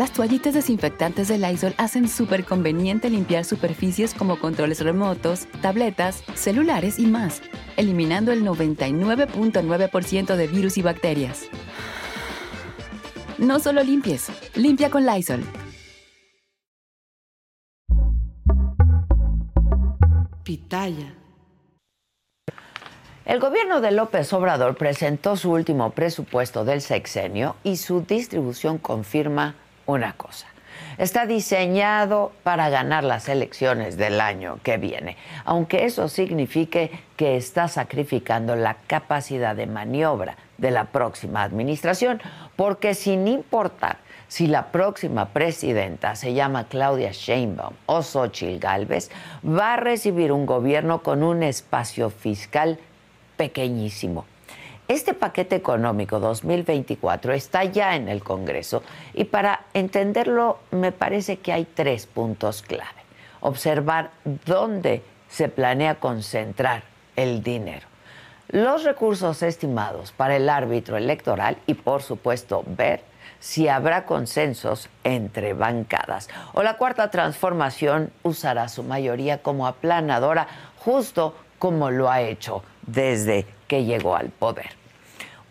Las toallitas desinfectantes de Lysol hacen súper conveniente limpiar superficies como controles remotos, tabletas, celulares y más, eliminando el 99.9% de virus y bacterias. No solo limpies, limpia con Lysol. Pitaya. El gobierno de López Obrador presentó su último presupuesto del sexenio y su distribución confirma una cosa. Está diseñado para ganar las elecciones del año que viene, aunque eso signifique que está sacrificando la capacidad de maniobra de la próxima administración, porque sin importar si la próxima presidenta se llama Claudia Sheinbaum o Xochitl Gálvez, va a recibir un gobierno con un espacio fiscal pequeñísimo. Este paquete económico 2024 está ya en el Congreso y para entenderlo me parece que hay tres puntos clave. Observar dónde se planea concentrar el dinero, los recursos estimados para el árbitro electoral y por supuesto ver si habrá consensos entre bancadas. O la cuarta transformación usará su mayoría como aplanadora, justo como lo ha hecho desde que llegó al poder.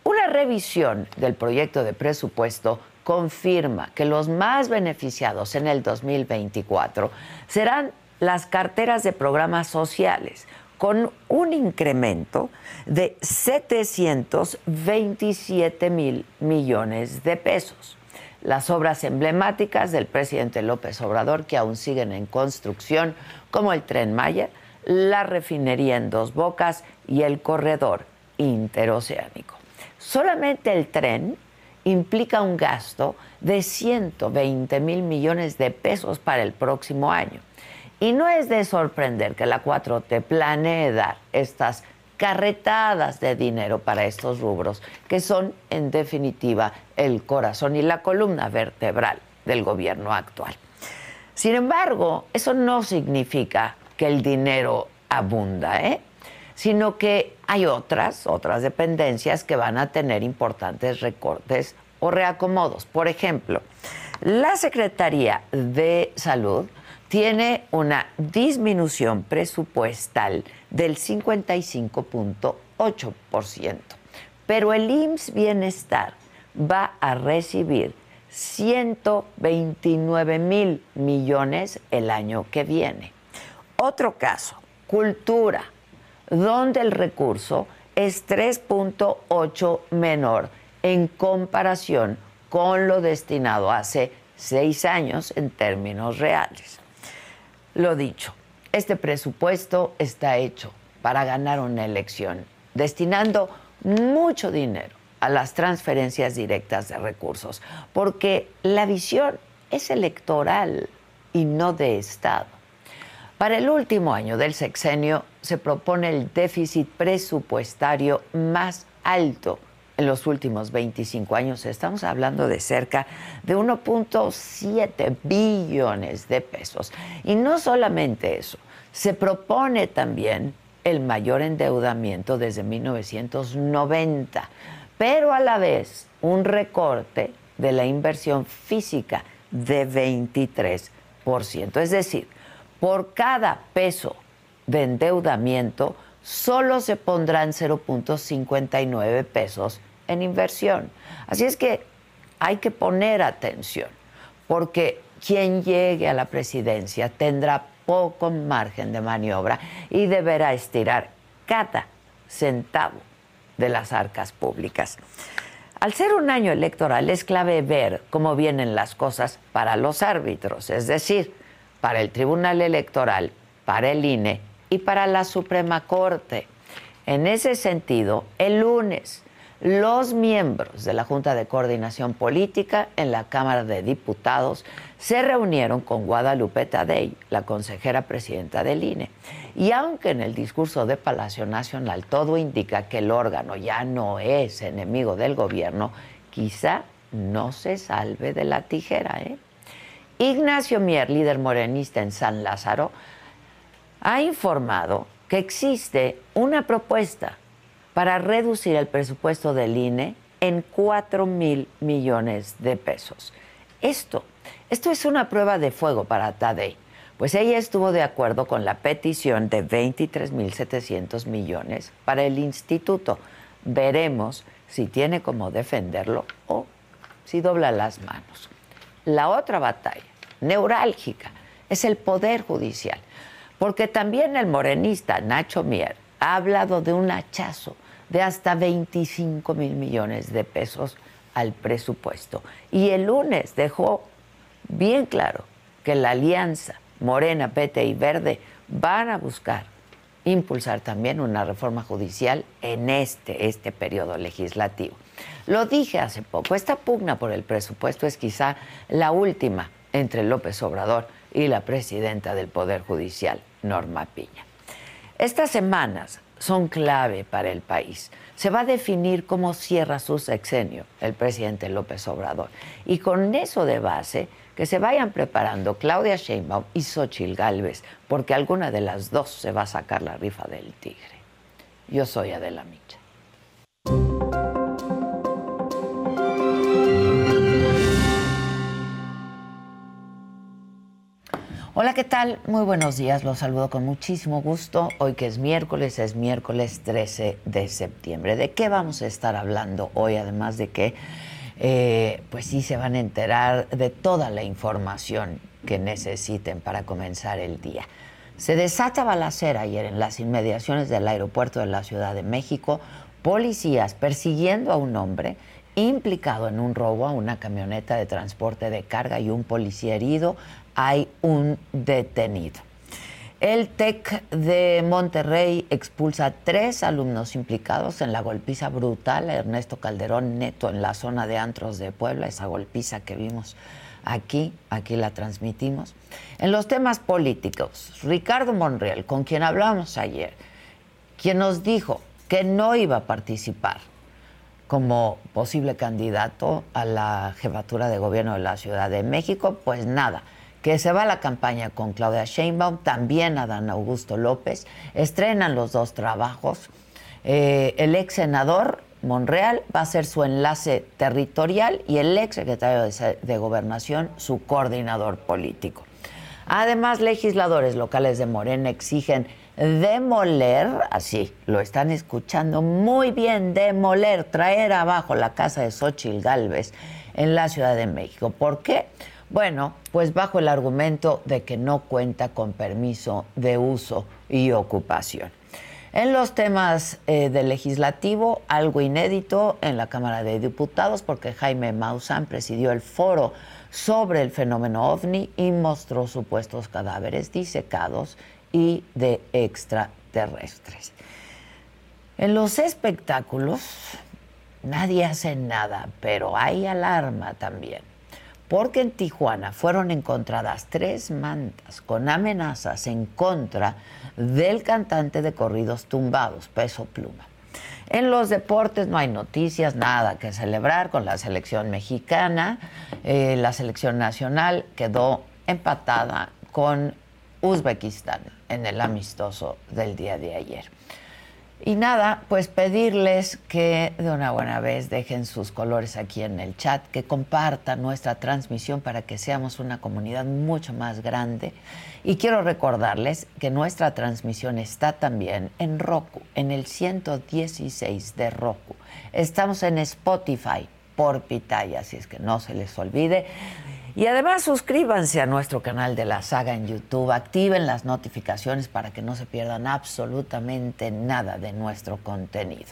Una revisión del proyecto de presupuesto confirma que los más beneficiados en el 2024 serán las carteras de programas sociales, con un incremento de 727 mil millones de pesos. Las obras emblemáticas del presidente López Obrador, que aún siguen en construcción, como el tren Maya, la refinería en Dos Bocas y el corredor interoceánico. Solamente el tren implica un gasto de 120 mil millones de pesos para el próximo año. Y no es de sorprender que la 4T planee dar estas carretadas de dinero para estos rubros, que son en definitiva el corazón y la columna vertebral del gobierno actual. Sin embargo, eso no significa que el dinero abunda, ¿eh? Sino que hay otras, otras dependencias que van a tener importantes recortes o reacomodos. Por ejemplo, la Secretaría de Salud tiene una disminución presupuestal del 55.8%, pero el IMSS Bienestar va a recibir 129 mil millones el año que viene. Otro caso, cultura donde el recurso es 3.8 menor en comparación con lo destinado hace seis años en términos reales. Lo dicho, este presupuesto está hecho para ganar una elección, destinando mucho dinero a las transferencias directas de recursos, porque la visión es electoral y no de Estado. Para el último año del sexenio se propone el déficit presupuestario más alto en los últimos 25 años. Estamos hablando de cerca de 1.7 billones de pesos. Y no solamente eso, se propone también el mayor endeudamiento desde 1990, pero a la vez un recorte de la inversión física de 23%. Es decir, por cada peso de endeudamiento, solo se pondrán 0.59 pesos en inversión. Así es que hay que poner atención, porque quien llegue a la presidencia tendrá poco margen de maniobra y deberá estirar cada centavo de las arcas públicas. Al ser un año electoral es clave ver cómo vienen las cosas para los árbitros, es decir, para el Tribunal Electoral, para el INE y para la Suprema Corte. En ese sentido, el lunes los miembros de la Junta de Coordinación Política en la Cámara de Diputados se reunieron con Guadalupe Tadei, la consejera presidenta del INE. Y aunque en el discurso de Palacio Nacional todo indica que el órgano ya no es enemigo del gobierno, quizá no se salve de la tijera. ¿eh? Ignacio Mier, líder morenista en San Lázaro, ha informado que existe una propuesta para reducir el presupuesto del INE en 4 mil millones de pesos. Esto, esto es una prueba de fuego para Tadei, pues ella estuvo de acuerdo con la petición de 23 mil 700 millones para el instituto. Veremos si tiene como defenderlo o si dobla las manos. La otra batalla, neurálgica, es el Poder Judicial, porque también el morenista Nacho Mier ha hablado de un hachazo de hasta 25 mil millones de pesos al presupuesto. Y el lunes dejó bien claro que la alianza Morena, Pete y Verde van a buscar impulsar también una reforma judicial en este, este periodo legislativo. Lo dije hace poco, esta pugna por el presupuesto es quizá la última entre López Obrador y la presidenta del Poder Judicial, Norma Piña. Estas semanas son clave para el país. Se va a definir cómo cierra su sexenio el presidente López Obrador. Y con eso de base, que se vayan preparando Claudia Sheinbaum y Xochitl Gálvez, porque alguna de las dos se va a sacar la rifa del tigre. Yo soy Adela Micha. Hola, ¿qué tal? Muy buenos días, los saludo con muchísimo gusto. Hoy que es miércoles, es miércoles 13 de septiembre. ¿De qué vamos a estar hablando hoy? Además de que, eh, pues sí, se van a enterar de toda la información que necesiten para comenzar el día. Se desata balacera ayer en las inmediaciones del aeropuerto de la Ciudad de México, policías persiguiendo a un hombre implicado en un robo a una camioneta de transporte de carga y un policía herido hay un detenido. El TEC de Monterrey expulsa a tres alumnos implicados en la golpiza brutal a Ernesto Calderón Neto en la zona de Antros de Puebla, esa golpiza que vimos aquí, aquí la transmitimos. En los temas políticos, Ricardo Monreal, con quien hablamos ayer, quien nos dijo que no iba a participar como posible candidato a la jefatura de gobierno de la Ciudad de México, pues nada que se va a la campaña con Claudia Sheinbaum, también Adán Augusto López, estrenan los dos trabajos. Eh, el ex senador Monreal va a ser su enlace territorial y el ex secretario de, Gobernación su coordinador político. Además, legisladores locales de Morena exigen demoler, así lo están escuchando muy bien, demoler, traer abajo la casa de Xochitl Galvez en la Ciudad de México. ¿Por qué? Bueno, pues bajo el argumento de que no cuenta con permiso de uso y ocupación. En los temas eh, del legislativo, algo inédito en la Cámara de Diputados, porque Jaime Maussan presidió el foro sobre el fenómeno ovni y mostró supuestos cadáveres disecados y de extraterrestres. En los espectáculos, nadie hace nada, pero hay alarma también porque en Tijuana fueron encontradas tres mantas con amenazas en contra del cantante de corridos tumbados, Peso Pluma. En los deportes no hay noticias, nada que celebrar con la selección mexicana. Eh, la selección nacional quedó empatada con Uzbekistán en el amistoso del día de ayer. Y nada, pues pedirles que de una buena vez dejen sus colores aquí en el chat, que compartan nuestra transmisión para que seamos una comunidad mucho más grande. Y quiero recordarles que nuestra transmisión está también en Roku, en el 116 de Roku. Estamos en Spotify por Pitaya, así es que no se les olvide. Y además suscríbanse a nuestro canal de la saga en YouTube, activen las notificaciones para que no se pierdan absolutamente nada de nuestro contenido.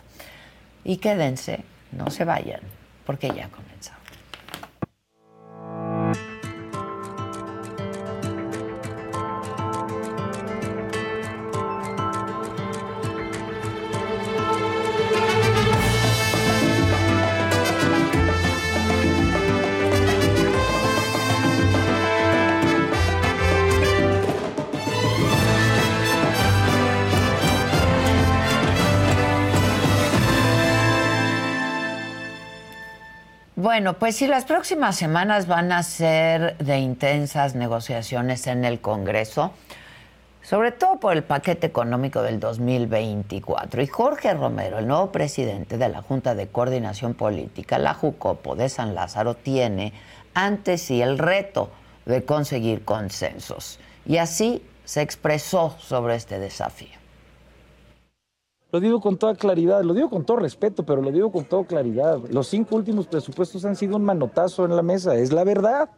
Y quédense, no se vayan, porque ya comenzamos. Bueno, pues si las próximas semanas van a ser de intensas negociaciones en el Congreso, sobre todo por el paquete económico del 2024. Y Jorge Romero, el nuevo presidente de la Junta de Coordinación Política, la JUCOPO de San Lázaro, tiene ante sí el reto de conseguir consensos. Y así se expresó sobre este desafío. Lo digo con toda claridad, lo digo con todo respeto, pero lo digo con toda claridad. Los cinco últimos presupuestos han sido un manotazo en la mesa, es la verdad.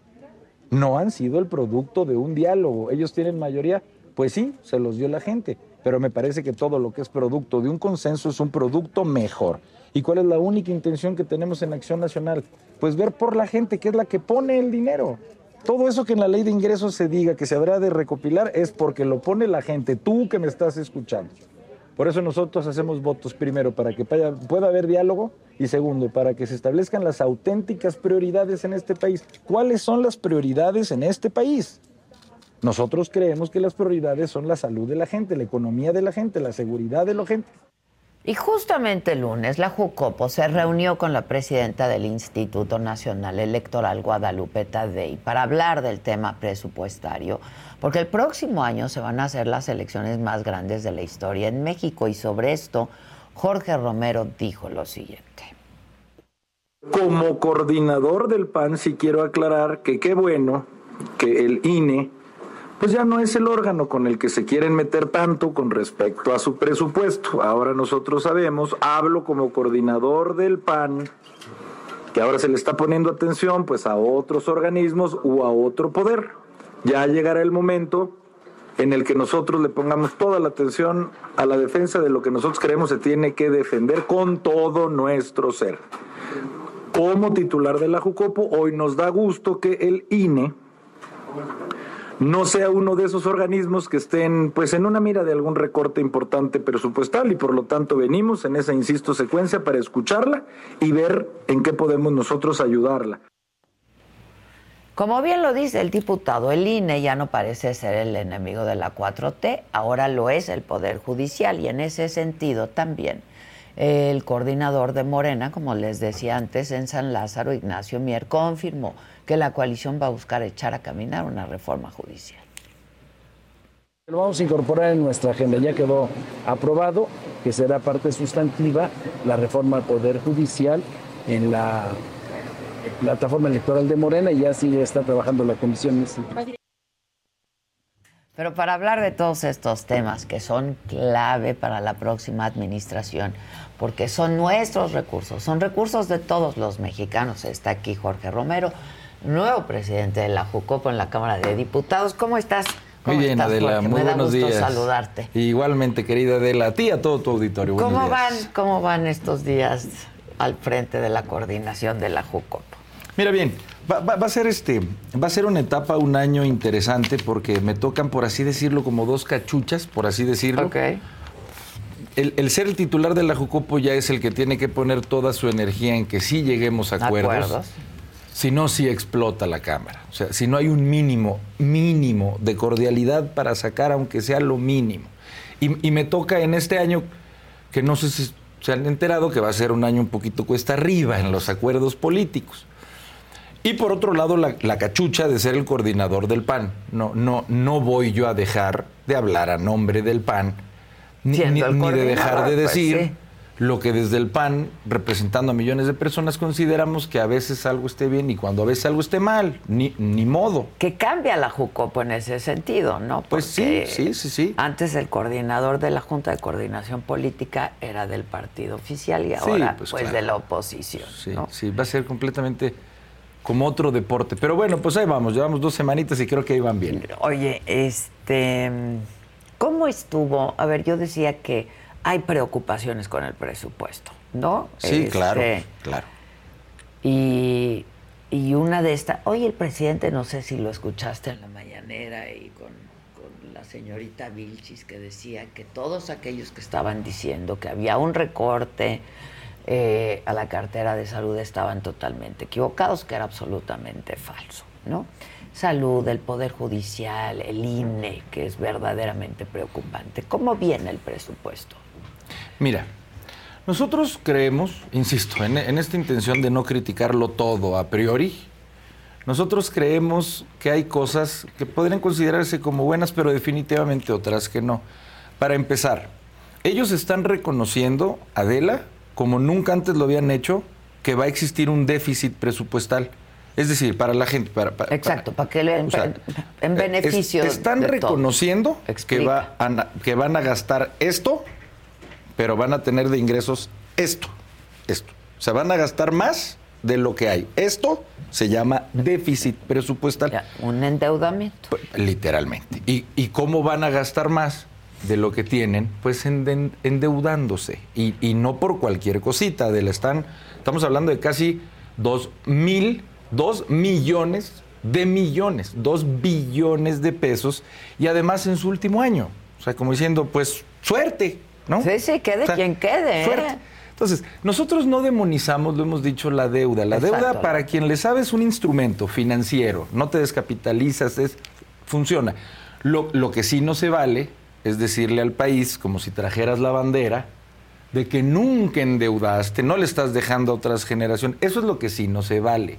No han sido el producto de un diálogo. Ellos tienen mayoría, pues sí, se los dio la gente, pero me parece que todo lo que es producto de un consenso es un producto mejor. ¿Y cuál es la única intención que tenemos en Acción Nacional? Pues ver por la gente, que es la que pone el dinero. Todo eso que en la ley de ingresos se diga que se habrá de recopilar es porque lo pone la gente, tú que me estás escuchando. Por eso nosotros hacemos votos, primero, para que pueda haber diálogo y segundo, para que se establezcan las auténticas prioridades en este país. ¿Cuáles son las prioridades en este país? Nosotros creemos que las prioridades son la salud de la gente, la economía de la gente, la seguridad de la gente. Y justamente el lunes la Jucopo se reunió con la presidenta del Instituto Nacional Electoral Guadalupe Tadei para hablar del tema presupuestario porque el próximo año se van a hacer las elecciones más grandes de la historia en México y sobre esto Jorge Romero dijo lo siguiente. Como coordinador del PAN sí quiero aclarar que qué bueno que el INE pues ya no es el órgano con el que se quieren meter tanto con respecto a su presupuesto. Ahora nosotros sabemos, hablo como coordinador del PAN, que ahora se le está poniendo atención pues a otros organismos u a otro poder ya llegará el momento en el que nosotros le pongamos toda la atención a la defensa de lo que nosotros creemos se tiene que defender con todo nuestro ser. Como titular de la Jucopo, hoy nos da gusto que el INE no sea uno de esos organismos que estén pues en una mira de algún recorte importante presupuestal y por lo tanto venimos en esa, insisto, secuencia para escucharla y ver en qué podemos nosotros ayudarla. Como bien lo dice el diputado, el INE ya no parece ser el enemigo de la 4T, ahora lo es el Poder Judicial y en ese sentido también el coordinador de Morena, como les decía antes, en San Lázaro, Ignacio Mier, confirmó que la coalición va a buscar echar a caminar una reforma judicial. Lo vamos a incorporar en nuestra agenda, ya quedó aprobado que será parte sustantiva la reforma al Poder Judicial en la plataforma electoral de Morena y ya sí está trabajando la comisión. Pero para hablar de todos estos temas que son clave para la próxima administración, porque son nuestros recursos, son recursos de todos los mexicanos. Está aquí Jorge Romero, nuevo presidente de la JUCOPO en la Cámara de Diputados. ¿Cómo estás? Muy bien, Adela, muy Me buenos días. saludarte. Igualmente, querida Adela, a ti y a todo tu auditorio. ¿Cómo van, ¿Cómo van estos días al frente de la coordinación de la JUCOPO? Mira bien, va, a ser este, va a ser una etapa, un año interesante porque me tocan, por así decirlo, como dos cachuchas, por así decirlo. Okay. El, ser el titular de la Jucopo ya es el que tiene que poner toda su energía en que sí lleguemos a acuerdos. Si no, sí explota la Cámara. O sea, si no hay un mínimo, mínimo de cordialidad para sacar, aunque sea lo mínimo. Y, y me toca en este año, que no sé si se han enterado, que va a ser un año un poquito cuesta arriba en los acuerdos políticos. Y por otro lado, la, cachucha de ser el coordinador del PAN. No, no, no voy yo a dejar de hablar a nombre del PAN, ni, de dejar de pues, decir lo que desde el PAN, representando a millones de personas, consideramos que a veces algo esté bien y cuando a veces algo esté mal, ni, ni modo. Que cambia la JUCOPO en ese sentido, ¿no? pues sí, sí, sí, sí. Antes el coordinador de la Junta de Coordinación Política era del partido oficial y ahora pues, pues de la oposición. Sí, sí, va a ser completamente como otro deporte. Pero bueno, pues ahí vamos, llevamos dos semanitas y creo que ahí van bien. Oye, este, ¿cómo estuvo? A ver, yo decía que hay preocupaciones con el presupuesto, ¿no? Sí, claro, este, claro. Y, y una de estas, hoy el presidente, no sé si lo escuchaste en la mañanera y con, con la señorita Vilchis que decía que todos aquellos que estaban diciendo que había un recorte eh, a la cartera de salud estaban totalmente equivocados, que era absolutamente falso, ¿no? Salud, el Poder Judicial, el INE, que es verdaderamente preocupante. ¿Cómo viene el presupuesto? Mira, nosotros creemos, insisto, en, en esta intención de no criticarlo todo a priori, nosotros creemos que hay cosas que podrían considerarse como buenas, pero definitivamente otras que no. Para empezar, ellos están reconociendo, Adela, como nunca antes lo habían hecho, que va a existir un déficit presupuestal. Es decir, para la gente. Para, Exacto, para, que le, en beneficio. están reconociendo que, va que van a gastar esto, pero van a tener de ingresos esto, esto. O sea, van a gastar más de lo que hay. Esto se llama déficit presupuestal. un endeudamiento. Literalmente. ¿Y, ¿Y cómo van a gastar más? de lo que tienen, pues endeudándose. Y, no por cualquier cosita, de la están, estamos hablando de casi dos mil, dos millones de millones, dos billones de pesos, y además en su último año. O sea, como diciendo, pues suerte, ¿no? Sí, sí, quede quien quede. ¿eh? Entonces, nosotros no demonizamos, lo hemos dicho, la deuda. La deuda, para quien le sabe, es un instrumento financiero. No te descapitalizas, es, funciona. Lo, lo que sí no se vale es decirle al país, como si trajeras la bandera, de que nunca endeudaste, no le estás dejando a otras generaciones. Eso es lo que sí no se vale.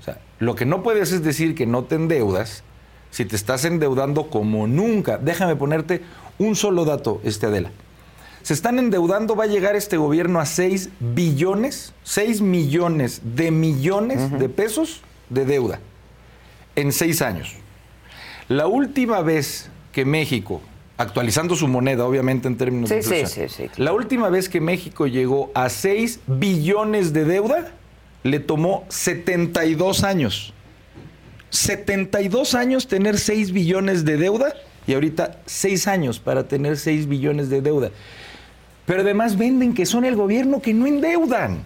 O sea, lo que no puedes es decir que no te endeudas si te estás endeudando como nunca. Déjame ponerte un solo dato, este Adela. Se están endeudando, va a llegar este gobierno a 6 billones, 6 millones de millones de pesos de deuda en 6 años. La última vez que México actualizando su moneda, obviamente en términos de inflación. Sí, sí, sí, La última vez que México llegó a 6 billones de deuda, le tomó 72 años. 72 años tener 6 billones de deuda y ahorita 6 años para tener 6 billones de deuda. Pero además venden que son el gobierno que no endeudan.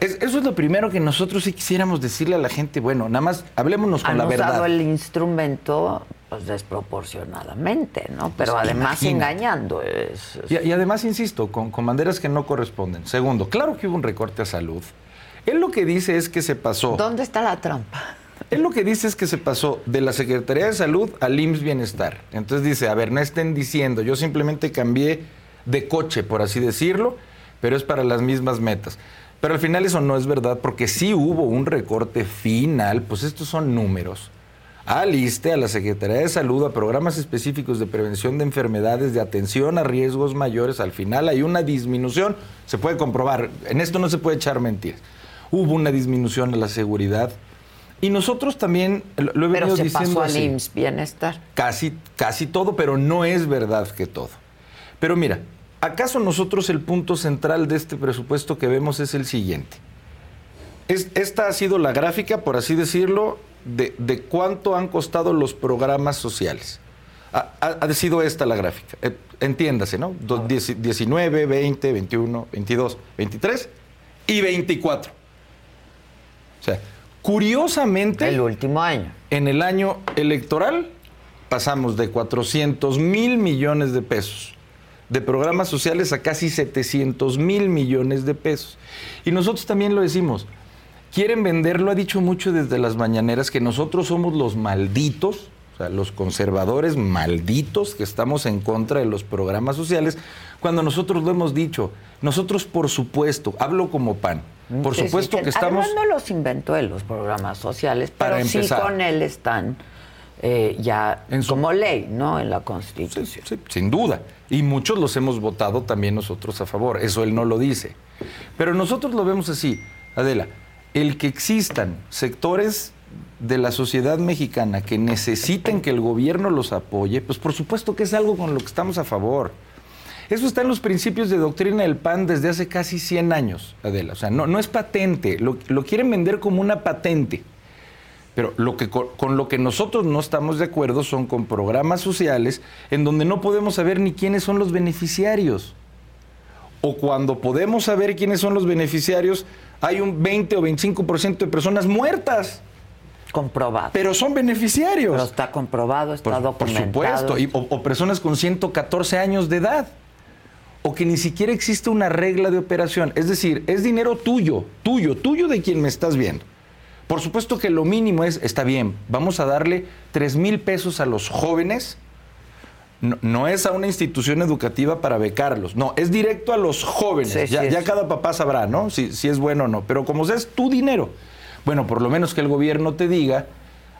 eso es lo primero que nosotros sí quisiéramos decirle a la gente. Bueno, nada más hablémonos con la verdad. usado el instrumento pues desproporcionadamente, ¿no? Pero pues, además engañando. Y, además, insisto, con, con, banderas que no corresponden. Segundo, claro que hubo un recorte a salud. Él lo que dice es que se pasó. ¿Dónde está la trampa? Él lo que dice es que se pasó de la Secretaría de Salud al IMSS Bienestar. Entonces dice, a ver, no estén diciendo, yo simplemente cambié de coche, por así decirlo, pero es para las mismas metas. Pero al final eso no es verdad, porque sí hubo un recorte final, pues estos son números aliste a la Secretaría de Salud a programas específicos de prevención de enfermedades, de atención a riesgos mayores. Al final hay una disminución, se puede comprobar, en esto no se puede echar mentiras. Hubo una disminución a la seguridad. Y nosotros también lo, he venido pero se Pasó al IMSS bienestar. Casi, casi todo, pero no es verdad que todo. Pero mira, ¿acaso nosotros el punto central de este presupuesto que vemos es el siguiente? esta ha sido la gráfica, por así decirlo, de, cuánto han costado los programas sociales. Ha, sido esta la gráfica. Eh, entiéndase, ¿no? 19, 20, 21, 22, 23 y 24. O sea, curiosamente... El último año. En el año electoral pasamos de 400 mil millones de pesos de programas sociales a casi 700 mil millones de pesos. Y nosotros también lo decimos, quieren venderlo, ha dicho mucho desde las mañaneras, que nosotros somos los malditos, o sea, los conservadores malditos que estamos en contra de los programas sociales, cuando nosotros lo hemos dicho. Nosotros, por supuesto, hablo como pan, por supuesto que, estamos... no los inventó él los programas sociales, pero sí con él están eh, ya como ley, ¿no? En la Constitución. sí, sin duda. Y muchos los hemos votado también nosotros a favor. Eso él no lo dice. Pero nosotros lo vemos así. Adela, el que existan sectores de la sociedad mexicana que necesiten que el gobierno los apoye, pues por supuesto que es algo con lo que estamos a favor. Eso está en los principios de doctrina del PAN desde hace casi 100 años, Adela. O sea, no, no es patente, lo, quieren vender como una patente. Pero lo que, con, lo que nosotros no estamos de acuerdo son con programas sociales en donde no podemos saber ni quiénes son los beneficiarios. o cuando podemos saber quiénes son los beneficiarios, hay un 20 o 25% de personas muertas. Comprobado. Pero son beneficiarios. Pero está comprobado, está por, documentado. Por supuesto. o, personas con 114 años de edad. O que ni siquiera existe una regla de operación. Es decir, es dinero tuyo, tuyo, tuyo de quien me estás viendo. Por supuesto que lo mínimo es, está bien, vamos a darle 3 mil pesos a los jóvenes. No, es a una institución educativa para becarlos, no, es directo a los jóvenes. ya, cada papá sabrá, ¿no? Si, si es bueno o no. Pero como sea, es tu dinero. Bueno, por lo menos que el gobierno te diga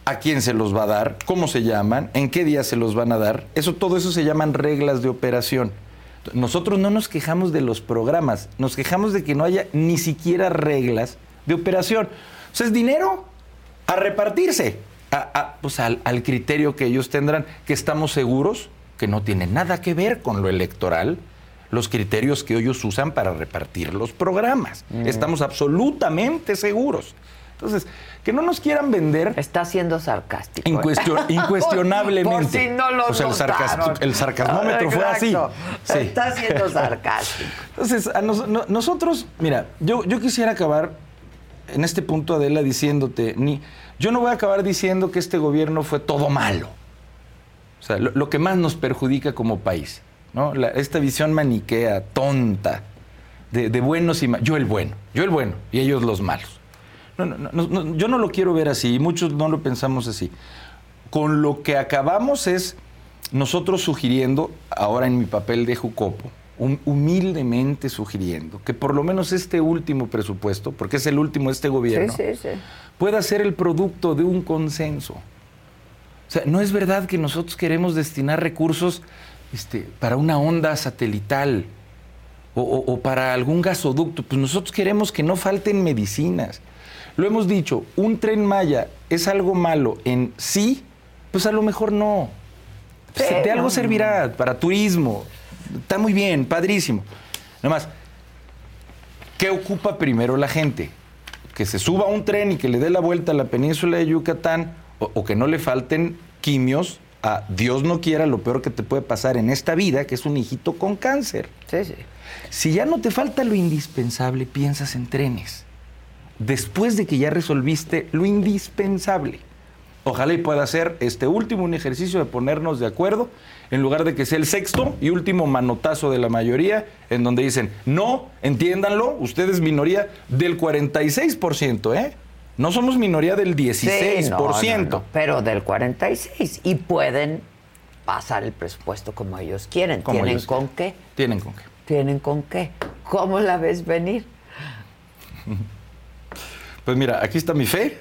a quién se los va a dar, cómo se llaman, en qué día se los van a dar. Eso, todo eso se llaman reglas de operación. Nosotros no nos quejamos de los programas, nos quejamos de que no haya ni siquiera reglas de operación. O sea, es dinero a repartirse, pues al, al criterio que ellos tendrán, que estamos seguros que no tiene nada que ver con lo electoral, los criterios que ellos usan para repartir los programas. Estamos absolutamente seguros. Entonces, que no nos quieran vender. Está siendo sarcástico. ¿eh? incuestionablemente. Por si no lo o sea, el, sarcasmómetro fue así. Está siendo sarcástico. Entonces, nosotros, mira, yo, yo quisiera acabar en este punto, Adela, diciéndote, ni, yo no voy a acabar diciendo que este gobierno fue todo malo. O sea, lo, que más nos perjudica como país, ¿no? esta visión maniquea, tonta, de, buenos y malos. Yo el bueno, yo el bueno y ellos los malos. No, no, yo no lo quiero ver así, y muchos no lo pensamos así. Con lo que acabamos es nosotros sugiriendo, ahora en mi papel de Jucopo, humildemente sugiriendo que por lo menos este último presupuesto, porque es el último de este gobierno, pueda ser el producto de un consenso. O sea, no es verdad que nosotros queremos destinar recursos este, para una onda satelital o, o, para algún gasoducto. Pues nosotros queremos que no falten medicinas. Lo hemos dicho, un tren Maya es algo malo en sí, pues a lo mejor no. de algo servirá para turismo. Está muy bien, padrísimo. Nada más, ¿qué ocupa primero la gente? Que se suba a un tren y que le dé la vuelta a la península de Yucatán o, o que no le falten quimios a Dios no quiera lo peor que te puede pasar en esta vida, que es un hijito con cáncer. Sí, sí. Si ya no te falta lo indispensable, piensas en trenes después de que ya resolviste lo indispensable. Ojalá y pueda ser este último un ejercicio de ponernos de acuerdo, en lugar de que sea el sexto y último manotazo de la mayoría, en donde dicen, no, entiéndanlo, ustedes minoría del 46%, ¿eh? No somos minoría del 16%. pero del 46%. Y pueden pasar el presupuesto como ellos quieren. ¿Tienen con qué? Tienen con qué. ¿Tienen con qué? ¿Cómo la ves venir? Pues mira, aquí está mi fe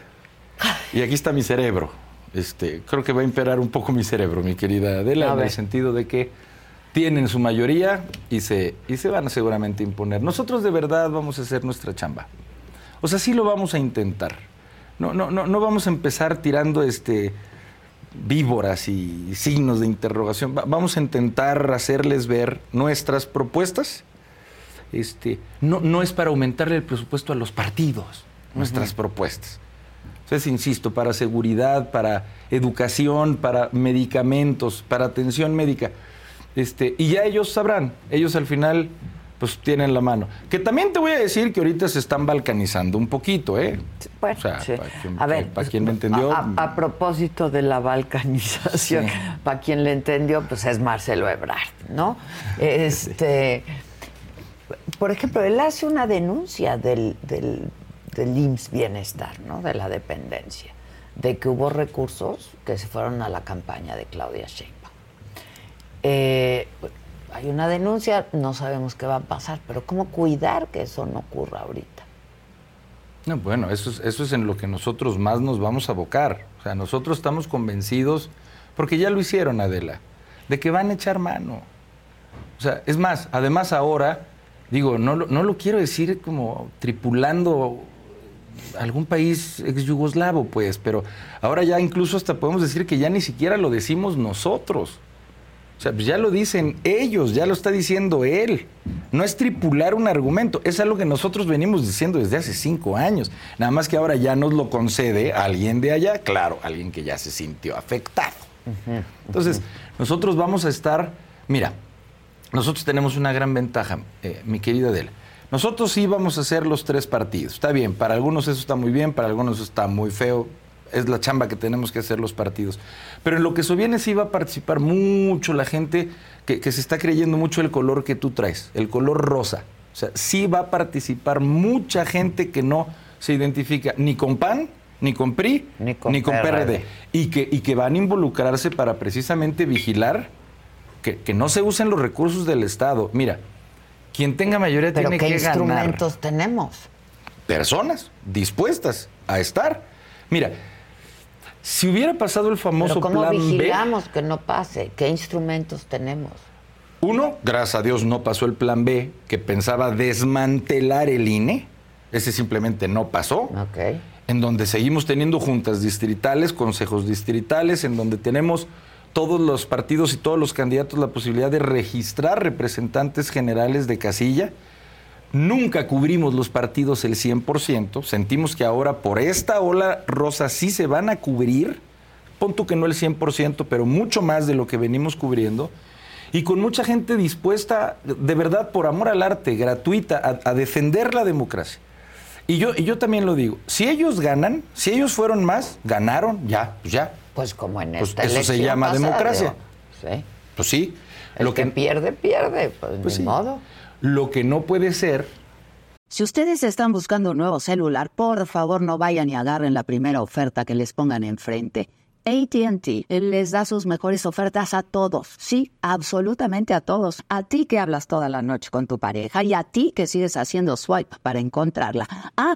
y aquí está mi cerebro. Este, creo que va a imperar un poco mi cerebro, mi querida Adela, en el sentido de que tienen su mayoría y se, y se van a seguramente imponer. Nosotros de verdad vamos a hacer nuestra chamba. O sea, sí lo vamos a intentar. No, no, no, no vamos a empezar tirando este víboras y signos de interrogación. vamos a intentar hacerles ver nuestras propuestas. Este, no, no es para aumentarle el presupuesto a los partidos nuestras propuestas. Entonces, insisto, para seguridad, para educación, para medicamentos, para atención médica. Este, y ya ellos sabrán, ellos al final pues tienen la mano. Que también te voy a decir que ahorita se están balcanizando un poquito, ¿eh? Bueno, para, quien, a ver, para quien me entendió. A, propósito de la balcanización, para quien le entendió, pues es Marcelo Ebrard, ¿no? Este, por ejemplo, él hace una denuncia del del IMSS Bienestar, ¿no? de la dependencia, de que hubo recursos que se fueron a la campaña de Claudia Sheinbaum. Eh, hay una denuncia, no sabemos qué va a pasar, pero ¿cómo cuidar que eso no ocurra ahorita? No, bueno, eso es, eso es en lo que nosotros más nos vamos a abocar. O sea, nosotros estamos convencidos, porque ya lo hicieron, Adela, de que van a echar mano. O sea, es más, además ahora, digo, no, no lo quiero decir como tripulando algún país ex yugoslavo, pues, pero ahora ya incluso hasta podemos decir que ya ni siquiera lo decimos nosotros. O sea, pues ya lo dicen ellos, ya lo está diciendo él. No es tripular un argumento, es algo que nosotros venimos diciendo desde hace cinco años. Nada más que ahora ya nos lo concede alguien de allá, claro, alguien que ya se sintió afectado. Entonces, nosotros vamos a estar, mira, nosotros tenemos una gran ventaja, eh, mi querida Adela. Nosotros sí vamos a hacer los tres partidos. Está bien, para algunos eso está muy bien, para algunos eso está muy feo. Es la chamba que tenemos que hacer los partidos. Pero en lo que viene sí va a participar mucho la gente que, que se está creyendo mucho el color que tú traes, el color rosa. O sea, sí va a participar mucha gente que no se identifica ni con PAN, ni con PRI, ni con, PRD. Y, que, y que van a involucrarse para precisamente vigilar que, que no se usen los recursos del Estado. Mira, quien tenga mayoría ¿Pero tiene qué que instrumentos tenemos? Personas dispuestas a estar. Mira, si hubiera pasado el famoso ¿Pero cómo plan vigilamos que no pase? ¿Qué instrumentos tenemos? Uno, gracias a Dios no pasó el plan B, que pensaba desmantelar el INE. Ese simplemente no pasó. Ok. En donde seguimos teniendo juntas distritales, consejos distritales, en donde tenemos todos los partidos y todos los candidatos la posibilidad de registrar representantes generales de casilla. Nunca cubrimos los partidos el 100%. Sentimos que ahora por esta ola rosa sí se van a cubrir. Punto que no el 100%, pero mucho más de lo que venimos cubriendo. Y con mucha gente dispuesta, de verdad, por amor al arte, gratuita, a, a defender la democracia. Y yo, y yo también lo digo, si ellos ganan, si ellos fueron más, ganaron, ya, pues ya. Pues como en Pues esta eso se llama pasada, democracia. digo, Sí. Pues sí. El que, pierde, pierde. Pues, Pues ni sí. modo. Lo que no puede ser Si ustedes están buscando un nuevo celular, por favor no vayan y agarren la primera oferta que les pongan enfrente. ATT les da sus mejores ofertas a todos. Sí, absolutamente a todos. A ti que hablas toda la noche con tu pareja y a ti que sigues haciendo swipe para encontrarla. Ah,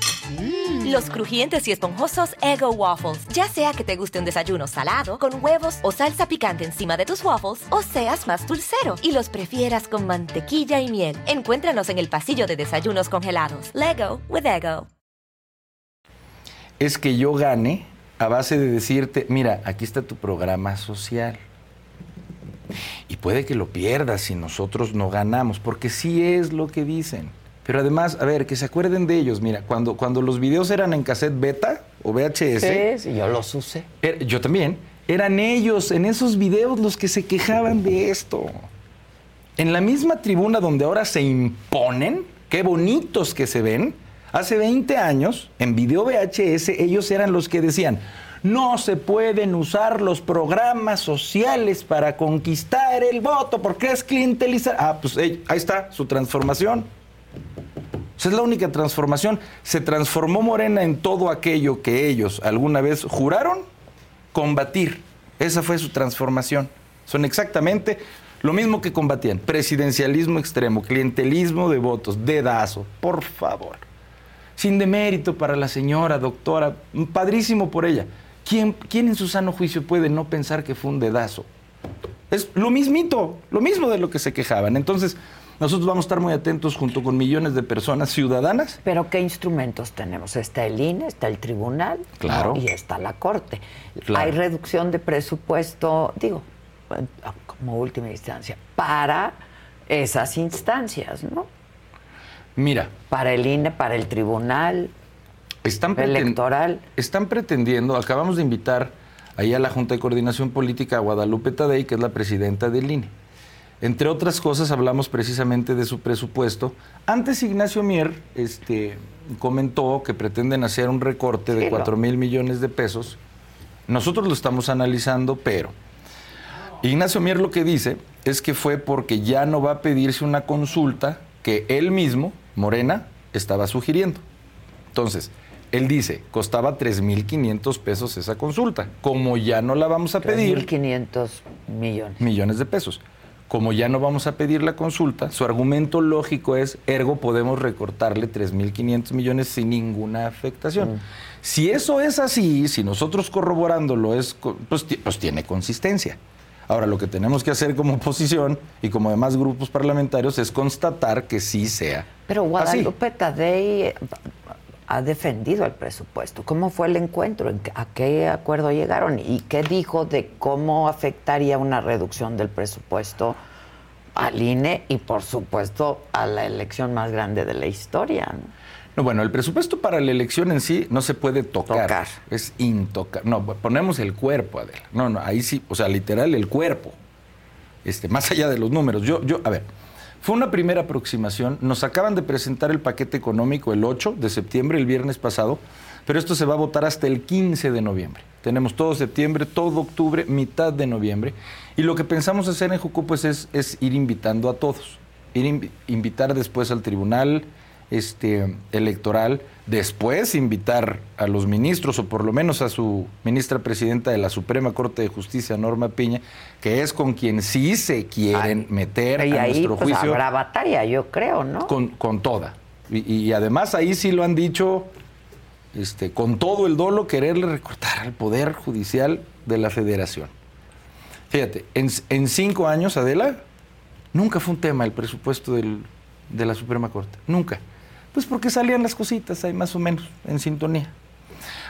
Los crujientes y esponjosos Ego Waffles. Ya sea que te guste un desayuno salado, con huevos o salsa picante encima de tus waffles, o seas más dulcero y los prefieras con mantequilla y miel. Encuéntranos en el pasillo de desayunos congelados. Lego with Ego. es que yo gane a base de decirte, mira, aquí está tu programa social. Y puede que lo pierdas si nosotros no ganamos, porque sí es lo que dicen. Pero además, a ver, que se acuerden de ellos. Mira, cuando, cuando los videos eran en cassette beta o VHS, Sí, sí, yo los usé. er- yo también, eran ellos en esos videos los que se quejaban de esto. En la misma tribuna donde ahora se imponen, qué bonitos que se ven, hace 20 años, en video VHS, ellos eran los que decían, no se pueden usar los programas sociales para conquistar el voto porque es clientelizar. Ah, pues ahí está su transformación. Esa es la única transformación. Se transformó Morena en todo aquello que ellos alguna vez juraron combatir. Esa fue su transformación. Son exactamente lo mismo que combatían. Presidencialismo extremo, clientelismo de votos, dedazo, por favor. Sin demérito para la señora, doctora, padrísimo por ella. ¿Quién, ¿Quién en su sano juicio puede no pensar que fue un dedazo? Es lo mismito, lo mismo de lo que se quejaban. Entonces, nosotros vamos a estar muy atentos junto con millones de personas ciudadanas Pero ¿qué instrumentos tenemos? Está el INE, está el tribunal Claro. y está la Corte. Claro. Hay reducción de presupuesto, digo, como última instancia, para esas instancias, ¿no? Mira, Para el INE, para el tribunal están, electoral. están pretendiendo, acabamos de invitar ahí a la Junta de Coordinación Política a Guadalupe Tadei, que es la presidenta del INE. Entre otras cosas, hablamos precisamente de su presupuesto. Antes Ignacio Mier este, comentó que pretenden hacer un recorte de Sí, lo- 4 mil millones de pesos. Nosotros lo estamos analizando, pero Ignacio Mier lo que dice es que fue porque ya no va a pedirse una consulta que él mismo, Morena, estaba sugiriendo. Entonces, él dice, costaba 3.500 pesos esa consulta. Como ya no la vamos a pedir, 3.500 millones. millones de pesos. Como ya no vamos a pedir la consulta, su argumento lógico es, ergo podemos recortarle 3.500 millones sin ninguna afectación. Mm. Si eso es así, si nosotros corroborándolo es, pues, pues, tiene consistencia. Ahora, lo que tenemos que hacer como oposición y como demás grupos parlamentarios es constatar que sí sea. Pero Guadalupe Tadei ha defendido el presupuesto. ¿Cómo fue el encuentro? ¿A qué acuerdo llegaron? ¿Y qué dijo de cómo afectaría una reducción del presupuesto al INE y, por supuesto, a la elección más grande de la historia? No, bueno, el presupuesto para la elección en sí no se puede tocar. Es intocable. No, ponemos el cuerpo, Adela. No, no, ahí sí, o sea, literal el cuerpo. Este, más allá de los números. Yo, yo, a ver, fue una primera aproximación. Nos acaban de presentar el paquete económico el 8 de septiembre, el viernes pasado, pero esto se va a votar hasta el 15 de noviembre. Tenemos todo septiembre, todo octubre, mitad de noviembre. Y lo que pensamos hacer en Jucu pues, es, es ir invitando a todos. Ir invitar después al tribunal este, electoral, después invitar a los ministros, o por lo menos a su ministra presidenta de la Suprema Corte de Justicia, Norma Piña, que es con quien sí se quieren meter y a ahí, nuestro pues, juicio. Habrá batalla, yo creo, ¿no? Con, con toda. Y, además ahí sí lo han dicho, este, con todo el dolo, quererle recortar al Poder Judicial de la Federación. Fíjate, en, en cinco años, Adela, nunca fue un tema el presupuesto del, de la Suprema Corte. Nunca. Pues porque salían las cositas ahí más o menos en sintonía.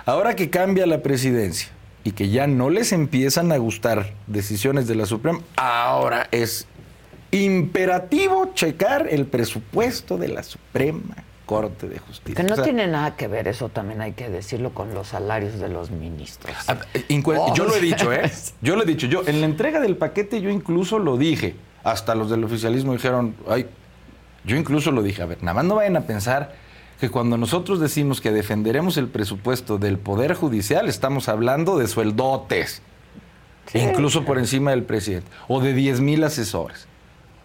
Ahora que cambia la presidencia y que ya no les empiezan a gustar decisiones de la Suprema, ahora es imperativo checar el presupuesto de la Suprema Corte de Justicia. Que no tiene nada que ver, eso también hay que decirlo, con los salarios de los ministros. Ah, yo lo he dicho, ¿eh? Yo lo he dicho. Yo, en la entrega del paquete, yo incluso lo dije. Hasta los del oficialismo dijeron, ay, yo incluso lo dije, a ver, nada más no vayan a pensar que cuando nosotros decimos que defenderemos el presupuesto del Poder Judicial, estamos hablando de sueldotes, incluso por encima del presidente, o de 10 mil asesores,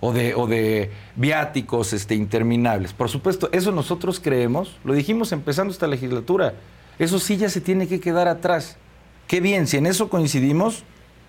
o de, o de viáticos este, interminables. Por supuesto, eso nosotros creemos, lo dijimos empezando esta legislatura, eso sí ya se tiene que quedar atrás. Qué bien, si en eso coincidimos,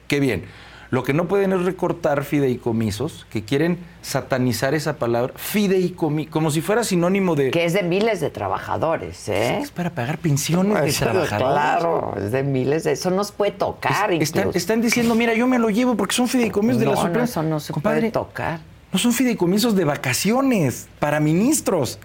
qué bien. Lo que no pueden es recortar fideicomisos, que quieren satanizar esa palabra, fideicomiso, como si fuera sinónimo de... Que es de miles de trabajadores, ¿eh? Es para pagar pensiones de trabajadores. Claro, es de miles de... Eso no se puede tocar están, diciendo, mira, yo me lo llevo porque son fideicomisos de la Suprema. No, eso no se puede tocar. No son fideicomisos de vacaciones para ministros.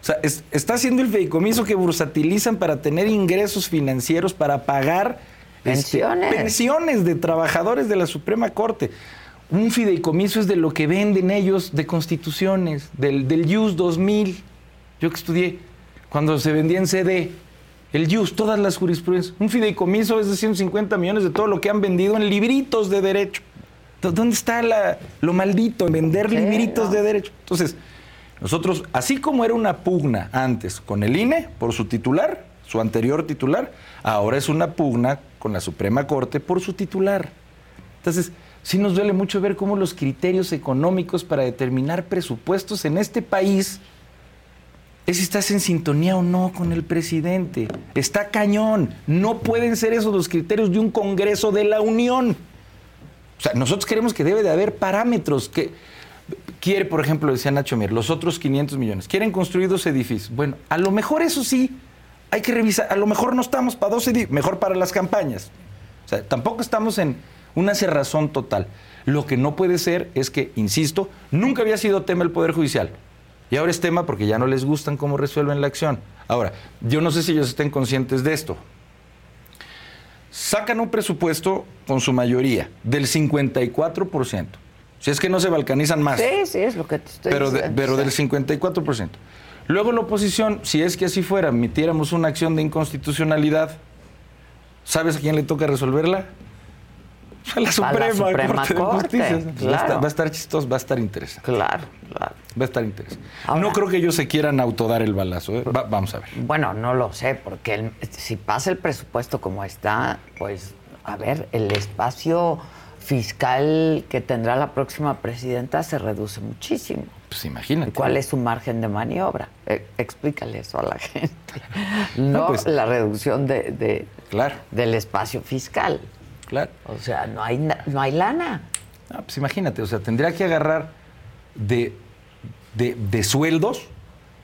O sea, está haciendo el fideicomiso que bursatilizan para tener ingresos financieros para pagar este, pensiones. pensiones de trabajadores de la Suprema Corte. Un fideicomiso es de lo que venden ellos de constituciones, del, del US 2000. Yo que estudié, cuando se vendía en CD, el US, todas las jurisprudencias. Un fideicomiso es de 150 millones de todo lo que han vendido en libritos de derecho. ¿Dónde está la, lo maldito en vender libritos de derecho? Entonces, nosotros, así como era una pugna antes con el INE por su titular, su anterior titular, ahora es una pugna con la Suprema Corte por su titular. Entonces, sí nos duele mucho ver cómo los criterios económicos para determinar presupuestos en este país es si estás en sintonía o no con el presidente. Está cañón. No pueden ser esos los criterios de un Congreso de la Unión. O sea, nosotros queremos que debe de haber parámetros que quiere, por ejemplo, decía Nacho Mier, los otros 500 millones, quieren construir dos edificios. Bueno, a lo mejor eso sí, hay que revisar, a lo mejor no estamos para 12 mejor para las campañas. O sea, tampoco estamos en una cerrazón total. Lo que no puede ser es que, insisto, nunca había sido tema el Poder Judicial. Y ahora es tema porque ya no les gustan cómo resuelven la acción. Ahora, yo no sé si ellos estén conscientes de esto. Sacan un presupuesto con su mayoría del 54%. Si es que no se balcanizan más. Sí, sí, es lo que te estoy pero diciendo. pero del 54%. Luego la oposición, si es que así fuera, emitiéramos una acción de inconstitucionalidad, ¿sabes a quién le toca resolverla? A la Suprema, Corte, de Justicia. Va, a estar, chistoso, va a estar interesante. Claro, claro. Va a estar interesante. no creo que ellos se quieran autodar el balazo. ¿eh? vamos a ver. Bueno, no lo sé, porque si pasa el presupuesto como está, pues, a ver, el espacio fiscal que tendrá la próxima presidenta se reduce muchísimo. Pues imagínate. ¿Cuál es su margen de maniobra? Eh, explícale eso a la gente. No, pues, la reducción de, claro. del espacio fiscal. Claro. O sea, no hay, no hay lana. Ah, pues imagínate, o sea, tendría que agarrar de, de, sueldos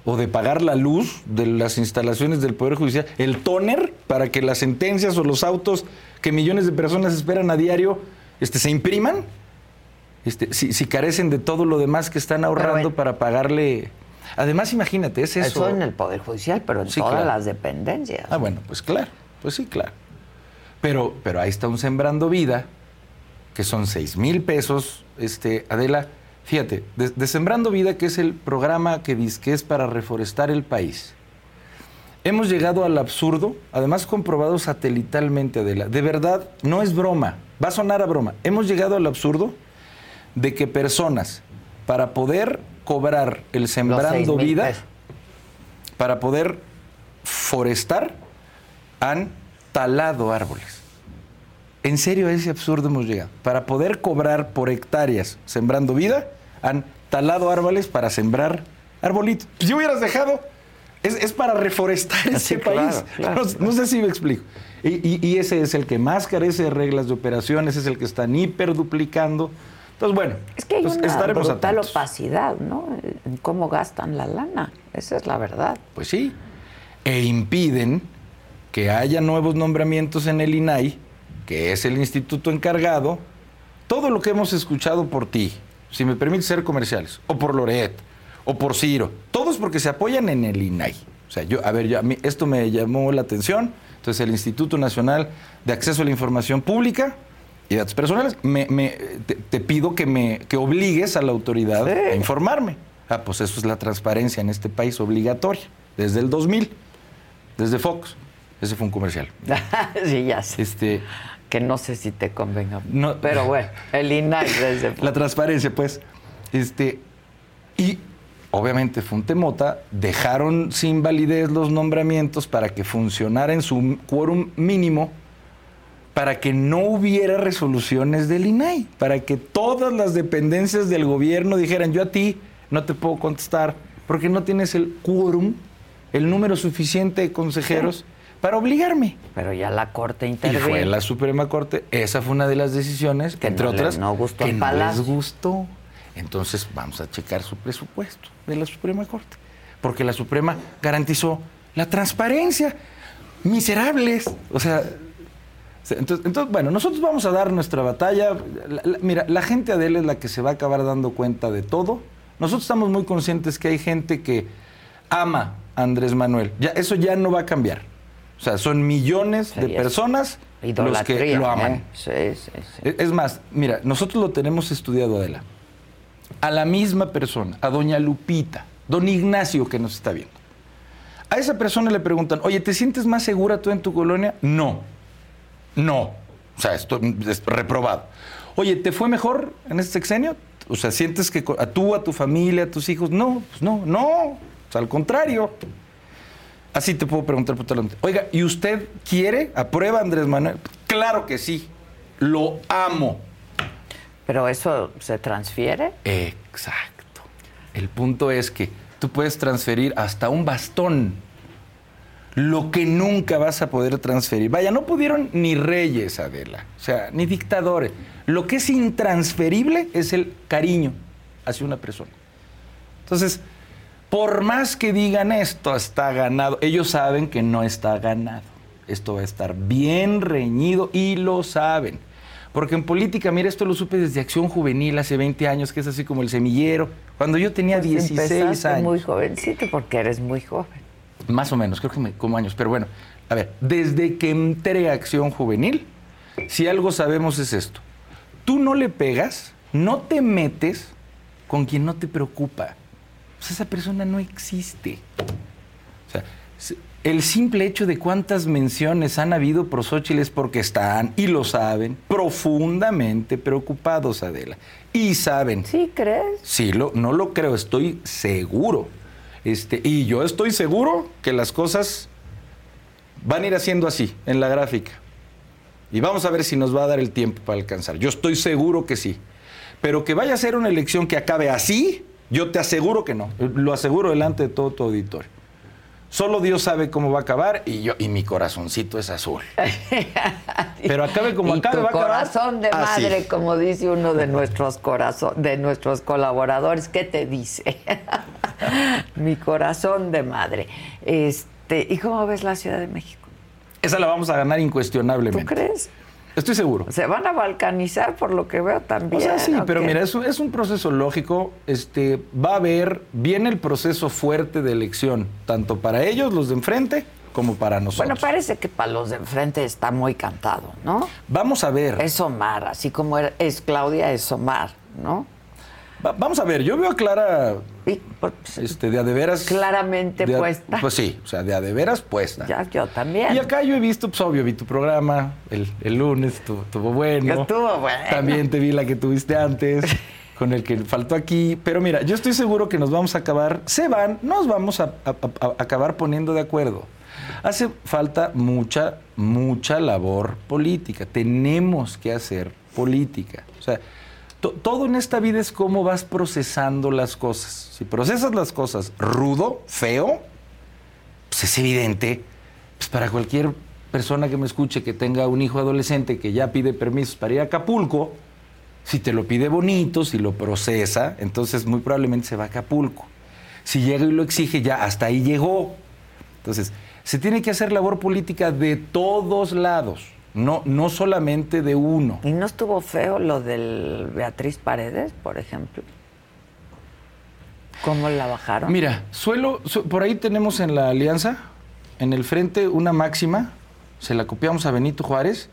o de pagar la luz de las instalaciones del Poder Judicial, el tóner para que las sentencias o los autos que millones de personas esperan a diario este, se impriman, este, si, carecen de todo lo demás que están ahorrando para pagarle. Además, imagínate, es eso. Eso en el Poder Judicial, pero en todas las dependencias. Ah, bueno, pues claro, pues sí, claro. Pero, pero ahí está un Sembrando Vida, que son 6 mil pesos, este, Adela, fíjate, de, Sembrando Vida, que es el programa que dice que es para reforestar el país. Hemos llegado al absurdo, además comprobado satelitalmente, Adela. De verdad, no es broma, va a sonar a broma. Hemos llegado al absurdo de que personas, para poder cobrar el Sembrando Vida, para poder forestar, han talado árboles. En serio, a ese absurdo hemos llegado. Para poder cobrar por hectáreas sembrando vida, han talado árboles para sembrar arbolitos. Si hubieras dejado, es, para reforestar ese país. No, sé si me explico. Y, ese es el que más carece de reglas de operaciones, es el que están hiperduplicando. Entonces, bueno, es que hay una brutal opacidad, ¿no? En cómo gastan la lana. Esa es la verdad. Pues sí. E impiden que haya nuevos nombramientos en el INAI, que es el instituto encargado, todo lo que hemos escuchado por ti, si me permite ser comerciales, o por Loret, o por Ciro, todos porque se apoyan en el INAI. O sea, yo, a ver, yo, a mí esto me llamó la atención. Entonces, el Instituto Nacional de Acceso a la Información Pública y Datos Personales, me, te, pido que me que obligues a la autoridad a informarme. Ah, pues eso es la transparencia en este país obligatoria, desde el 2000, desde Fox. Ese fue un comercial. sí, ya sé. Este, que no sé si te convenga. No, pero bueno, el INAI desde... La transparencia, pues. Este, y obviamente Funtemota dejaron sin validez los nombramientos para que funcionara en su quórum mínimo, para que no hubiera resoluciones del INAI, para que todas las dependencias del gobierno dijeran, yo a ti no te puedo contestar porque no tienes el quórum, el número suficiente de consejeros para obligarme. Pero ya la Corte intervino. Y fue la Suprema Corte. Esa fue una de las decisiones, que entre otras, no gustó que no les gustó. Entonces vamos a checar su presupuesto de la Suprema Corte. Porque la Suprema garantizó la transparencia. Miserables. O sea, entonces, bueno, nosotros vamos a dar nuestra batalla. mira, la gente Adele es la que se va a acabar dando cuenta de todo. Nosotros estamos muy conscientes que hay gente que ama a Andrés Manuel. Ya, eso ya no va a cambiar. O sea, son millones de personas los que lo aman. ¿eh? Sí, sí. Es más, mira, nosotros lo tenemos estudiado, Adela. A la misma persona, a doña Lupita, don Ignacio que nos está viendo. A esa persona le preguntan, oye, ¿te sientes más segura tú en tu colonia? No. No. O sea, esto es reprobado. Oye, ¿te fue mejor en este sexenio? O sea, ¿sientes que a tú, a tu familia, a tus hijos? No, pues no, no. O sea, al contrario. Así te puedo preguntar por talante. Oiga, ¿y usted quiere, aprueba Andrés Manuel? Claro que sí. Lo amo. ¿Pero eso se transfiere? Exacto. El punto es que tú puedes transferir hasta un bastón. Lo que nunca vas a poder transferir. Vaya, no pudieron ni reyes, Adela. O sea, ni dictadores. Lo que es intransferible es el cariño hacia una persona. Entonces, por más que digan esto está ganado, ellos saben que no está ganado. Esto va a estar bien reñido y lo saben. Porque en política, mira, esto lo supe desde Acción Juvenil hace 20 años, que es así como el semillero, cuando yo tenía 16 pues años. muy jovencito porque eres muy joven. Más o menos, creo que como años, pero bueno, a ver, desde que entré a Acción Juvenil, si algo sabemos es esto. Tú no le pegas, no te metes con quien no te preocupa. Pues esa persona no existe. O sea, el simple hecho de cuántas menciones han habido por Xochitl es porque están, y lo saben, profundamente preocupados, Adela. Y saben. ¿Sí crees? Sí, lo, no lo creo, estoy seguro. Este, y yo estoy seguro que las cosas van a ir haciendo así, en la gráfica. Y vamos a ver si nos va a dar el tiempo para alcanzar. Yo estoy seguro que sí. Pero que vaya a ser una elección que acabe así, yo te aseguro que no, lo aseguro delante de todo tu auditorio. Solo Dios sabe cómo va a acabar y yo y mi corazoncito es azul. Pero acabe como y acabe, tu va a acabar corazón de así. madre, como dice uno de nuestros corazón, de nuestros colaboradores, ¿qué te dice? Mi corazón de madre. Este, ¿y cómo ves la Ciudad de México? Esa la vamos a ganar incuestionablemente. ¿Tú crees? Estoy seguro. Se van a balcanizar por lo que veo también. O sea, sí, ¿o pero qué? mira, es un, es un proceso lógico. Este, va a haber, viene el proceso fuerte de elección, tanto para ellos, los de enfrente, como para nosotros. Bueno, parece que para los de enfrente está muy cantado, ¿no? Vamos a ver. Es Omar, así como era- es Claudia, es Omar, ¿no? Va- vamos a ver, yo veo a Clara Y, pues, este, de a de veras. Claramente de a- puesta. Pues sí, o sea, de a de veras puesta. ya, yo también. Y acá yo he visto, pues obvio, vi tu programa el, el lunes, estuvo, estuvo bueno. Estuvo bueno. También te vi la que tuviste antes, con el que faltó aquí. Pero mira, yo estoy seguro que nos vamos a acabar, se van, nos vamos a, a- acabar poniendo de acuerdo. Hace falta mucha, mucha labor política. Tenemos que hacer política. O sea, todo en esta vida es cómo vas procesando las cosas. Si procesas las cosas rudo, feo, pues es evidente, pues para cualquier persona que me escuche que tenga un hijo adolescente que ya pide permisos para ir a Acapulco, si te lo pide bonito, si lo procesa, entonces muy probablemente se va a Acapulco. Si llega y lo exige, ya hasta ahí llegó. Entonces, se tiene que hacer labor política de todos lados, no, no solamente de uno. ¿Y no estuvo feo lo del Beatriz Paredes, por ejemplo? ¿Cómo la bajaron? Mira, suelo, su- por ahí tenemos en la alianza, en el frente, una máxima, se la copiamos a Benito Juárez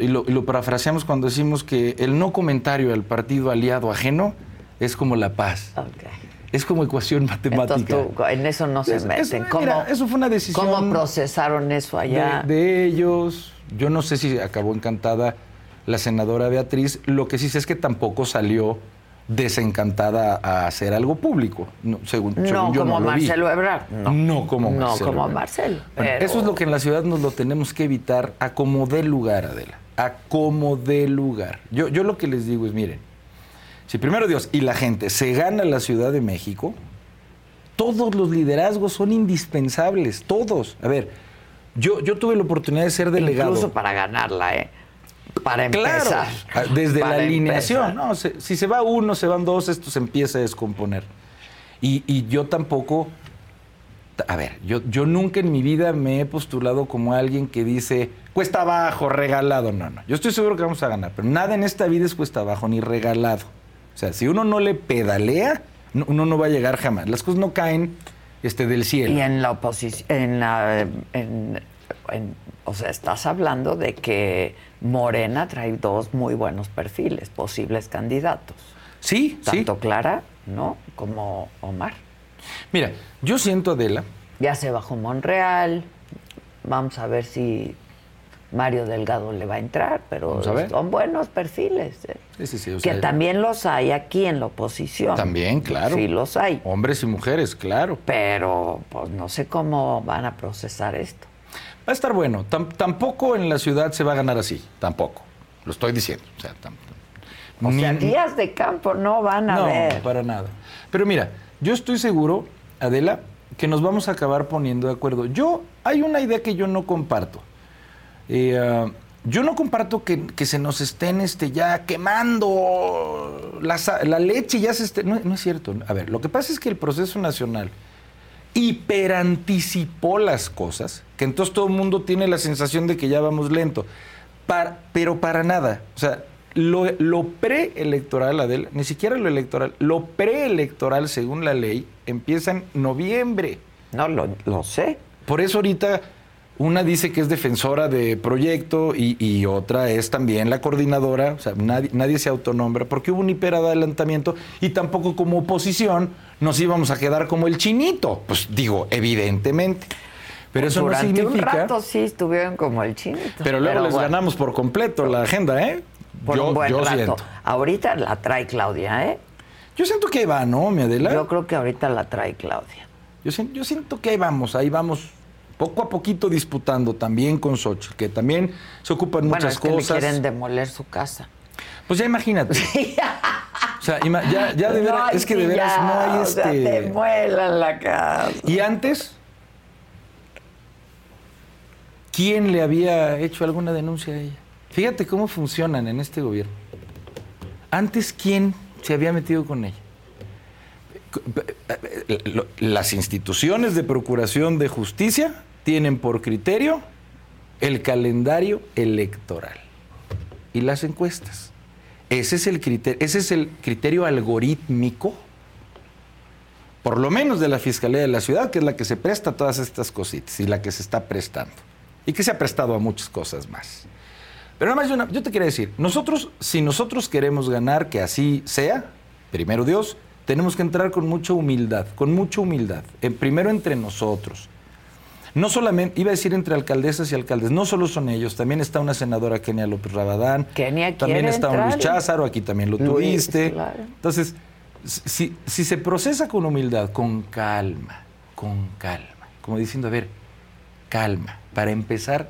y lo, y lo parafraseamos cuando decimos que el no comentario al partido aliado ajeno es como la paz, es como ecuación matemática. Entonces tú, en eso no se Es- meten. eso, ¿Cómo, mira, eso fue una decisión ¿Cómo procesaron eso allá? de, de ellos. Yo no sé si acabó encantada la senadora Beatriz. Lo que sí sé es que tampoco salió desencantada a hacer algo público. No, según, no según yo como no. Marcelo Ebrard. No, No como No Marcelo como Ebrard. Marcelo. Bueno, pero- Eso es lo que en la ciudad nos lo tenemos que evitar a como dé lugar, Adela. A como dé lugar. Yo, yo lo que les digo es, miren, si primero Dios y la gente se gana la Ciudad de México, todos los liderazgos son indispensables, todos. A ver, yo, yo tuve la oportunidad de ser delegado. Incluso para ganarla, ¿eh? Para empezar. ah, desde Para la alineación. No, se- si se va uno, se van dos, esto se empieza a descomponer. Y, y yo tampoco, a ver, yo, yo nunca en mi vida me he postulado como alguien que dice cuesta abajo, regalado. No, no. Yo estoy seguro que vamos a ganar, pero nada en esta vida es cuesta abajo ni regalado. O sea, si uno no le pedalea, no- uno no va a llegar jamás. Las cosas no caen este, del cielo. Y en la oposición, en la, en- en- o sea, estás hablando de que Morena trae dos muy buenos perfiles, posibles candidatos. Sí, sí. Tanto Clara, ¿no? Como Omar. Mira, yo siento, Adela, Ya se bajó Monreal. Vamos a ver si Mario Delgado le va a entrar, pero a son buenos perfiles. ¿eh? Sí, sí, sí, o que también los hay aquí en la oposición. También, claro. Sí, los hay. hombres y mujeres, claro. Pero pues no sé cómo van a procesar esto. Va a estar bueno. Tam- tampoco en la ciudad se va a ganar así. Tampoco. Lo estoy diciendo. O sea, O sea, ni- días de campo no van a no, ver. para nada. Pero mira, yo estoy seguro, Adela, que nos vamos a acabar poniendo de acuerdo. Yo, hay una idea que yo no comparto. Eh, ah, yo no comparto que, que se nos estén este, ya quemando la, la leche, ya se esté. No, no es cierto. A ver, lo que pasa es que el proceso nacional hiperanticipó las cosas, que entonces todo el mundo tiene la sensación de que ya vamos lento. Para- pero para nada. O sea, lo, lo preelectoral, Adela, ni siquiera lo electoral, lo preelectoral, según la ley, empieza en noviembre. No, lo, lo sé. Por eso ahorita una dice que es defensora de proyecto y, y otra es también la coordinadora, o sea, nadie, nadie se autonombra, porque hubo un hiperadelantamiento y tampoco como oposición nos íbamos a quedar como el chinito. Pues digo, evidentemente. Pero eso no Durante significa... un rato sí estuvieron como el chinito. Pero luego les bueno, ganamos por completo la agenda, ¿eh? Por yo un buen yo rato. siento. Ahorita la trae Claudia, ¿eh? Yo siento que ahí va, ¿no, mi Adela? Yo creo que ahorita la trae Claudia. Yo, sien- yo siento que ahí vamos, ahí vamos poco a poquito disputando también con Xochitl, que también se ocupan Bueno, muchas es que cosas. le quieren demoler su casa. Pues ya imagínate. o sea, ya, ya de veras, No, es que de veras ya, no hay o sea, este. te muelan la casa. y antes, quién le había hecho alguna denuncia a ella. Fíjate cómo funcionan en este gobierno. Antes, ¿quién se había metido con ella? Las instituciones de procuración de justicia tienen por criterio el calendario electoral y las encuestas. Ese es el criterio, ese es el criterio algorítmico, por lo menos de la Fiscalía de la Ciudad, que es la que se presta a todas estas cositas y la que se está prestando. Y que se ha prestado a muchas cosas más. Pero nada más yo, te quiero decir, nosotros, si nosotros queremos ganar, que así sea, primero Dios, tenemos que entrar con mucha humildad, con mucha humildad. En, primero entre nosotros. No solamente, iba a decir entre alcaldesas y alcaldes, no solo son ellos, también está una senadora Kenia López Rabadán. Kenia También está un Luis Cházaro, aquí también lo tuviste. Claro. Entonces, si, si se procesa con humildad, con calma, con calma, como diciendo, a ver, calma, para empezar,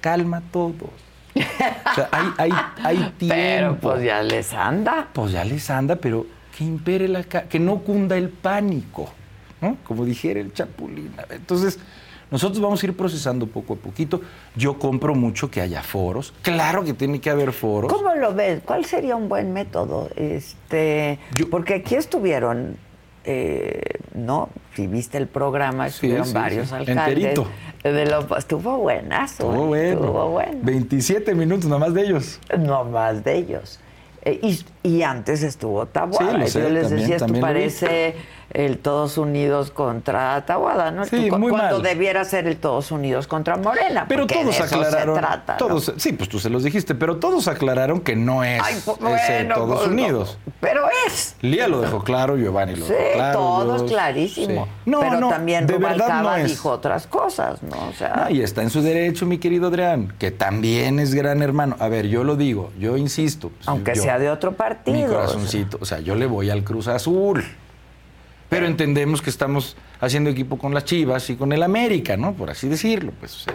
calma todos o sea, hay, hay, hay tiempo. Pero pues ya les anda. Pues ya les anda, pero que impere la que no cunda el pánico, ¿no? Como dijera el Chapulín. Entonces, nosotros vamos a ir procesando poco a poquito. Yo compro mucho que haya foros. Claro que tiene que haber foros. ¿Cómo lo ves? ¿Cuál sería un buen método? Este, porque aquí estuvieron eh, ¿no? Si viste el programa, estuvieron varios alcaldes. De lo, estuvo buenazo. Estuvo bueno. Estuvo bueno. 27 minutos, nomás de ellos. No más de ellos. Eh, y, y, antes estuvo Tabuada. Sí, yo les también, decía, esto parece el Todos Unidos contra Tabuada, ¿no? Sí, muy cuando mal. debiera ser el Todos Unidos contra Morena. Pero todos de eso aclararon. se trata, ¿no? todos, Sí, pues tú se los dijiste, pero todos aclararon que no es Ay, pues, ese bueno, Todos pues, no, Unidos. pero es. Lía lo dejó claro, Giovanni lo Sí, dejó claro. todo es yo- clarísimo. sí. No, pero no, también de verdad no dijo otras cosas, ¿no? O sea, Ah, y está en su derecho, mi querido Adrián, que también es gran hermano. A ver, yo lo digo, yo insisto. pues, aunque yo- sea de otro partido. Mi corazoncito, o sea, yo le voy al Cruz Azul. Pero entendemos que estamos haciendo equipo con las Chivas y con el América, ¿no? Por así decirlo. Pues,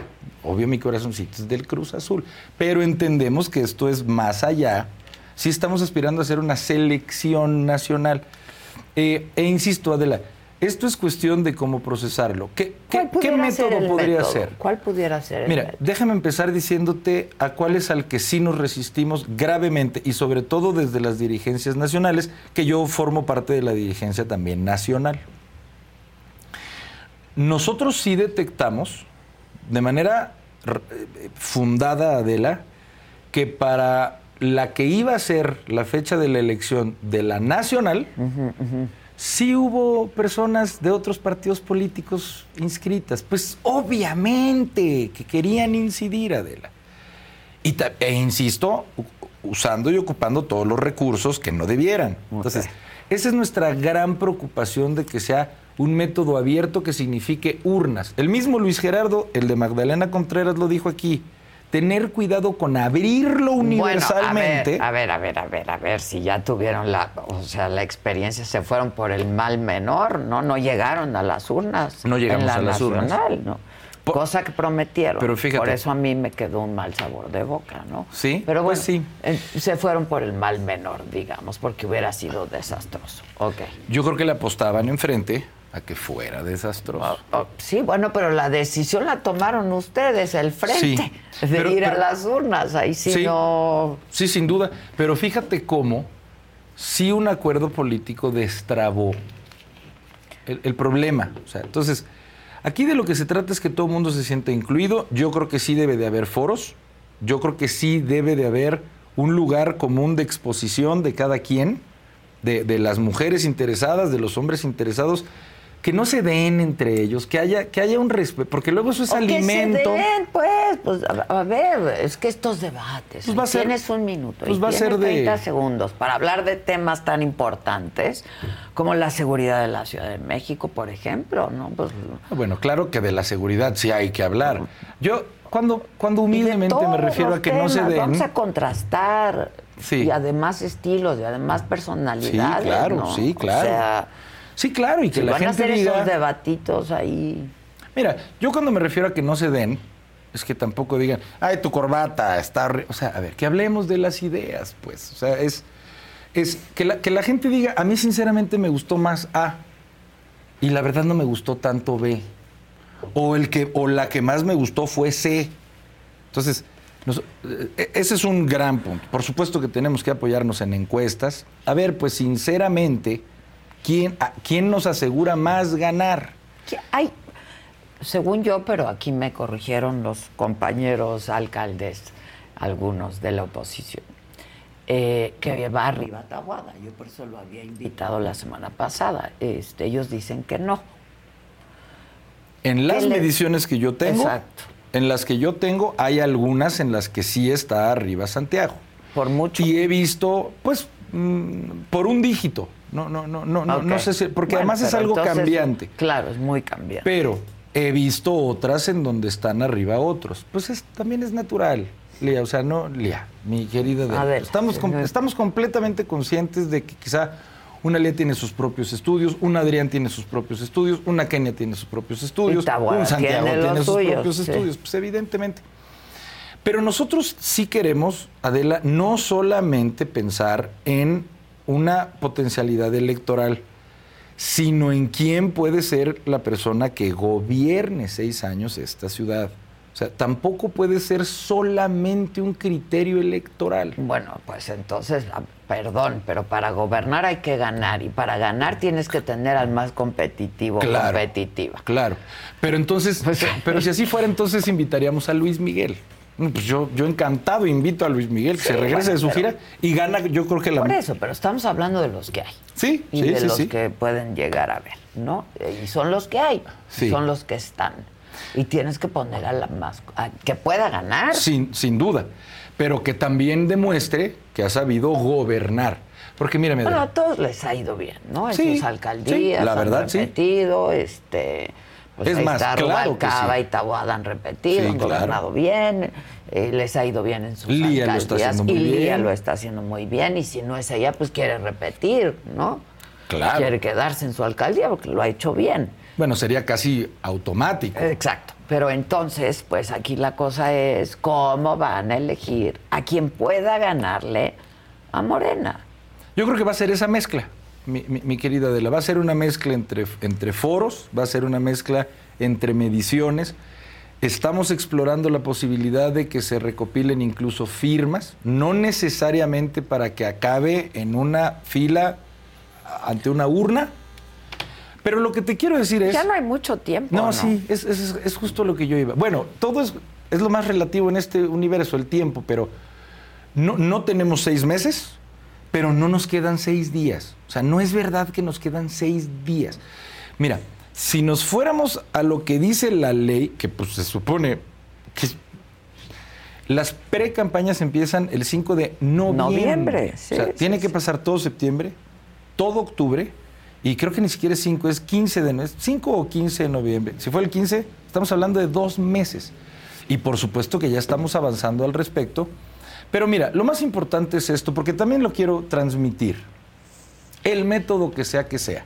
obvio, mi corazoncito es del Cruz Azul. Pero entendemos que esto es más allá. Sí estamos aspirando a hacer una selección nacional. Eh, e insisto, Adela, esto es cuestión de cómo procesarlo. ¿Qué, qué- ¿Cuál qué pudiera ser método podría método? ser? ¿Cuál pudiera ser el Mira, método? déjame empezar diciéndote a cuál es al que sí nos resistimos gravemente y sobre todo desde las dirigencias nacionales, que yo formo parte de la dirigencia también nacional. Nosotros sí detectamos de manera eh, fundada, Adela, que para la que iba a ser la fecha de la elección de la nacional, sí hubo personas de otros partidos políticos inscritas. Pues obviamente que querían incidir, Adela. Y e insisto, usando y ocupando todos los recursos que no debieran. Entonces, esa es nuestra gran preocupación de que sea un método abierto que signifique urnas. El mismo Luis Gerardo, el de Magdalena Contreras, lo dijo aquí. Tener cuidado con abrirlo universalmente. Bueno, a ver, a ver, a ver, a ver, a ver, si ya tuvieron la, o sea, la experiencia, se fueron por el mal menor, ¿no? No llegaron a las urnas. No llegamos en la a las urnas. Cosa que prometieron. Pero fíjate. Por eso a mí me quedó un mal sabor de boca, ¿no? Sí, Pero bueno, pues sí. eh, se fueron por el mal menor, digamos, porque hubiera sido desastroso. Ok. Yo creo que le apostaban enfrente a que fuera desastroso. Oh, sí, bueno, pero la decisión la tomaron ustedes, el frente, Sí, de pero- ir a las urnas. Ahí sí, Sí. no. Sí, sin duda. Pero fíjate cómo sí un acuerdo político destrabó el, el problema. O sea, entonces, aquí de lo que se trata es que todo el mundo se sienta incluido. Yo creo que sí debe de haber foros. Yo creo que sí debe de haber un lugar común de exposición de cada quien, de, de las mujeres interesadas, de los hombres interesados, que no se den entre ellos, que haya, que haya un respeto, porque luego eso es O que se alimento. den, pues, pues a, a ver, es que estos debates, Pues va a ser- tienes un minuto pues y va a ser de- 30 segundos para hablar de temas tan importantes como la seguridad de la Ciudad de México, por ejemplo, ¿no? Pues, Ah, Bueno, claro que de la seguridad sí hay que hablar. Yo, cuando, cuando de humildemente me refiero a que no se den. Vamos a contrastar. Sí. Y además estilos, y además personalidades. Sí, claro, ¿no? sí, claro. O sea, Sí, claro, y que si la van a hacer diga. esos debatitos ahí. Mira, yo cuando me refiero a que no se den, es que tampoco digan, ay, tu corbata está. horri-". O sea, a ver, que hablemos de las ideas, pues. O sea, es. Es que la, que la gente diga, a mí sinceramente me gustó más A. Y la verdad no me gustó tanto B. O, el que, o la que más me gustó fue C. Entonces, eh, ese es un gran punto. Por supuesto que tenemos que apoyarnos en encuestas. A ver, pues sinceramente, ¿quién, ¿quién nos asegura más ganar? Hay, según yo, pero aquí me corrigieron los compañeros alcaldes, algunos de la oposición, eh, que va arriba Tahuada. Yo por eso lo había invitado la semana pasada. Este, ellos dicen que no. En las mediciones que yo tengo, Exacto. en las que yo tengo, hay algunas en las que sí está arriba Santiago. Por mucho. Y he visto, pues, mm, por un dígito. No, no, no, no, no sé si, porque además es algo cambiante. Claro, es muy cambiante. Pero he visto otras en donde están arriba otros. Pues también es natural. Lía, o sea, no, Lía, mi querida. A ver, estamos, estamos completamente conscientes de que quizá una Lía tiene sus propios estudios, un Adrián tiene sus propios estudios, una Kenia tiene sus propios estudios, un Santiago tiene, sus propios estudios, pues evidentemente. Pero nosotros sí queremos, Adela, no solamente pensar en una potencialidad electoral, sino en quién puede ser la persona que gobierne seis años esta ciudad. O sea, tampoco puede ser solamente un criterio electoral. Bueno, pues entonces, ah, perdón, pero para gobernar hay que ganar y para ganar tienes que tener al más competitivo, claro, competitiva. Claro, pero entonces, pues, pero si así fuera, entonces invitaríamos a Luis Miguel. Pues yo, yo encantado invito a Luis Miguel que se regrese de su gira y gana, yo creo que la... Por eso, pero estamos hablando de los que hay. Sí, y de los que pueden llegar a ver, ¿no? Y son los que hay, son los que están. Y tienes que poner a la más... que pueda ganar. Sin, sin duda, pero que también demuestre que ha sabido gobernar. Porque mírame... Bueno, a todos les ha ido bien, ¿no? En sus alcaldías la verdad, han repetido, este... Pues es más, claro que y Taboada han repetido, han gobernado bien, eh, les ha ido bien en sus Lía. Lo está haciendo muy y bien. Lía lo está haciendo muy bien, y si no es ella, pues quiere repetir, ¿no? Claro. Quiere quedarse en su alcaldía porque lo ha hecho bien. Bueno, sería casi automático. Exacto. Pero entonces, pues aquí la cosa es cómo van a elegir a quien pueda ganarle a Morena. Yo creo que va a ser esa mezcla mi, mi, querida Adela. Va a ser una mezcla entre, entre foros, va a ser una mezcla entre mediciones. Estamos explorando la posibilidad de que se recopilen incluso firmas, no necesariamente para que acabe en una fila ante una urna, pero lo que te quiero decir es... Ya no hay mucho tiempo. No, sí, es, es, es, justo lo que yo iba. Bueno, todo es, es lo más relativo en este universo, el tiempo, pero no, no tenemos seis meses, pero no nos quedan seis días. O sea, no es verdad que nos quedan seis días. Mira, si nos fuéramos a lo que dice la ley, que pues se supone que las pre-campañas empiezan el 5 de noviembre. Noviembre, sí, o sea, sí, tiene sí. que pasar todo septiembre, todo octubre, y creo que ni siquiera es 5, es 15 de noviembre, 5 o 15 de noviembre. Si fue el 15, estamos hablando de dos meses. Y por supuesto que ya estamos avanzando al respecto. Pero mira, lo más importante es esto, porque también lo quiero transmitir. El método que sea que sea.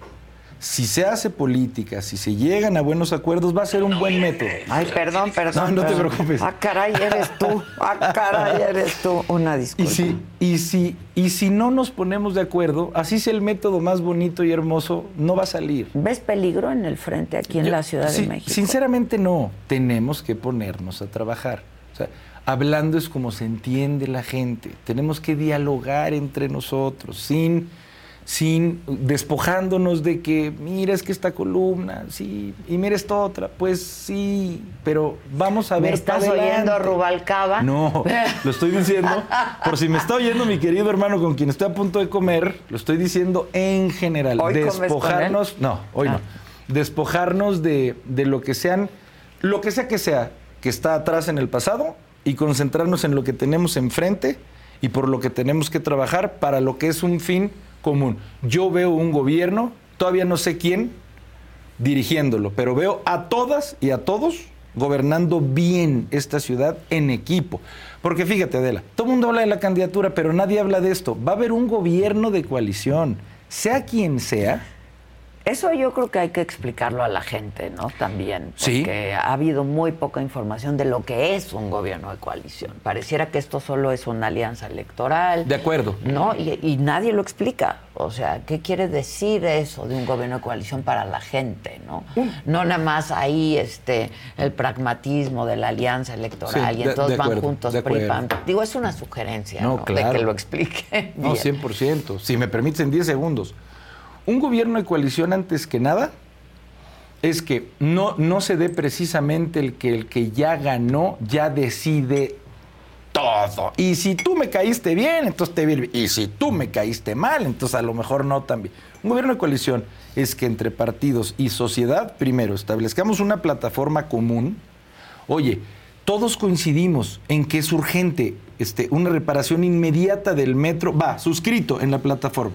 Si se hace política, si se llegan a buenos acuerdos, va a ser un buen método. Ay, perdón, perdón. No, no te preocupes. Ah, caray, eres tú. Ah, caray, eres tú. Una disculpa. Y si, y, si, y si no nos ponemos de acuerdo, así sea el método más bonito y hermoso, no va a salir. ¿Ves peligro en el frente aquí en Yo- la Ciudad sí, de México? Sinceramente no. Tenemos que ponernos a trabajar. O sea, hablando es como se entiende la gente. Tenemos que dialogar entre nosotros, sin, sin despojándonos de que, mira, es que esta columna, sí, y mira esta otra, pues sí, pero vamos a ¿Me ver. estás para oyendo. Rubalcaba? No, lo estoy diciendo, por si me está oyendo mi querido hermano con quien estoy a punto de comer, lo estoy diciendo en general. ¿Hoy comes con él? Despojarnos, no, hoy Ah. no. Despojarnos de, de lo que sean, lo que sea que sea, que está atrás en el pasado y concentrarnos en lo que tenemos enfrente y por lo que tenemos que trabajar para lo que es un fin común. Yo veo un gobierno, todavía no sé quién, dirigiéndolo, pero veo a todas y a todos gobernando bien esta ciudad en equipo. Porque fíjate, Adela, todo el mundo habla de la candidatura, pero nadie habla de esto. Va a haber un gobierno de coalición, sea quien sea, Eso yo creo que hay que explicarlo a la gente, ¿no? También. Porque ha habido muy poca información de lo que es un gobierno de coalición. Pareciera que esto solo es una alianza electoral. De acuerdo. ¿No? Y, nadie lo explica. O sea, ¿qué quiere decir eso de un gobierno de coalición para la gente, no? No nada más ahí este, el pragmatismo de la alianza electoral y entonces van juntos Digo, es una sugerencia no, de que lo explique. No, 100%. Si me permiten 10 segundos. Un gobierno de coalición, antes que nada, es que no, no se dé precisamente el que el que ya ganó ya decide todo. Y si tú me caíste bien, entonces te bien. Y si tú me caíste mal, entonces a lo mejor no también. Un gobierno de coalición es que entre partidos y sociedad, primero, establezcamos una plataforma común. Oye, todos coincidimos en que es urgente este, una reparación inmediata del metro. Va, suscrito en la plataforma.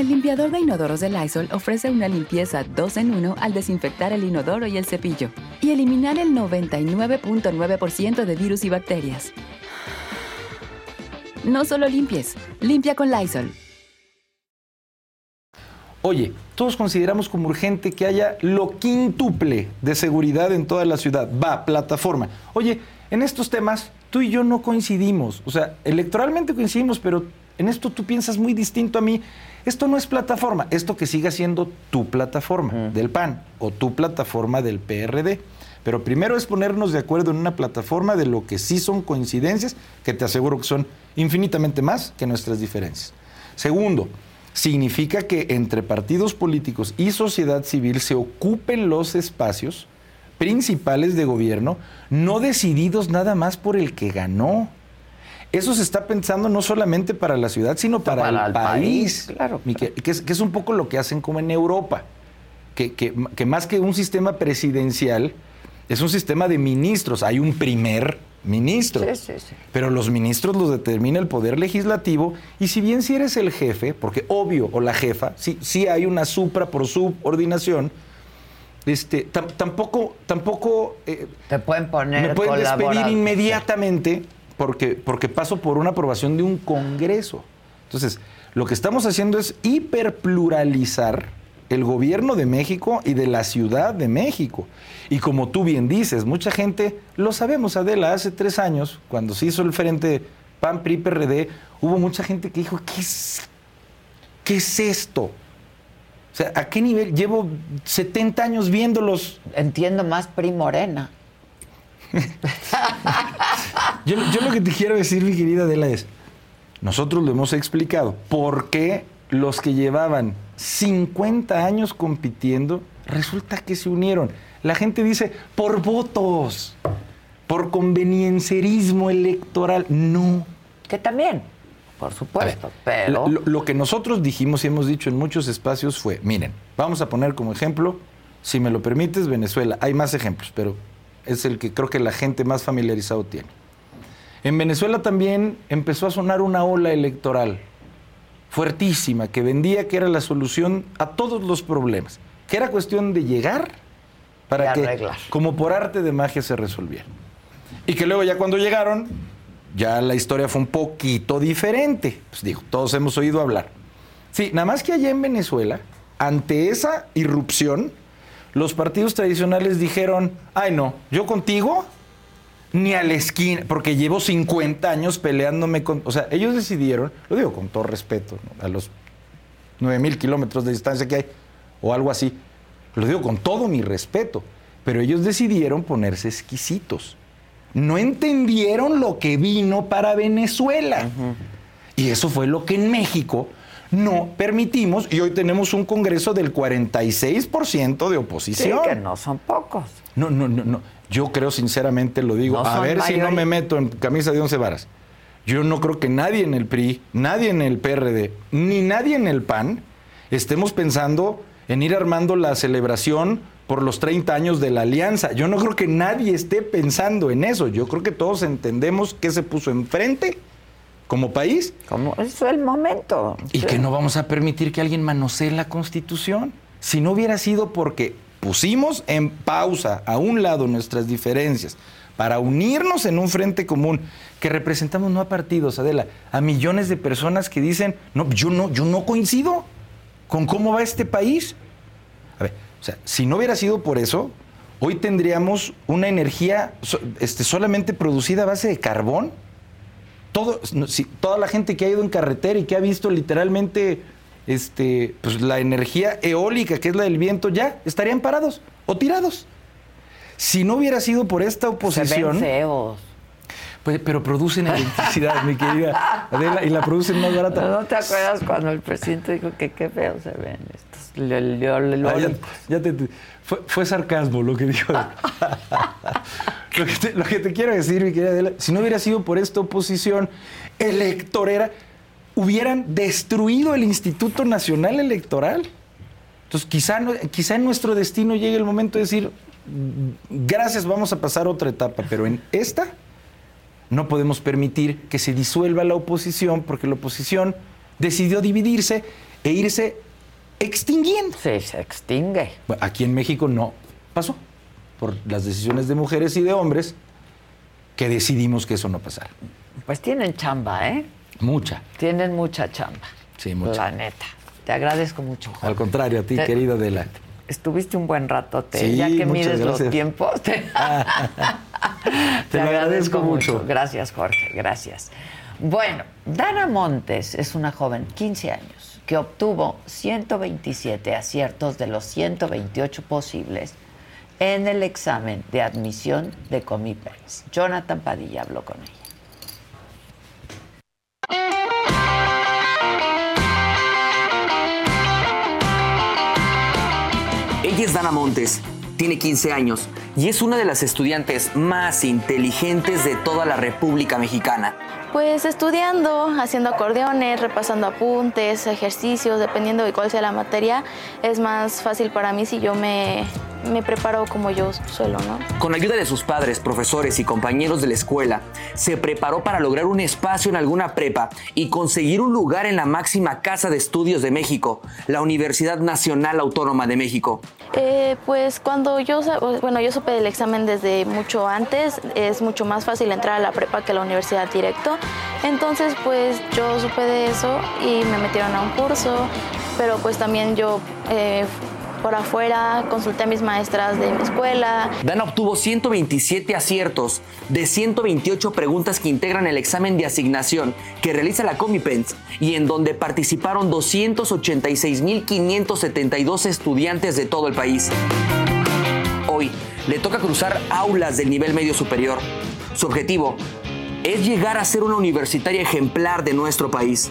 El limpiador de inodoros de Lysol ofrece una limpieza 2 en 1 al desinfectar el inodoro y el cepillo y eliminar el 99.9% de virus y bacterias. No solo limpies, limpia con Lysol. Oye, todos consideramos como urgente que haya lo quíntuple de seguridad en toda la ciudad. Va, plataforma. Oye, en estos temas tú y yo no coincidimos. O sea, electoralmente coincidimos, pero en esto tú piensas muy distinto a mí. Esto no es plataforma, esto que siga siendo tu plataforma del PAN o tu plataforma del PRD. Pero primero es ponernos de acuerdo en una plataforma de lo que sí son coincidencias, que te aseguro que son infinitamente más que nuestras diferencias. Segundo, significa que entre partidos políticos y sociedad civil se ocupen los espacios principales de gobierno, no decididos nada más por el que ganó eso se está pensando no solamente para la ciudad, sino para, el, país. Claro. Que, es, un poco lo que hacen como en Europa. Que, más que un sistema presidencial, es un sistema de ministros. Hay un primer ministro. Sí, sí, sí. Pero los ministros los determina el poder legislativo. Y si bien si eres el jefe, porque obvio, o la jefa, sí, sí hay una supra por subordinación, este, tampoco, tampoco eh, te pueden poner me pueden despedir inmediatamente porque, porque paso por una aprobación de un Congreso. Entonces, lo que estamos haciendo es hiperpluralizar el gobierno de México y de la Ciudad de México. Y como tú bien dices, mucha gente, lo sabemos, Adela, hace tres años, cuando se hizo el frente PAN, PRI, PRD, hubo mucha gente que dijo, ¿qué es, qué es esto? O sea, ¿a qué nivel? Llevo 70 años viéndolos. Entiendo más PRI Morena. yo, lo que te quiero decir, mi querida Adela, es, nosotros lo hemos explicado, por qué los que llevaban 50 años compitiendo, resulta que se unieron. La gente dice, por votos, por conveniencierismo electoral. No. Que también, por supuesto, pero... Lo, lo, que nosotros dijimos y hemos dicho en muchos espacios fue, miren, vamos a poner como ejemplo, si me lo permites, Venezuela. Hay más ejemplos, pero es el que creo que la gente más familiarizado tiene. En Venezuela también empezó a sonar una ola electoral fuertísima que vendía que era la solución a todos los problemas, que era cuestión de llegar para que como por arte de magia se resolviera. Y que luego ya cuando llegaron, ya la historia fue un poquito diferente. Pues digo, todos hemos oído hablar. Sí, nada más que allá en Venezuela, ante esa irrupción, los partidos tradicionales dijeron, ay no, yo contigo ni a la esquina, porque llevo 50 años peleándome con... O sea, ellos decidieron, lo digo con todo respeto, a los 9 mil kilómetros de distancia que hay, o algo así, lo digo con todo mi respeto, pero ellos decidieron ponerse exquisitos. No entendieron lo que vino para Venezuela. Y eso fue lo que en México no permitimos y hoy tenemos un Congreso del 46% de oposición. Sí, que no son pocos. No, no, no, no. Yo creo sinceramente, lo digo, a ver si no me meto en camisa de once varas. Yo no creo que nadie en el PRI, nadie en el PRD, ni nadie en el PAN estemos pensando en ir armando la celebración por los 30 años de la alianza. Yo no creo que nadie esté pensando en eso. Yo creo que todos entendemos qué se puso enfrente como país. Como es el momento. Y que no vamos a permitir que alguien manosee la Constitución. Si no hubiera sido porque pusimos en pausa a un lado nuestras diferencias para unirnos en un frente común que representamos no a partidos, Adela, a millones de personas que dicen, no, yo no, yo no coincido con cómo va este país. A ver, o sea, si no hubiera sido por eso, hoy tendríamos una energía este, solamente producida a base de carbón. Todo, si, toda la gente que ha ido en carretera y que ha visto literalmente este, pues, la energía eólica, que es la del viento, ya estarían parados o tirados. Si no hubiera sido por esta oposición. Se ven feos. Pues, pero producen electricidad, mi querida Adela, y la producen más barata. ¿No te acuerdas cuando el presidente dijo que qué feos se ven estos ah, ya, te, fue, sarcasmo lo que dijo. lo, que te, lo que te quiero decir, mi querida Adela, si no hubiera sido por esta oposición electorera, hubieran destruido el Instituto Nacional Electoral. Entonces, quizá, quizá en nuestro destino llegue el momento de decir, gracias, vamos a pasar otra etapa, pero en esta no podemos permitir que se disuelva la oposición porque la oposición decidió dividirse e irse extinguiendo. Sí, se extingue. aquí en México no pasó por las decisiones de mujeres y de hombres que decidimos que eso no pasara. Pues tienen chamba, ¿eh? Mucha. Tienen mucha chamba. Sí, mucha. La neta. Te agradezco mucho. Al contrario, a ti, querido Adela. Estuviste un buen rato, sí, ya que mides los tiempos. Te, te agradezco, mucho. Gracias, Jorge, gracias. Bueno, Dana Montes es una joven, 15 años, que obtuvo 127 aciertos de los 128 posibles en el examen de admisión de Comipens. Jonathan Padilla habló con ella. Ella es Dana Montes, tiene 15 años y es una de las estudiantes más inteligentes de toda la República Mexicana. Pues estudiando, haciendo acordeones, repasando apuntes, ejercicios, dependiendo de cuál sea la materia, es más fácil para mí si yo me, me preparo como yo suelo, ¿no? Con ayuda de sus padres, profesores y compañeros de la escuela, se preparó para lograr un espacio en alguna prepa y conseguir un lugar en la máxima casa de estudios de México, la Universidad Nacional Autónoma de México. Eh, pues cuando yo, bueno, yo supe examen desde mucho antes, es mucho más fácil entrar a la prepa que a la universidad directo. Entonces, pues yo supe de eso y me metieron a un curso, pero pues también yo eh, por afuera consulté a mis maestras de mi escuela. Dana obtuvo 127 aciertos de 128 preguntas que integran el examen de asignación que realiza la Comipens y en donde participaron 286.572 estudiantes de todo el país. Le toca cruzar aulas del nivel medio superior. Su objetivo es llegar a ser una universitaria ejemplar de nuestro país.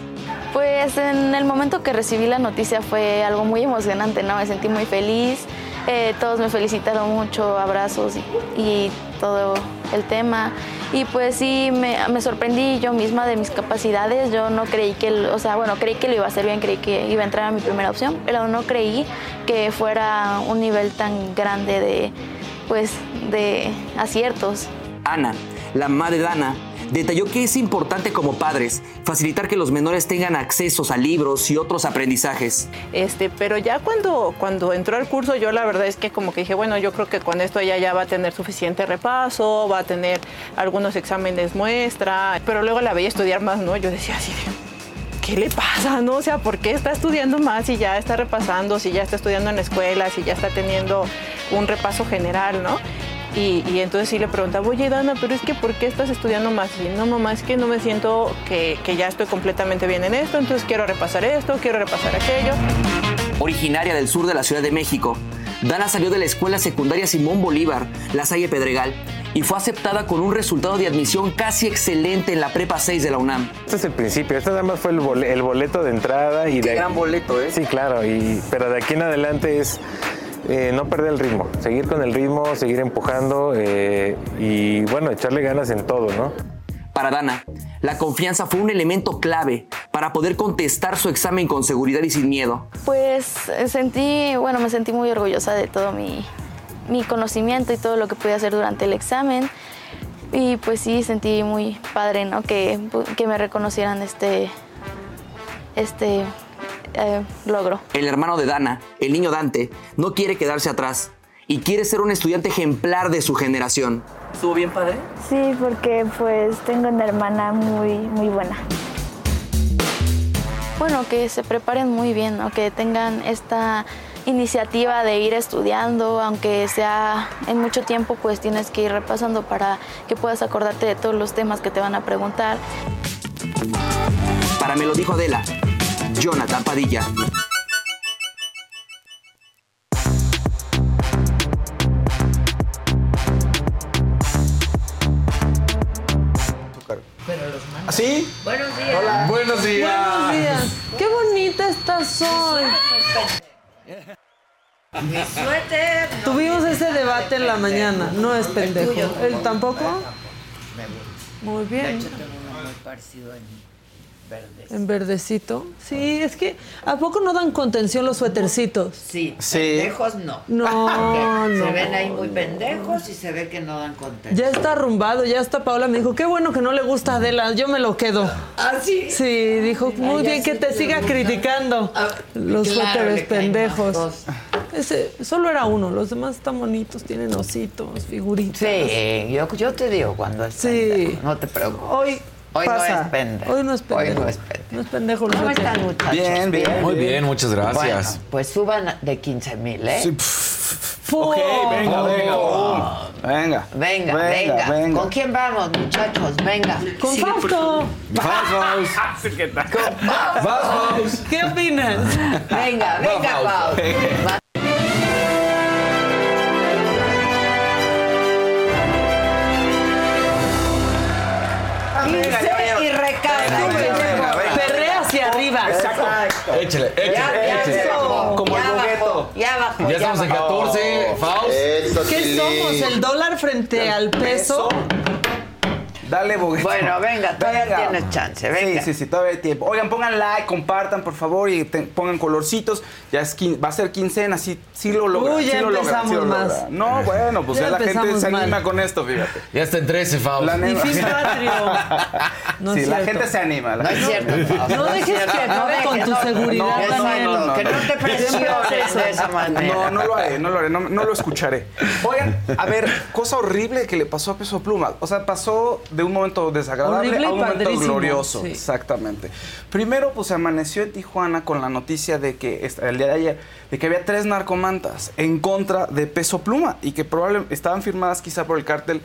Pues en el momento que recibí la noticia fue algo muy emocionante, ¿no? Me sentí muy feliz, eh, todos me felicitaron mucho, abrazos y, todo el tema. Y pues sí, me, sorprendí yo misma de mis capacidades. Yo no creí que, o sea, bueno, creí que lo iba a hacer bien, creí que iba a entrar a mi primera opción, pero no creí que fuera un nivel tan grande de, pues, de aciertos. Ana, la madre de Ana, detalló que es importante como padres facilitar que los menores tengan accesos a libros y otros aprendizajes. Este, pero ya cuando, cuando entró al curso, yo la verdad es que como que dije, bueno, yo creo que con esto ella ya va a tener suficiente repaso, va a tener algunos exámenes muestra, pero luego la veía estudiar más, ¿no? Yo decía así, ¿qué le pasa? ¿No? O sea, ¿por qué está estudiando más si ya está repasando, si ya está estudiando en la escuela, si ya está teniendo un repaso general, ¿no? Y, entonces sí le preguntaba, oye Dana, pero es que ¿por qué estás estudiando más? Y no, mamá, es que no me siento que, que ya estoy completamente bien en esto, entonces quiero repasar esto, quiero repasar aquello. Originaria del sur de la Ciudad de México, Dana salió de la escuela secundaria Simón Bolívar, La Salle Pedregal, y fue aceptada con un resultado de admisión casi excelente en la Prepa 6 de la UNAM. Este es el principio, este nada más fue el, boleto de entrada. y Qué de... gran boleto, ¿eh? Sí, claro, y, pero de aquí en adelante es eh, no perder el ritmo, seguir con el ritmo, seguir empujando eh, y bueno, echarle ganas en todo, ¿no? Para Dana, la confianza fue un elemento clave para poder contestar su examen con seguridad y sin miedo. Pues sentí, bueno, me sentí muy orgullosa de todo mi, mi conocimiento y todo lo que pude hacer durante el examen. Y pues sí, sentí muy padre, ¿no? Que, que me reconocieran este, este eh, logro. El hermano de Dana, el niño Dante, no quiere quedarse atrás y quiere ser un estudiante ejemplar de su generación. ¿Estuvo bien, padre? Sí, porque pues tengo una hermana muy, muy buena. Bueno, que se preparen muy bien, ¿no? que tengan esta iniciativa de ir estudiando, aunque sea en mucho tiempo, pues tienes que ir repasando para que puedas acordarte de todos los temas que te van a preguntar. Para me lo dijo Adela, Jonathan Padilla. ¿Así? Buenos días. Hola. Buenos días. Buenos días. Qué bonita estás hoy. Mi suéter. no. Tuvimos ese debate en la mañana. No es pendejo. ¿Él tampoco? Muy De bien. hecho, tengo uno muy parecido en En verdecito. Sí, es que ¿a poco no dan contención los suétercitos? Sí, Sí. pendejos no. No, no. Se ven ahí muy pendejos y se ve que no dan contento. Ya está arrumbado, ya está Paola me dijo, qué bueno que no le gusta a Adela, yo me lo quedo. ¿Ah, sí? Sí, dijo, muy bien que sí te te siga gusta. criticando. Ah, Los claro, suéteres pendejos. Ese, solo era uno, los demás están bonitos, tienen ositos, figuritas. Sí, yo, yo te digo cuando es Sí. pendejo, no te preocupes. Hoy, Hoy no es pendejo. Hoy no es pendejo. Hoy no es pendejo. No es pendejo ¿Cómo suéteres. están, muchachos? Bien, bien. Muy bien, muchas gracias. Bueno, pues suban de 15 mil, ¿eh? Sí, Ok, venga, venga. Venga. Venga, venga, venga. ¿Con quién vamos, muchachos? Venga. Con Fausto. Vamos, ¿Qué tal? ¿Qué opinas? Venga, venga, Vamos. Perrea hacia arriba. Exacto. Échale, échale. Como el ya bogueto. ya bajó. Ya estamos en bajó. 14, Faust. Eso, ¿Qué somos? ¿El dólar frente al peso? Dale, boguito. Bueno, venga, todavía Venga. tienes chance, venga. Sí, sí, sí, todavía hay tiempo. Oigan, pongan like, compartan, por favor, y te- pongan colorcitos. Ya es quin- va a ser quincena, sí, sí lo logran. Uy, ya sí lo logran, sí lo empezamos más. No, bueno, pues Ya ya, la gente se anima mal. con esto, fíjate. Ya está en 13, Faust. La Y neta- fin patrio. No sí, es la cierto. gente se anima. la No es gente- cierto. Fausto, No es dejes cierto. que acabe dejes, con tu seguridad, no, no, Daniel. no, no, Que no no. te presiones de esa manera. No, no lo haré, no lo haré, no, no lo escucharé. Oigan, a ver, cosa horrible que le pasó a Peso Pluma. O sea, pasó de un momento desagradable Horrible a un momento glorioso. sí. Exactamente. Primero, pues se amaneció en Tijuana con la noticia de que el día de ayer, de que había tres narcomantas en contra de Peso Pluma y que probablemente estaban firmadas quizá por el cártel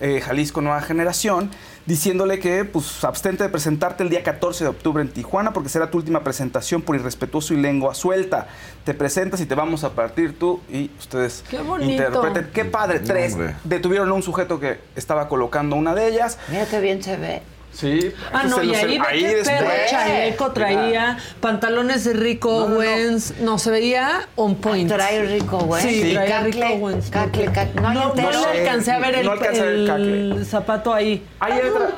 eh, Jalisco Nueva Generación, diciéndole que pues abstente de presentarte el día 14 de octubre en Tijuana porque será tu última presentación por irrespetuoso y lengua suelta. Te presentas y te vamos a partir tú y ustedes Qué bonito. interpreten. Qué padre, tres. hombre. Detuvieron a un sujeto que estaba colocando una de ellas. Mira qué bien se ve. Sí. Ah, no, y ahí, ve qué después- perro chaleco traía, pantalones de Rico No, no, no. Owens, no, se veía on point. Trae rico, güey. Sí, Sí. traía Rico Owens. cacle, cacle. No, No, no alcancé a ver el, No el el zapato ahí. Hay otra.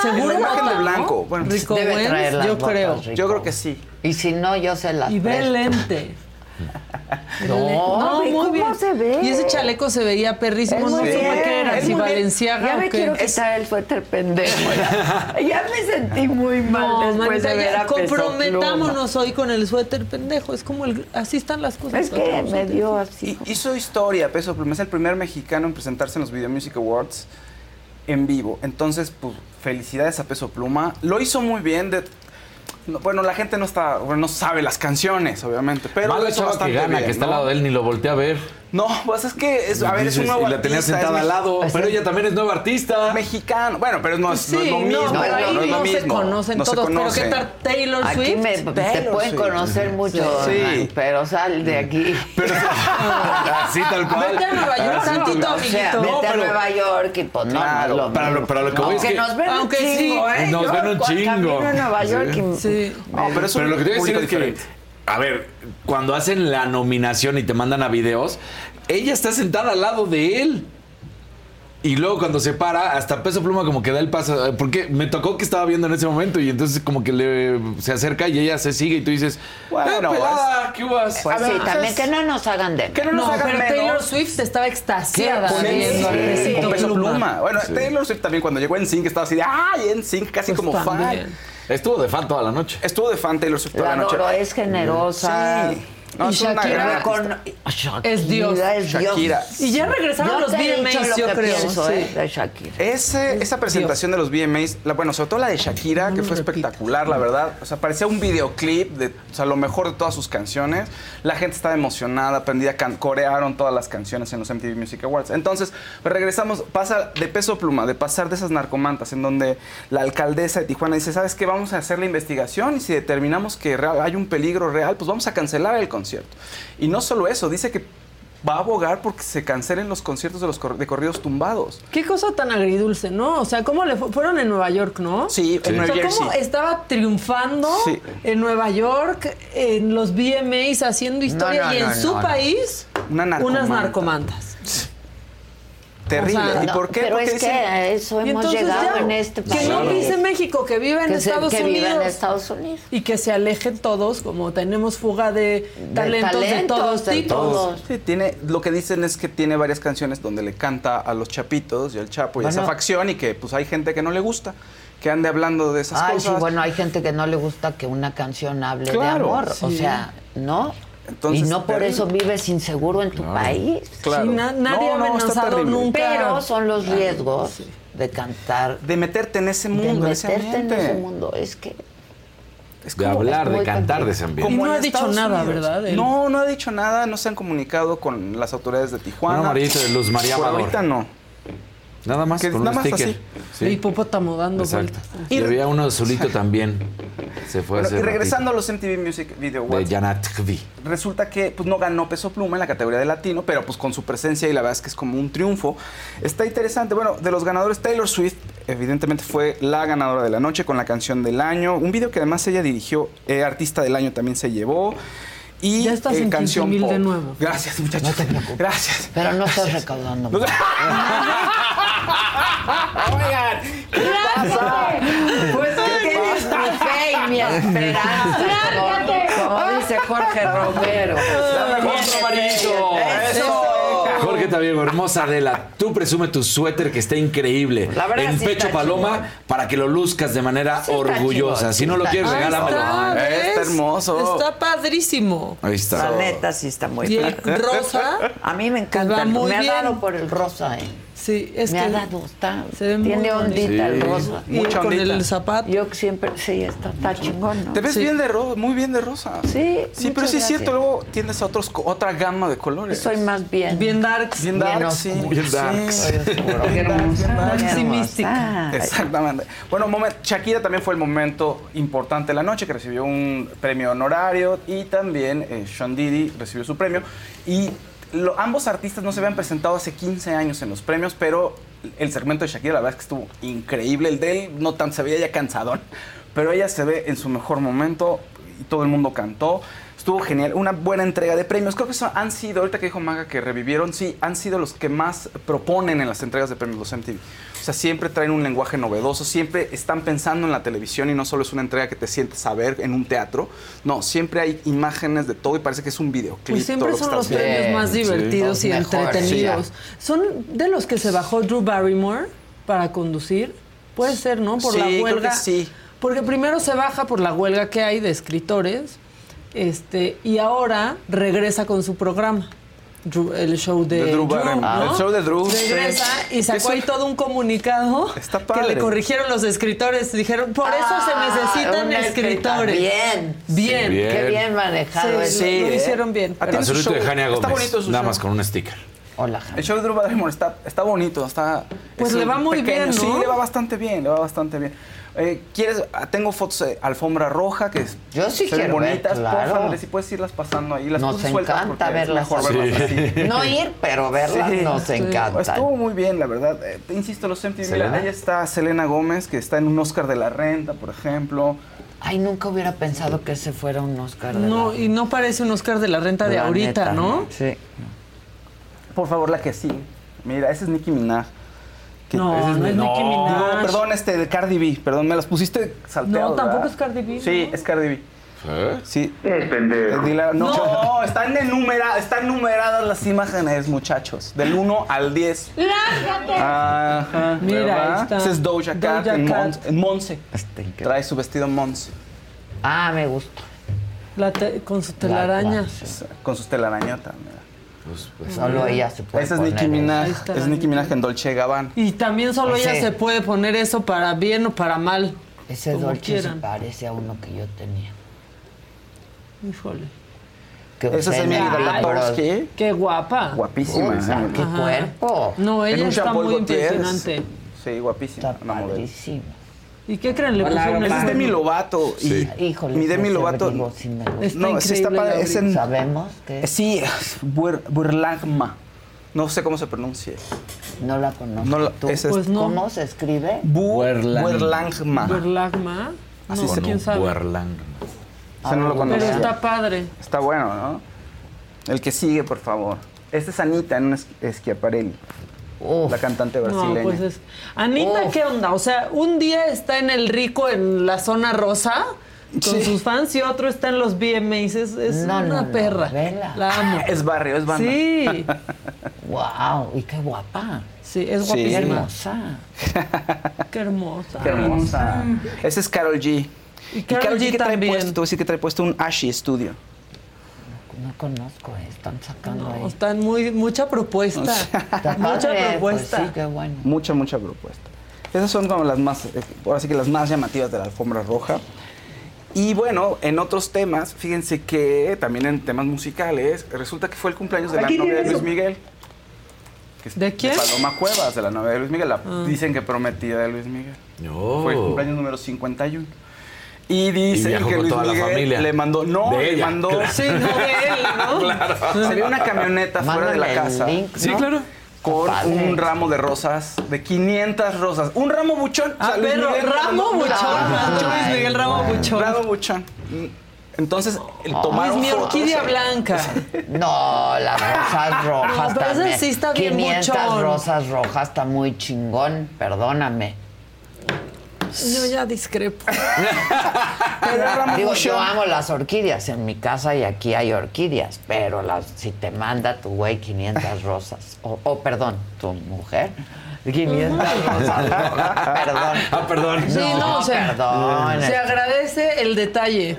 Seguro la imagen no, de ¿no? blanco. Bueno, Rico Debe Owens, traer las yo creo. Rico. Yo creo que sí. Y si no, yo se las Y ve lente. No, muy cómo bien. se ve. Y ese chaleco se veía perrísimo, no muy supe bien, qué era, es si. Valenciaga Ya me quiero quitar el suéter pendejo. Ya, me sentí muy mal No, después manita, de ver a comprometámonos hoy con el suéter pendejo. Es como el, así están las cosas. Es que me dio así. Y hizo historia, Peso Pluma. Es el primer mexicano en presentarse en los Video Music Awards en vivo. Entonces, pues, felicidades a Peso Pluma. Lo hizo muy bien. de- no, bueno, la gente no está, bueno, no sabe las canciones, obviamente, pero chavo que bastante gana, bien, que está al lado de él, ni lo volteé a ver. No, pues es que, es, a ver, es un nuevo y la tenía artista, sentada al lado, pero ella también es nueva artista. Mexicano. Bueno, pero no, es- no es Sí, lo no, mismo. pero ahí no es lo no se mismo. conocen No se todos. Pero conocen. ¿qué tal Taylor Aquí Swift? me, te Taylor pueden Swift. conocer mucho, Sí. Hernán, pero sal de aquí. Así tal cual. Vete a Nueva York Así tantito, tal- O sea, amiguito. vete No, a pero- Nueva York y pues no, Claro, no para lo- mismo. para lo que voy es Aunque que- nos ven Aunque un sí, chingo, ¿eh? nos ven un camino chingo. a Nueva York y... Sí. No, pero un Pero lo que te voy a decir es que. A ver, cuando hacen la nominación y te mandan a videos, ella está sentada al lado de él. Y luego cuando se para, hasta Peso Pluma como que da el paso, porque me tocó que estaba viendo en ese momento y entonces como que le se acerca y ella se sigue y tú dices, Bueno, bueno, pelada, ¿qué uvas? Pues A ver, sí, también pues- que no nos hagan de... Que no nos No, hagan pero menos. Taylor Swift estaba extasiada viendo al Sí, Con peso Pluma. pluma. Bueno, Taylor Swift también cuando llegó en Sync estaba así de ¡ay! En Sync, casi Pues como también. fan. Estuvo de fan toda la noche. Estuvo de fan Taylor Swift toda La la noche. adoro, es generosa. Sí. No, Y es una Shakira. Shakira Es Dios. es Dios. Y ya regresaron Yo los lo yo creo. pienso, sí. ¿eh? de Shakira. Ese, esa presentación de los VMAs, la- bueno, sobre todo la de Shakira, que fue espectacular, la verdad. O sea, parecía un videoclip de o sea, lo mejor de todas sus canciones. La gente estaba emocionada, aprendía, can- corearon todas las canciones en los MTV Music Awards. Entonces, pues regresamos, pasa de peso pluma, de pasar de esas narcomantas, en donde la alcaldesa de Tijuana dice, ¿sabes qué? Vamos a hacer la investigación y si determinamos que real- hay un peligro real, pues vamos a cancelar el concierto. Y no solo eso, dice que va a abogar porque se cancelen los conciertos de los cor- de corridos tumbados. Qué cosa tan agridulce, ¿no? O sea, ¿cómo le fu- fueron en Nueva York, no? Sí, en O Nueva sea. ¿cómo estaba triunfando Sí. en Nueva York, en los VMAs, haciendo historia no, y en no, su no, no. país Una unas narcomanta. narcomantas? Terrible. O sea, ¿Y No, por qué? Pero Porque es dicen- que a eso hemos entonces llegado ya, en este país. Que no pise México, que viva en Que se- Estados que Unidos. viva en Estados Unidos. Y que se alejen todos, como tenemos fuga de talentos de, todos de tipos. todos. Sí, tiene, lo que dicen es que tiene varias canciones donde le canta a los chapitos y al chapo y a esa facción y que pues hay gente que no le gusta, que ande hablando de esas Ay, cosas. sí, bueno, hay gente que no le gusta que una canción hable Claro, de amor. O sea, ¿no? Entonces, y no por terrible. eso vives inseguro en tu país. Claro. Sí, na- nadie No, no, amenazado terrible. nunca. Pero son los riesgos de cantar, De meterte en ese de mundo, en ese meterte en ese mundo. Es que Es De como- hablar, es de cantar de ese ambiente. Y no ha dicho Estados nada, Unidos. ¿verdad? Él. No, no ha dicho nada, no se han comunicado con las autoridades de Tijuana. Una amarillita de Luz María Por Amador. ahorita no. Nada más Que con nada un más sticker. así. Sí. El hipopótamo dando Exacto. vueltas. Y había uno solito también. Se fue Bueno, hace y regresando a los MTV Music Video. Awards. de Janat Kvi. resulta que pues, no ganó peso pluma en la categoría de latino, pero pues con su presencia y la verdad es que es como un triunfo. Está interesante. Bueno, de los ganadores, Taylor Swift evidentemente fue la ganadora de la noche con la canción del año. Un video que además ella dirigió, eh, artista del año también se llevó. Y Ya estás eh, en canción 15,000 de pop. nuevo. Gracias, muchachos. Gracias. pero no estás recaudando. No sé- Oigan, ¿qué pasa? Pues tú tienes mi fe y mi esperanza. Como, como dice Jorge Romero. Eso. Jorge también, hermosa Adela. Tú presume tu suéter que está increíble. La verdad en sí pecho está paloma chingón. para que lo luzcas de manera Sí orgullosa. chingón, si no lo quieres, regálamelo. está, ¿ves? Está hermoso. Está padrísimo. Ahí está. La neta sí está muy Y el padre. rosa, A mí me encanta. va muy me ha bien. dado por el rosa, ¿eh? Sí, es me que ha dado. Está, se ve muy tiene ondita el Sí. rosa. y mucha con ondita. el zapato. Yo siempre, sí, está, está chingón, ¿no? Te ves Sí. bien de rosa, muy bien de rosa. Sí, Sí, pero sí es cierto, luego tienes otros, otra gama de colores. Soy más bien. Bien darks. bien bien dark, sí. Bien darks. Sí. Qué hermosa. Dark qué y hermosa. mística. Exactamente. Bueno, momen- Shakira también fue el momento importante de la noche, que recibió un premio honorario y también eh, Sean Diddy recibió su premio. Y lo- ambos artistas no se habían presentado hace 15 años en los premios, pero el segmento de Shakira la verdad es que estuvo increíble. El de él no tan se veía ya cansadón, pero ella se ve en su mejor momento y todo el mundo cantó. Estuvo genial, una buena entrega de premios. Creo que eso han sido, ahorita que dijo Maga que revivieron, sí, han sido los que más proponen en las entregas de premios los MTV. O sea, siempre traen un lenguaje novedoso, siempre están pensando en la televisión y no solo es una entrega que te sientes a ver en un teatro. No, siempre hay imágenes de todo y parece que es un videoclip. Pues siempre todo lo que son los premios más Sí. divertidos y entretenidos. Son de los que se bajó Drew Barrymore para conducir. Puede ser, ¿no? Por Sí, la creo huelga. que sí. Porque primero se baja por la huelga que hay de escritores. Este, y ahora regresa con su programa. Drew- el show de, De Drew Drew, Barrymore. ¿no? Ah, el show de Drew, sí. Regresa y sacó Eso- ahí todo un comunicado Está que le corrigieron los escritores. Dijeron, por eso Ah, se necesitan una escrita. escritores. Bien. Bien. Bien. Qué bien manejado Sí, lo ¿eh? hicieron bien. Ah, tiene su Azulito de show. Jania Está Gómez. bonito su Nada show. más con un sticker. Hola, El show de Drew Barrymore está, está bonito, está... Pues es le va muy bien, ¿no? Sí, le va bastante bien, le va bastante bien. Eh, ¿Quieres? ah, Tengo fotos de alfombra roja que es- Yo sí se ven quiero ver, bonitas. claro. Porfa, Andrés, si puedes irlas pasando ahí. Las Nos encanta verlas mejor así. verlas así. No ir, pero verlas Sí. nos Sí. encanta. Estuvo muy bien, la verdad. Eh, te insisto, los MTV. Mira, ahí está Selena Gómez, que está en un Oscar de la Renta, por ejemplo. Ay, nunca hubiera pensado que ese fuera un Oscar de No, la- y no parece un Oscar de la renta de ahorita, neta, ¿no? Sí. Por favor, la que sí. Mira, esa es Nicki Minaj. No, no es Nicki Minaj. Digo, perdón, este, de Cardi B. Perdón, me las pusiste salteadas. No, tampoco ¿verdad? es Cardi B, Sí, ¿no? es Cardi B. Sí. Es pendejo. Eh, no, No. están, enumera- están numeradas las imágenes, muchachos. Del 1 al 10. Ajá, Mira, ¿verdad? ahí está. Ese es Doja Cat, Doja en, Cat. Mon- en Monse. Este, increíble. Trae su vestido Monse. Ah, me gusta. La te- con su telaraña. Con sus telarañotas. mira. Solo ella se puede Esa es poner Nicki eso. Minaj. Está. Es Nicki Minaj en Dolce Gabbana. Y también solo Ese- ella se puede poner eso para bien o para mal. Ese como Dolce se quieran. parece a uno que yo tenía. Híjole. Que Esa es usé en Ratajkowski. Qué guapa. Guapísima. ¿eh? qué Ajá. cuerpo. No, En ella un está muy Gaultier. impresionante. Sí, guapísima. Está una modelo. padrísimo. ¿Y qué creen? Le Hola, pusieron es Demi Lovato. Sí. Y Híjole. mi Demi ese Lovato. No, sí está padre. Es en, ¿Sabemos que Sí, Bur- Burlangma. No sé cómo se pronuncia. no la conozco? No la- es- Pues no. ¿Cómo se escribe? Bu- Burlang- Burlangma. Berlagma. Así No, se- quién sabe. Buerlang. Ese no lo Ah, conozco. Pero está padre. Está bueno, ¿no? El que sigue, por favor. Esta es Anita en un es- La cantante brasileña. No, pues es. Anita. ¿qué onda? O sea, un día está en el rico en la zona rosa con Sí. sus fans y otro está en los VMAs. Es, es No, una no, perra. vela. La amo. Es barrio, es banda. Sí, wow, y qué guapa. sí, es Sí. Qué guapísima. hermosa. Qué hermosa. Qué hermosa. Esa es Carol G. Y Karol G ¿qué trae también. puesto? A decir que trae puesto un Ashi Studio. No conozco, eh, están sacando ahí. No, están muy, mucha propuesta. Mucha padre, propuesta. Pues sí, qué bueno. Mucha, mucha propuesta. Esas son como las más, eh, ahora sí que las más llamativas de la alfombra roja. Y bueno, en otros temas, fíjense que también en temas musicales, resulta que fue el cumpleaños de la novia de Luis Miguel. Que ¿De quién? Paloma Cuevas, de la novia de Luis Miguel, la dicen que prometida de Luis Miguel. No. Fue el cumpleaños número 51. Y dicen viajó que Luis toda la Miguel familia. le mandó, no, De le ella, mandó, claro. Sí, no de él, ¿no? se vio una camioneta fuera de la casa. link, Sí, ¿no? claro. Con Padre. un ramo de rosas, de 500 rosas. Un ramo buchón. Ah, Luis pero Miguel Ramo Buchón, ramo mandó buchón. Luis Miguel Ramo Buchón. Ramo buchón. Entonces, el tomaron Luis, mi fotos. orquídea blanca. No, las rosas rojas No, pero ese también. sí está bien 500 buchón. rosas rojas está muy chingón, perdóname. Yo ya discrepo. Digo, yo amo las orquídeas en mi casa y aquí hay orquídeas, pero las, si te manda tu güey 500 rosas, o, o, perdón, tu mujer, 500 rosas perdón. Ah, perdón. Sí, no, o sea, perdón. Se agradece el detalle.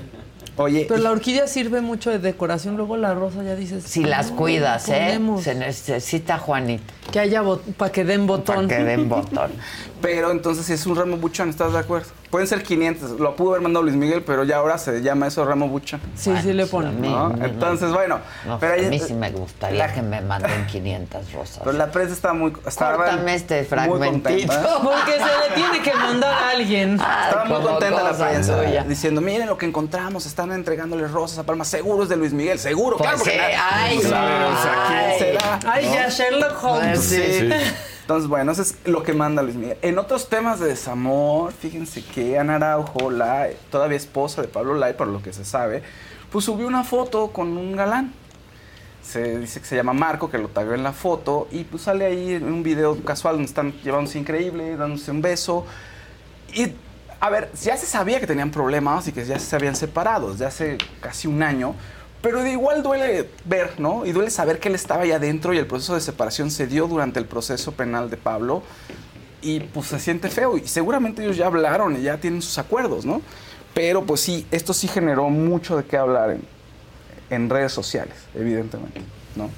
Oye, Pero la orquídea sirve mucho de decoración. Luego la rosa ya dices. Si las "No, cuidas, ¿eh? ponemos". Se necesita Juanita Que haya para que den para botón. que den botón. pero entonces si es un ramo buchón, ¿estás de acuerdo? Pueden ser 500. Lo pudo haber mandado Luis Miguel, pero ya ahora se llama eso ramo buchón. Sí, sí le ponen. Entonces, bueno. No, pero a ahí- mí sí me gustaría que me manden 500 rosas. Pero la prensa está muy. Estaba Córtame este muy fragmentito. contenta. Porque se le tiene que mandar a alguien. Ay, Estaba muy contenta la prensa tuya. diciendo, miren lo que encontramos, están entregándole rosas a Palma, seguro es de Luis Miguel, seguro, Pues claro, porque sí, nadie- ay, Tú sabes, o sea, ¿quién ay. será? Ay, ¿no? ya Sherlock Holmes. Sí. Entonces, bueno, eso es lo que manda Luis Miguel. En otros temas de desamor, fíjense que Ana Araujo, la todavía esposa de Pablo Lai, por lo que se sabe, pues subió una foto con un galán. Se dice que se llama Marco, que lo tagueó en la foto, y pues sale ahí en un video casual donde están llevándose increíble, dándose un beso. Y, a ver, ya se sabía que tenían problemas y que ya se habían separado desde hace casi un año, pero de igual duele ver, ¿no? Y duele saber que él estaba ahí adentro y el proceso de separación se dio durante el proceso penal de Pablo y pues se siente feo y seguramente ellos ya hablaron y ya tienen sus acuerdos, ¿no? Pero pues sí, esto sí generó mucho de qué hablar en, en redes sociales, evidentemente, ¿no?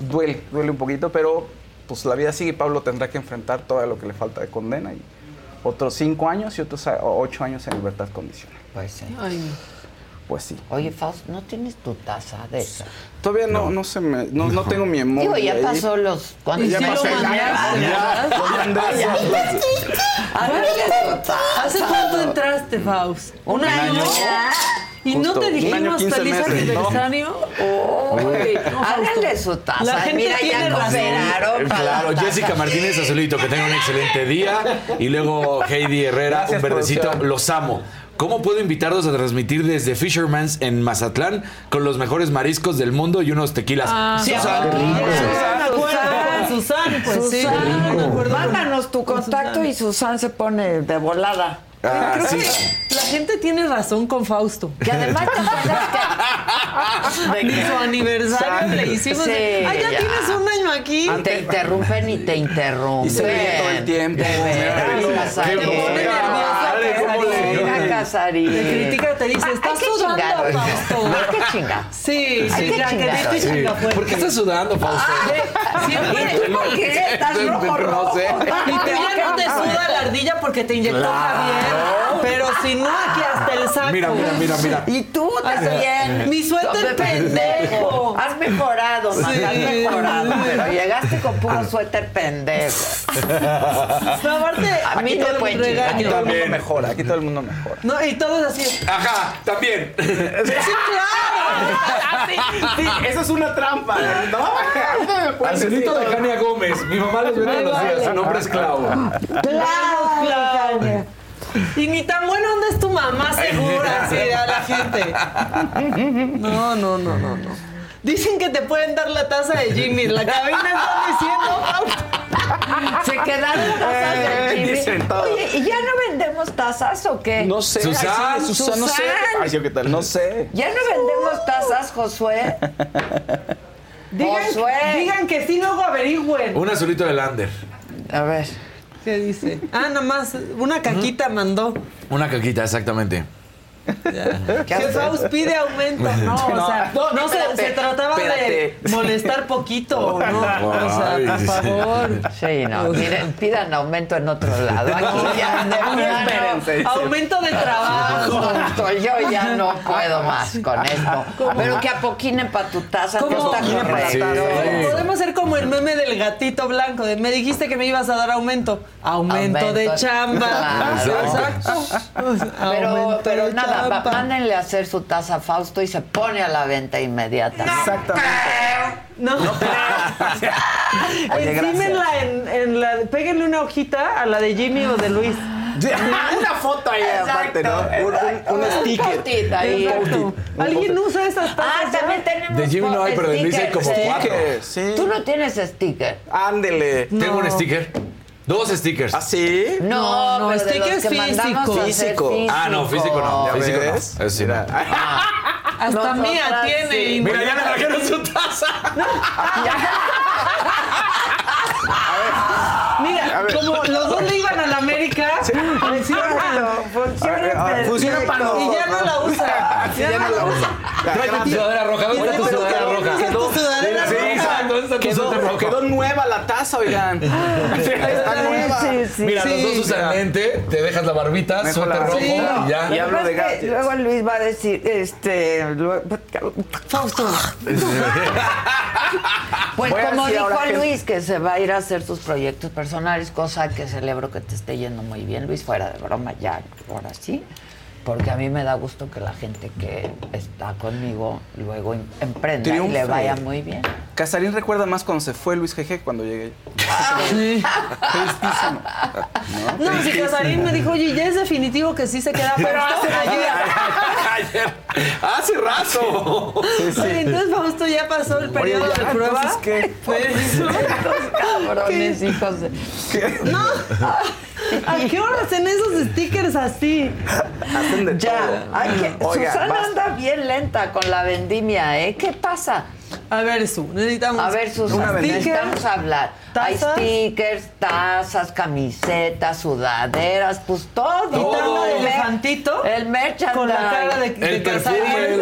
duele, duele un poquito, pero pues la vida sigue. Pablo tendrá que enfrentar todo lo que le falta de condena y otros cinco años y otros a- ocho años en libertad condicional. Pues sí. Pues sí. Oye, Fausto, ¿no tienes tu taza de esa? Todavía no, no. se me, no, no tengo mi emoji Digo, ya ahí. pasó los... ¿Cuántos Ya pasó el año. Ya, lo mandé. Háganle su taza. ¿Hace cuánto entraste, Faust? Un año. ¿Y no Justo, te un año, dijimos 15 feliz meses, ¿no? aniversario? Uy, No, háganle su taza. La gente Mira, tiene ya cooperaron para Claro, la taza. Jessica Martínez Azulito, que tenga un excelente día. Y luego Heidi Herrera, Gracias, un verdecito, producción. los amo. ¿Cómo puedo invitarlos a transmitir desde Fisherman's en Mazatlán con los mejores mariscos del mundo y unos tequilas? Ah, Susan. Susan, me acuerdo. Susan, pues sí. Susan, acuerdo. mándanos tu Con contacto Susan. y Susan se pone de volada. Ah, Creo sí. que la gente tiene razón con Fausto. Que además te que... Ni su aniversario le hicimos. Sí, de, Ay, ya, ya. tienes un año aquí. Te interrumpen y te interrumpen. Y se ríe todo el tiempo. ¿cómo le- Mira, Casarín. Te critica, te dice, estás sudando. Fausto. Ay, qué chingado. Sí, sí, que chingado. grito y chinga fuerte. ¿Por qué estás sudando, Fausto? Siempre. ¿Y tú por qué estás rojo, rojo? No sé. Y te no te suda la ardilla porque te inyectó Javier. Pero si no, aquí hasta el saco. Mira, mira, mira, mira. Y tú también. Mi suéter pendejo. Has mejorado, man, has Sí. mejorado. Pero llegaste con puro suéter pendejo. Pero aparte, A mí no pueden chingar. Aquí todo el mundo mejora, aquí todo el mundo mejora. No, y todos así. Ajá, también. Sí, claro. Sí, eso es una trampa, ¿no? Decir de Jania Gómez. Mi mamá los ve todos los días. Su nombre es Clau. Claro, Claro. Y ni tan buena onda es tu mamá, segura, así a la gente. No, no, no, no, no. Dicen que te pueden dar la taza de Jimmy. La cabina está diciendo. Se quedaron tazas de Jimmy. Dicen todo. Oye, ¿y ya no vendemos tazas o qué? No sé. Susan, Ay, sí, Susan, no sé. Ay, sí, ¿qué tal? No sé. ¿Ya no vendemos tazas, Josué? Digan, Josué. digan que sí, luego averigüen. Un azulito de Lander. A ver. ¿Qué dice? Ah, nada más, una caquita mandó. Una caquita, exactamente. Que Faust pide aumento. No, o sea, No, no, se, espérate, se trataba espérate. de molestar poquito, ¿no? O sea, por sí, sí. favor. Sí, no, miren, pidan aumento en otro lado. Aquí ya. Aumento de trabajo. Yo ya no puedo más con esto. Pero que apoquinen para tu taza, que ¿Cómo? está Sí. correcto. Podemos ser como el meme del gatito blanco. De, me dijiste que me ibas a dar aumento. Aumento, Aumento. de chamba. Claro. Exacto. Pero, Aumento pero de va- chamba. mándenle a hacer su taza a Fausto y se pone a la venta inmediatamente. Exactamente. No. Oye, Encímenla en, en la. Péguenle una hojita a la de Jimmy o de Luis. Una foto ahí aparte, ¿no? Un, un- un sticker. post-it ahí. Exacto. ¿Alguien usa esas tazas? Ah, también tenemos De Jimmy no hay, pero de Luis hay como stickers, cuatro. Sí. Tú no tienes sticker. Ándele. Tengo un sticker. Dos stickers. ¿Ah, sí? No, no, pero de los stickers que mandamos físicos. a hacer Físico. Ah, no, físico no. ¿Ya Físico no. ves? Eso sí, Mira. no. Hasta Nosotras mía tiene. sí. y- Mira, ya me trajeron su taza. Mira, como los dos le iban a la América, funciona. Ah, Funciona para Y ya no la usa. Ya no la usa. Trae tu sudadera roja. ¿Dónde está tu sudadera roja? Quedó, quedó nueva la taza, oigan. Está nueva. Sí, sí, Mira, los dos usan lente, te dejas la barbita, Mejor suéter la rojo y ya. Y hablo de gadgets. Luego Luis va a decir, este, Fausto. pues como dijo Luis, que se va a ir a hacer sus proyectos personales, cosa que celebro que te esté yendo muy bien, Luis, fuera de broma ya, ahora sí. Porque a mí me da gusto que la gente que está conmigo luego em- emprenda y le vaya muy bien. Casarín recuerda más cuando se fue Luis GG que cuando llegué. Sí. Tristísimo. No, si Casarín me dijo, oye, ya es definitivo que sí se queda Fausto. Ayer. Ayer. Hace rato. Oye, entonces Fausto ya pasó el periodo Oye, ya, de prueba. entonces, ¿qué? Pues, Cabrones, hijos de... no. ¿A qué hora hacen esos stickers así? Hacen de Ya, todo. hay que- Oiga, Susana basta. anda bien lenta con la vendimia, ¿eh? ¿Qué pasa? A ver, Su, necesitamos. A ver, Susan, Una vez. necesitamos hablar. Hay stickers, tazas, camisetas, sudaderas, pues todo. De El elefantito. El merchandise. Con la cara de, de El perfume. El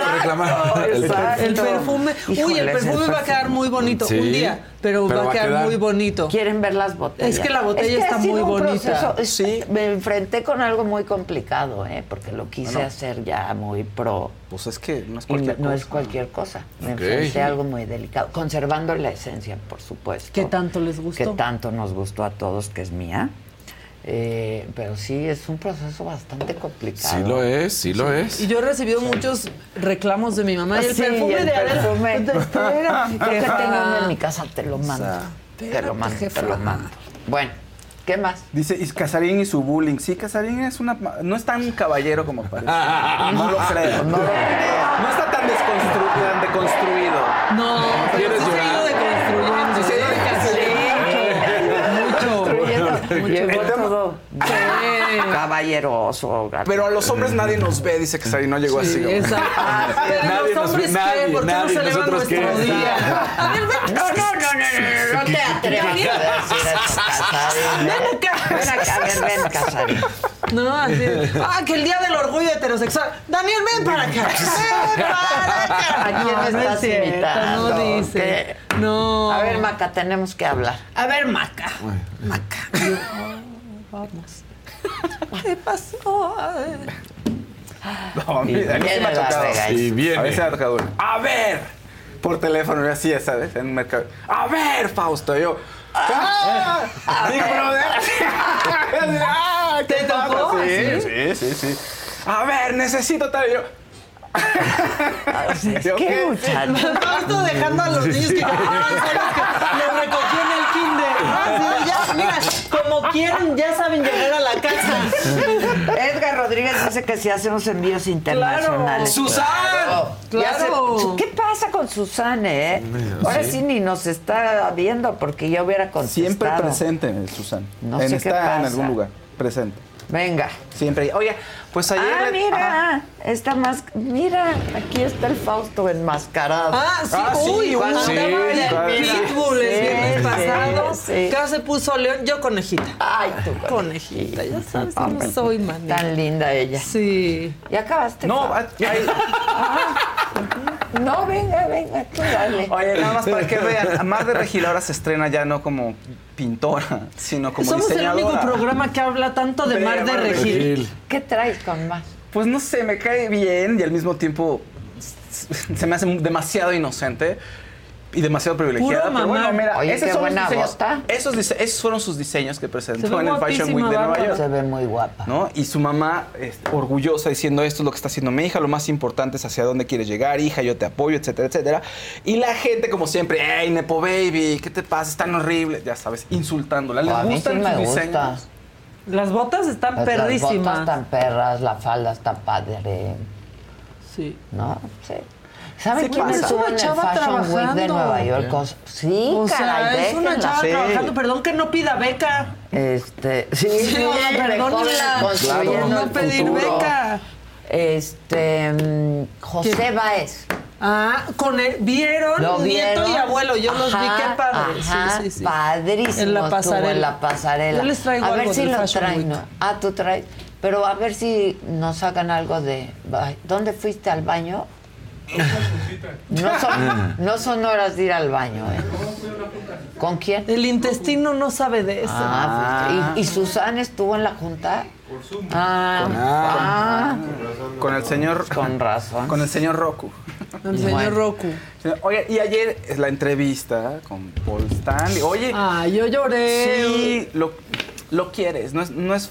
Exacto. El perfume. Uy, el perfume va a quedar muy bonito Sí, un día, pero, pero va a va a quedar, quedar. muy bonito. Quieren ver las botellas. Es que la botella Es que está muy bonita. proceso. Es- Me enfrenté con algo muy complicado, ¿eh? Porque lo quise Bueno. hacer ya muy pro. Pues es que no es cualquier no cosa. es cualquier cosa. Me enfrenté a algo muy delicado. Conservando la esencia, por supuesto. ¿Qué tanto les gustó? Que tanto nos gustó a todos, que es mía. Eh, pero sí, es un proceso bastante complicado. Sí lo es, sí lo es. Y yo he recibido muchos reclamos de mi mamá. Y el Sí, perfume el de Adela. perfume. Espera, Creo que jefa. tengo uno en mi casa, te lo mando. te lo mando, te lo mando. Bueno, ¿qué más? Dice y Casarín y su bullying. Sí, Casarín es una no es tan caballero como parece. No lo creo. No lo creo. No está tan, desconstru- tan deconstruido. No, pero ¿Quieres sí se ha ido deconstruyendo. Sí, se ha ido Mucho. Llegó Caballeroso. Pero a los hombres nadie nos ve, dice Casarín. No llegó así. Sí, como- exacto. Pero Nadie los nos hombres ve, nadie, qué, ¿por qué no nadie, celebran nosotros nuestro qué. día? No, no, no, no, no, no, no te atrevas a decir eso, Casarín. Ven acá. Ven acá, ven, ven, Casarín. No, así. Ah, que el día del orgullo heterosexual. Daniel, ven para acá. Ven para acá. ¿A quién No, no estás cierto, invitando? No dice. ¿Qué? No. A ver, Maca, tenemos que hablar. A ver, Maca. Maca. Vamos. ¿Qué pasó? No, mira, a Viene. Y viene. A veces ha tocado uno. A ver. Por teléfono, así, ¿sabes? En un mercado. A ver, Fausto. Yo. ¡Ah! Brother. Ah, ¿qué ¿Te pasa? tocó Sí, sí, sí, sí. A ver, necesito tal. ¿Qué ¿qué? muchacho? Fausto dejando a los niños que solos que los recogió en el kinder. Así de, ya, mira, como quieren, ya saben llegar a la casa. Edgar Rodríguez dice que si hacemos envíos internacionales. ¡Susan! Ya se- Claro. ¿Qué pasa con Susan, eh? Ahora sí ni nos está viendo porque yo hubiera contestado. Siempre presente, Susan. No en, sé qué está en pasa. algún lugar. Presente. Venga. Siempre. Oye, pues ayer. Ah, le- mira, está más, mira, aquí está el Fausto enmascarado. Ah, sí, Ah, sí, uy, igual, andaba sí, claro, sí. Pitbull el Sí, viernes sí, pasado. sí. Acá se puso león, yo conejita. Ay, tú. Conejita, ya sabes Ah, cómo pero soy, man. Tan linda ella. Sí. ¿Ya acabaste? No, Fausto? No, venga, venga, tú dale. Oye, nada más para que vean, Mar de Regil ahora se estrena ya no como pintora, sino como Somos el diseñadora. único programa que habla tanto de De Mar de Mar de Regil. ¿Qué traes con más? Pues no sé, me cae bien y al mismo tiempo se me hace demasiado inocente y demasiado privilegiada. Puro pero bueno, mira, Oye, esos, qué son buena diseños, bota. esos, dise- esos fueron sus diseños que Se presentó en el Fashion Week de Nueva York. Se ve muy guapa. ¿no? Y su mamá este, orgullosa diciendo esto es lo que está haciendo mi hija, lo más importante es hacia dónde quieres llegar, hija, yo te apoyo, etcétera, etcétera. Y la gente como siempre, hey, Nepo Baby, ¿qué te pasa? Es tan horrible, ya sabes, insultándola. ¿Les a mí sí gustan sus gusta. diseños? Las botas están Las botas están perras, la falda está padre, Sí. ¿no? Sí. ¿Saben quién pasa. estuvo Es en el chava Fashion Week de. Nueva York? Sí, O sea, caray, es una déjenla. chava Sí. trabajando. Perdón que no pida beca. Este, sí, Sí, sí, sea, perdónenla. construyendo Claro. el No pedir futuro. beca. Este, mm, José ¿Quién? Baez. Ah, con el, vieron ¿Lo nieto vieron? y abuelo. Yo los vi, Ajá, qué padre. ajá, sí, sí, sí. Padrísimo. En la pasarela. En la pasarela. Yo les traigo A ver algo si del lo Fashion traen. Week. ¿no? Ah, tú traes. Pero a ver si nos hagan algo de. ay, ¿Dónde fuiste al baño? No son, no son horas de ir al baño, ¿eh? ¿Con quién? El intestino no sabe de eso. Ah, pues, ¿y, y Susan estuvo en la junta? Ah, ah, Con el señor... con razón. Con el señor Roku. el señor bueno. Roku. Oye, y ayer es la entrevista con Paul Stanley. Oye, Ah, yo lloré. sí, lo, lo quieres. No es, no es,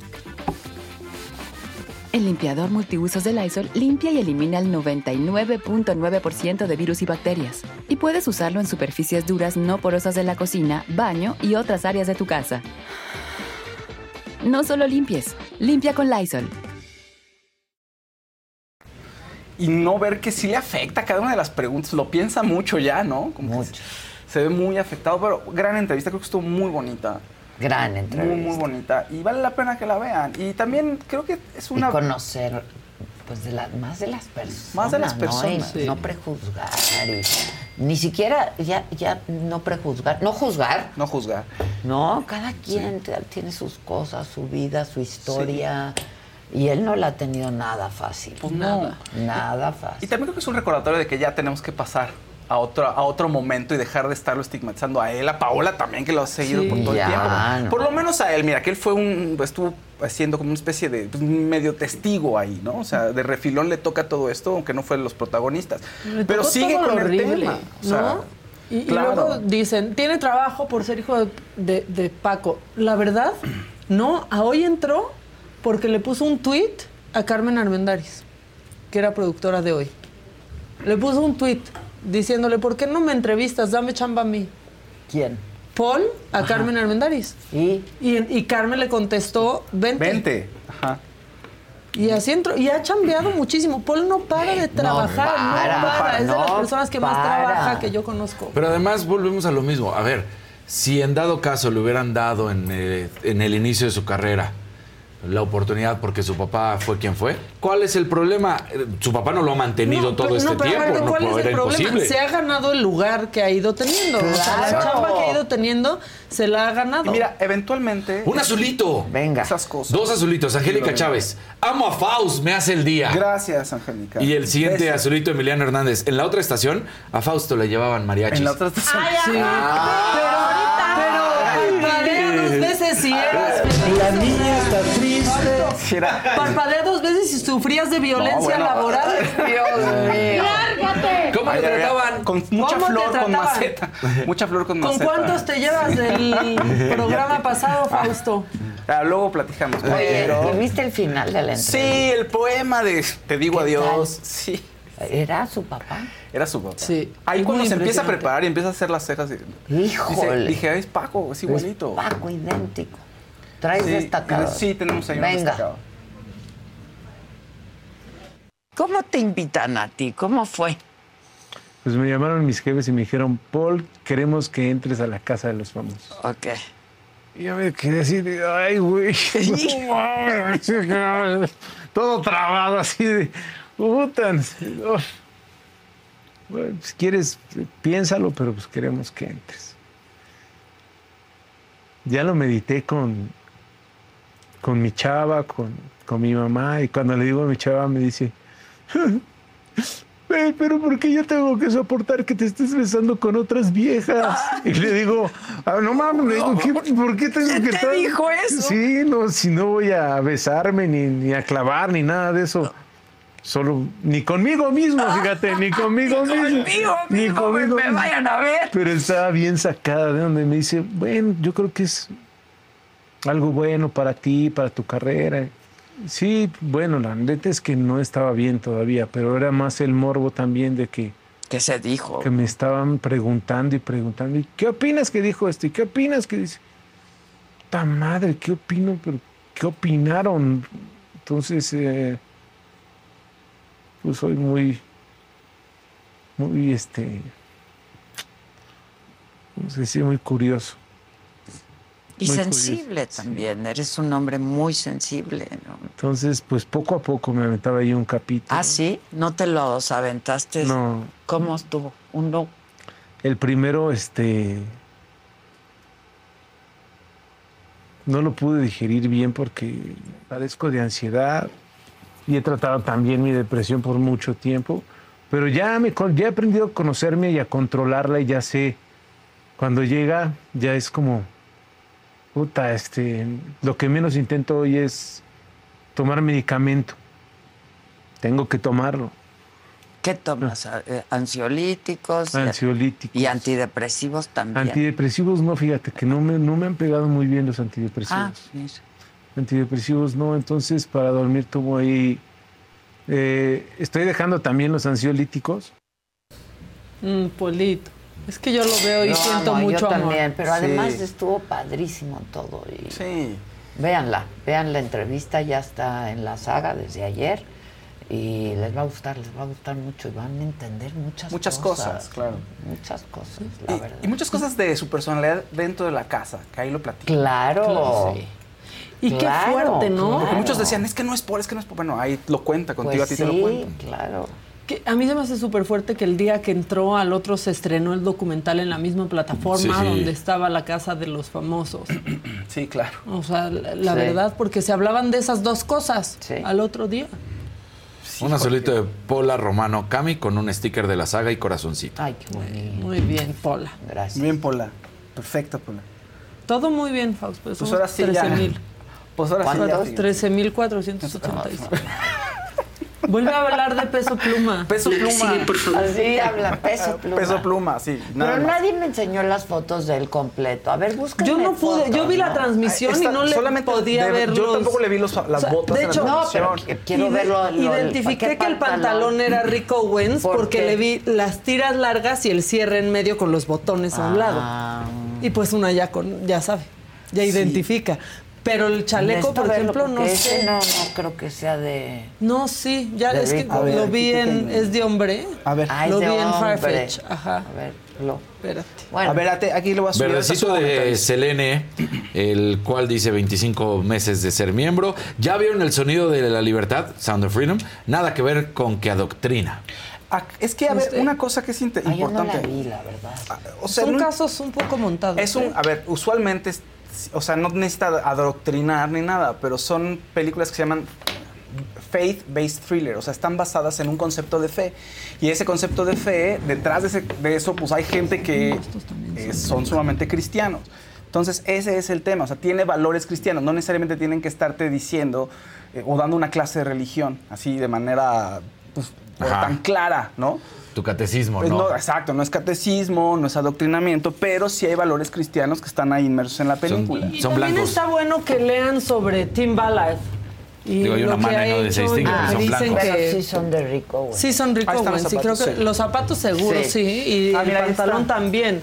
El limpiador multiusos de Lysol limpia y elimina el 99.9% de virus y bacterias. Y puedes usarlo en superficies duras no porosas de la cocina, baño y otras áreas de tu casa. No solo limpies, limpia con Lysol. y no ver que sí le afecta cada una de las preguntas. Lo piensa mucho ya, ¿no? Como mucho. Se ve muy afectado, pero gran entrevista, creo que estuvo muy bonita. Gran entrevista. Muy, muy bonita. Y vale la pena que la vean. Y también creo que es una... Y conocer pues de la, más de las personas. Más de las personas. ¿no? No prejuzgar. Y ni siquiera ya, ya no prejuzgar. No juzgar. No juzgar. No, cada quien sí. tiene sus cosas, su vida, su historia. Sí. Y él no la ha tenido nada fácil. Pues nada. Nada fácil. Y también creo que es un recordatorio de que ya tenemos que pasar a otro, a otro momento y dejar de estarlo estigmatizando a él, a Paola también, que lo ha seguido sí, por todo ya, el tiempo. No. Por lo menos a él, mira, que él fue un, estuvo haciendo como una especie de pues, medio testigo ahí, ¿no? O sea, de refilón le toca todo esto, aunque no fue los protagonistas. Le Pero sigue con horrible, el tema. O sea, ¿no? Y, claro. y, luego dicen, tiene trabajo por ser hijo de, de, de Paco. La verdad, no, a hoy entró porque le puso un tweet a Carmen Armendáriz, que era productora de hoy. Le puso un tweet diciéndole, ¿por qué no me entrevistas? Dame chamba a mí. ¿Quién? Paul a Ajá. Carmen Armendáriz. ¿Y? ¿Y? Y, Carmen le contestó, vente. Vente. Ajá. Y así entró, y ha cambiado muchísimo. Paul no para de trabajar, no para. No para. es de las personas que para. más trabaja que yo conozco. Pero además volvemos a lo mismo. A ver, si en dado caso le hubieran dado en, eh, en el inicio de su carrera la oportunidad porque su papá fue quien fue. ¿Cuál es el problema? Su papá no lo ha mantenido no, todo pero, este no, pero tiempo. Ver, ¿Cuál no, es el era problema? imposible. Se ha ganado el lugar que ha ido teniendo. Claro. O sea, la chamba que ha ido teniendo se la ha ganado. Y mira, eventualmente. Un azulito. Venga. Esas cosas. Dos azulitos. Angélica Chávez. Amo a Faust, me hace el día. Gracias, Angélica. Y el siguiente azulito, Emiliano Hernández. En la otra estación, a Fausto le llevaban mariachis. En la otra estación. Ay, sí. Ah. Pero, pero, parpadea dos veces si eras triste. Sí, era- Parpadea dos veces si sufrías de violencia No, bueno. laboral. Dios mío. ¡Lárgate! ¿Cómo le Ay, ay. trataban? Con mucha ¿Cómo te flor con maceta. Mucha flor con, ¿Con maceta. cuántos te llevas del programa pasado, Fausto? Ah, luego platicamos. Oye, pero- ¿y viste el final de la entrevista? Sí, el poema de Te digo ¿Qué adiós. tal? Sí. ¿Era su papá? Era su papá. Sí. Ahí Es cuando se empieza a preparar y empieza a hacer las cejas. y- Híjole. Dice, dije, "Ay, es Paco, es igualito. Es Paco, idéntico. ¿Traes Sí, destacado? Sí, tenemos ahí un Venga. destacado. ¿Cómo te invitan a ti? ¿Cómo fue? Pues me llamaron mis jefes y me dijeron, Paul, queremos que entres a la casa de los famosos. Ok. Y yo me quedé así de, ay, güey. no mames". Todo trabado así de, puta. no. Bueno, si quieres, piénsalo, pero pues queremos que entres. Ya lo medité con, con mi chava, con, con mi mamá, y cuando le digo a mi chava me dice, "Ve, pero ¿por qué yo tengo que soportar que te estés besando con otras viejas? Y le digo, "Ah, no mames, le digo, ¿qué- ¿por qué tengo ¿Quién que te estar-" dijo eso? Sí, no, si no voy a besarme, ni, ni a clavar, ni nada de eso. Solo, ni conmigo mismo, fíjate, ni conmigo mismo. Conmigo ni mismo, conmigo me mismo. vayan a ver. Pero estaba bien sacada de donde me dice, bueno, yo creo que es algo bueno para ti, para tu carrera. Sí, bueno, la neta es que no estaba bien todavía, pero era más el morbo también de que, ¿Qué se dijo? que me estaban preguntando y preguntando. ¿Y qué opinas que dijo esto? ¿Y qué opinas que dice? ¡Ta madre! ¿Qué opino? ¿Pero qué opinaron? Entonces, eh, pues soy muy, muy, este, ¿cómo se dice? Muy curioso. Y Muy sensible curioso, también. Eres un hombre muy sensible, ¿no? Entonces, pues poco a poco me aventaba ahí un capítulo. Ah, sí. ¿No te los aventaste? No. ¿Cómo estuvo? Uno. El primero, este. No lo pude digerir bien porque padezco de ansiedad y he tratado también mi depresión por mucho tiempo. Pero ya, me, ya he aprendido a conocerme y a controlarla y ya sé. Cuando llega, ya es como. Puta, este. Lo que menos intento hoy es tomar medicamento. Tengo que tomarlo. ¿Qué tomas? Eh, ¿Ansiolíticos? y- Ansiolíticos. Y antidepresivos también. Antidepresivos no, fíjate que no me, no me han pegado muy bien los antidepresivos. Ah, mira. Antidepresivos no, entonces para dormir tomo ahí. eh, estoy dejando también los ansiolíticos. Mm, Polito. Es que yo lo veo y No, siento mucho yo amor. también, pero además Sí. estuvo padrísimo todo. Y Sí. Véanla, vean la entrevista, ya está en la saga desde ayer y les va a gustar, les va a gustar mucho y van a entender muchas, Muchas cosas, claro. Muchas cosas, la verdad. Y muchas cosas de su personalidad dentro de la casa, que ahí lo platico. Claro. Sí. Y qué fuerte, ¿no? Porque muchos decían, es que no es por, es que no es por. Bueno, ahí lo cuenta, contigo Pues a ti te lo sí, cuento. claro. A mí se me hace súper fuerte que el día que entró al otro se estrenó el documental en la misma plataforma donde estaba la casa de los famosos. Sí, claro. O sea, la, verdad, porque se hablaban de esas dos cosas al otro día. Una solita de Pola Romano Cami con un sticker de la saga y corazoncito. Ay, qué bonito. Muy bien, Pola. Gracias. Muy bien, Pola. Perfecto, Pola. Todo muy bien, Faust. Pues, pues ahora sí 13, ya. Pues ahora sí ya. Vuelve a hablar de peso pluma. Peso pluma. Así habla, peso pluma. Peso pluma, sí. nada Pero más. nadie me enseñó las fotos del completo. A ver, búscame Yo no pude, fotos, yo vi la transmisión y no le solamente podía de- ver yo tampoco le vi los- las O sea, botas de en la hecho, transmisión. No, pero quiero verlo. lo- Identifiqué ¿qué que el pantalón era Rico Owens ¿Por porque qué? le vi las tiras largas y el cierre en medio con los botones a un lado. Ah. Y pues una ya con, ya sabe, ya identifica. Pero el chaleco, por verlo ejemplo, no sé. no, no creo que sea de. No, sí, ya De es que Rico. A ver, lo vi en. tengo. Es de hombre. A ver. Ah, lo vi en hombre. Farfetch. Ajá. A ver, lo. Espérate. A ver, ate- aquí lo voy a subir. Verdecito de. Selene, el cual dice 25 meses de ser miembro. ¿Ya vieron el sonido de la libertad, Sound of Freedom? Nada que ver con que adoctrina. Ah, Es que, a ver, una cosa que es inte- Ah, yo no importante. la vi, la verdad. O sea, Son no- casos un poco montados. Es un, ¿eh? a ver, usualmente, o sea, no necesita adoctrinar ni nada, pero son películas que se llaman faith-based thriller, o sea, están basadas en un concepto de fe. Y ese concepto de fe, detrás de, ese- de eso, pues hay gente que eh, son sumamente cristianos. Entonces, ese es el tema, o sea, tiene valores cristianos, no necesariamente tienen que estarte diciendo eh, o dando una clase de religión, así de manera pues, tan clara, ¿no? Tu catecismo, Pues ¿no? no, exacto, no es catecismo, no es adoctrinamiento, pero sí hay valores cristianos que están ahí inmersos en la película. Y también está bueno que lean sobre Tim Ballard. Y Digo, hay una lo que mano ¿no? de hecho, seis tigres, y son dicen blancos. que sí son de rico, güey. Sí, son Rico Ahí están los Owens, y creo zapatos, que sí. los zapatos seguros, Sí. sí. Y Ah, el pantalón está. también.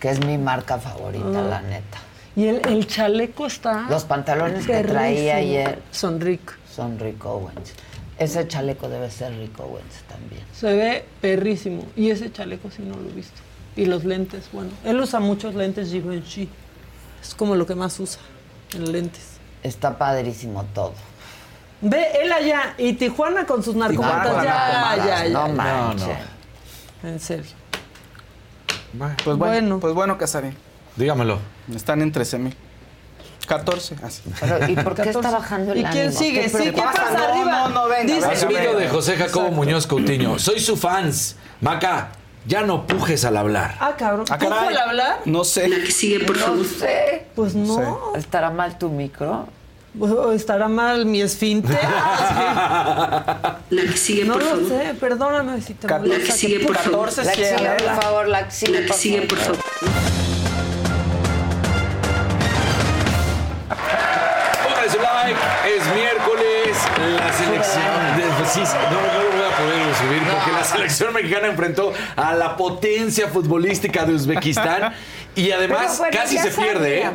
Que es mi marca favorita, la neta. Y el, el chaleco está. Los pantalones que traía ayer Son Rick. son Rick Owens. Ese chaleco debe ser Rick Owens también. Se ve perrísimo. Y ese chaleco sí no lo he visto. Y los lentes, bueno. Él usa muchos lentes Givenchy. Es como lo que más usa en lentes. Está padrísimo todo. Ve él allá y Tijuana con sus narcomantas. Ya, ya, ya. No manches. En serio. Pues bueno, Bueno. pues bueno, Casarín. Dígamelo. Están en 13 mil. 14, así. Pero, ¿Y por qué 14. está bajando el ¿Y quién ánimo? sigue? Sí, ¿qué pasa? No, arriba? no, no, venga, Dice- venga, Video venga. de José Jacobo Exacto. Muñoz Coutinho. Soy su fans. Maca, ya no pujes al hablar. Ah, cabrón. Ah, ¿Tú caray. al hablar? No sé. La que sigue, por No favor. sé. Pues no. ¿Estará mal tu micro? Estará mal mi esfínter. Ah, La que sigue, sí. No por lo favor. sé, perdóname si te La molesta. que sigue, por favor. 14 La sí, que sigue, por favor, la que sigue, La que por sigue, por favor. La selección. de- pues sí, no, no lo voy a poder subir porque la selección mexicana enfrentó a la potencia futbolística de Uzbekistán. Y además bueno, casi se pierde, ¿eh?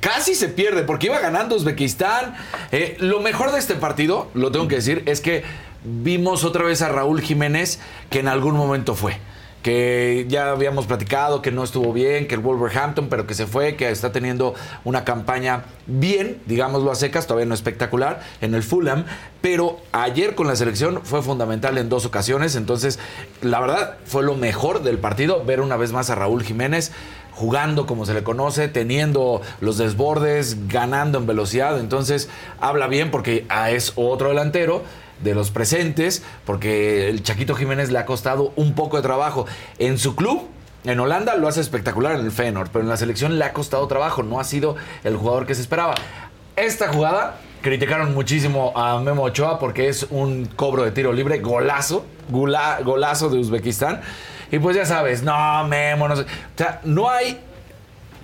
Casi se pierde porque iba ganando Uzbekistán. Eh, lo mejor de este partido, lo tengo que decir, es que vimos otra vez a Raúl Jiménez que en algún momento fue. Que ya habíamos platicado que no estuvo bien, que el Wolverhampton, pero que se fue, que está teniendo una campaña bien, digámoslo a secas, todavía no espectacular, en el Fulham. Pero ayer con la selección fue fundamental en dos ocasiones. Entonces, la verdad, fue lo mejor del partido ver una vez más a Raúl Jiménez jugando como se le conoce, teniendo los desbordes, ganando en velocidad. Entonces, habla bien porque es otro delantero de los presentes, porque el Chaquito Jiménez le ha costado un poco de trabajo. En su club, en Holanda, lo hace espectacular en el Feyenoord, pero en la selección le ha costado trabajo, no ha sido el jugador que se esperaba. Esta jugada criticaron muchísimo a Memo Ochoa porque es un cobro de tiro libre, golazo, gula- golazo de Uzbekistán. Y pues ya sabes, no, Memo, no sé. O sea, no hay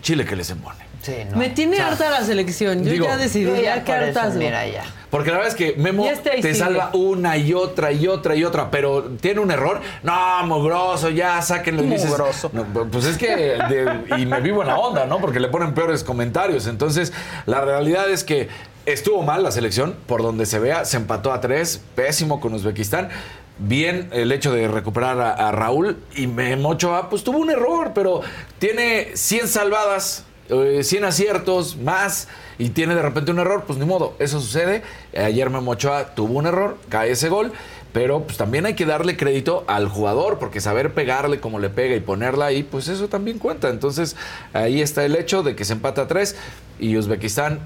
chile que les embone. Sí, Me tiene harta la selección. Yo Digo- ya decidí, ya ya qué hartazgo. mira ya. Porque la verdad es que Memo este te sigue. salva una y otra y otra y otra, pero tiene un error. No, mugroso, ya sáquenlo. Mugroso. "No, pues es que, de- y me vivo en la onda, ¿no? Porque le ponen peores comentarios. Entonces, la realidad es que estuvo mal la selección, por donde se vea, se empató a tres, pésimo con Uzbekistán. Bien el hecho de recuperar a, a Raúl y Memo Ochoa, pues tuvo un error, pero tiene 100 salvadas, eh, 100 aciertos más y tiene de repente un error, pues ni modo, eso sucede. Ayer Memo Ochoa tuvo un error, cae ese gol, pero pues también hay que darle crédito al jugador, porque saber pegarle como le pega y ponerla ahí, pues eso también cuenta. Entonces ahí está el hecho de que se empata a tres y Uzbekistán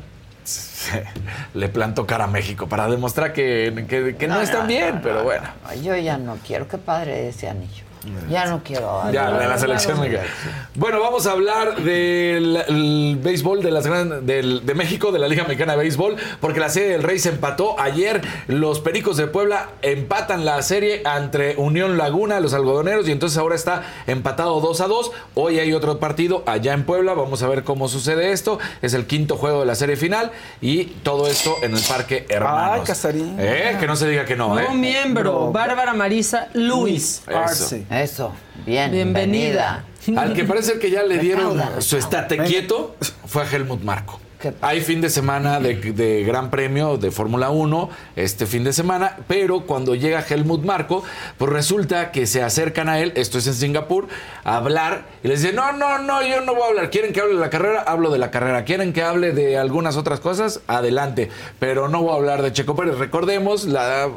le plantó cara a México para demostrar que, que- que no, están bien, pero bueno. Yo ya no quiero. Qué padre ese anillo. Ya no quiero. Ya, de la selección mexicana. Bueno, vamos a hablar del el béisbol de, las gran- del- de México, de la Liga Mexicana de Béisbol, porque la serie del Rey se empató. Ayer los Pericos de Puebla empatan la serie entre Unión Laguna, los algodoneros, y entonces ahora está empatado 2 a 2. Hoy hay otro partido allá en Puebla. Vamos a ver cómo sucede esto. Es el quinto juego de la serie final y todo esto en el Parque Hermanos. Ay, Casarín. Eh, Que no se diga que no, ¿eh? Nuevo miembro, Bárbara Marisa Luis. Eso. Eso. Bien. Bienvenida. Al que parece que ya le dieron su estate quieto fue a Helmut Marco. ¿Qué Hay fin de semana de, de Gran Premio de Fórmula 1 este fin de semana, pero cuando llega Helmut Marco, pues resulta que se acercan a él, esto es en Singapur, a hablar y les dicen, no, no, no, yo no voy a hablar. ¿Quieren que hable de la carrera? Hablo de la carrera. ¿Quieren que hable de algunas otras cosas? Adelante. Pero no voy a hablar de Checo Pérez. Recordemos la,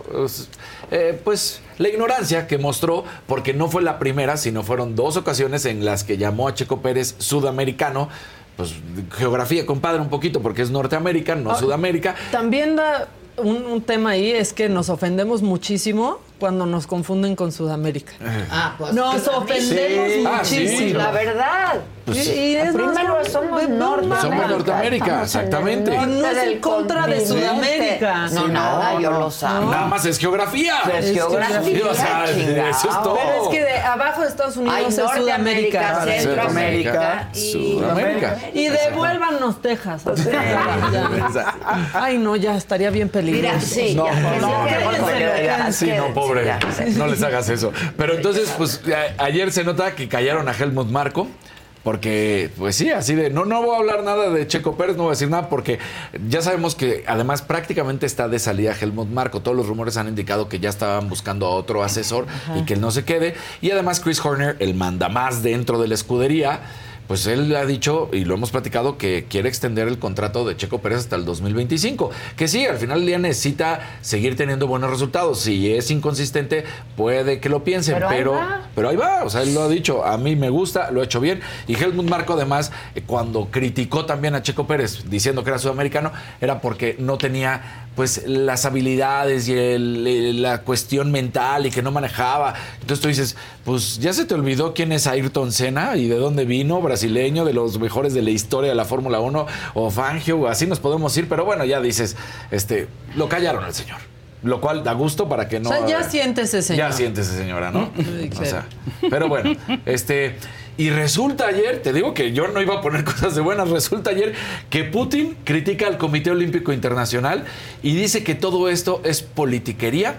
eh, pues, la ignorancia que mostró, porque no fue la primera, sino fueron dos ocasiones en las que llamó a Checo Pérez sudamericano. Pues geografía, compadre, un poquito, porque es Norteamérica, no Ah, Sudamérica. También da un, un tema ahí, es que nos ofendemos muchísimo cuando nos confunden con Sudamérica. Ah, pues. Nos ofendemos Sí. Ah, sí. muchísimo. La verdad. Pues, Y- es Primero más- somos no Norteamérica. Somos Norteamérica, exactamente. norte no es en contra de. Sudamérica. No, Sí, nada, no, yo lo sé. Nada más es geografía. Es Es geografía, o sea, eso es todo. Pero es que de abajo de Estados Unidos Hay es Sudamérica. Centroamérica y... Sudamérica. Y devuélvanos Texas. o sea, ya. Ay, no, ya estaría bien peligroso. Mira, sí, No, ya, no, no, no, no, pobre. ya. No les hagas eso. Pero entonces, pues a- ayer se nota que callaron a Helmut Marco. Porque, pues sí, así de, no, no voy a hablar nada de Checo Pérez, no voy a decir nada, porque ya sabemos que además prácticamente está de salida Helmut Marco. Todos los rumores han indicado que ya estaban buscando a otro asesor y que él no se quede. Y además Chris Horner, el mandamás dentro de la escudería, pues él ha dicho, y lo hemos platicado, que quiere extender el contrato de Checo Pérez hasta el 2025. Que sí, al final del día necesita seguir teniendo buenos resultados. Si es inconsistente, puede que lo piensen, Pero ahí pero, va. pero ahí va. O sea, él lo ha dicho, a mí me gusta, lo ha hecho bien. Y Helmut Marco, además, eh, cuando criticó también a Checo Pérez diciendo que era sudamericano, era porque no tenía pues las habilidades y el- el- la cuestión mental y que no manejaba. Entonces tú dices, pues ya se te olvidó quién es Ayrton Senna y de dónde vino, brasileño, de los mejores de la historia de la Fórmula 1, o Fangio, así nos podemos ir, pero bueno, ya dices, este, lo callaron al señor. Lo cual da gusto para que no. O sea, ya siéntese, señor. Ya siéntese, señora, ¿no? O sea, pero bueno, este. Y resulta ayer, te digo que yo no iba a poner cosas de buenas, resulta ayer que Putin critica al Comité Olímpico Internacional y dice que todo esto es politiquería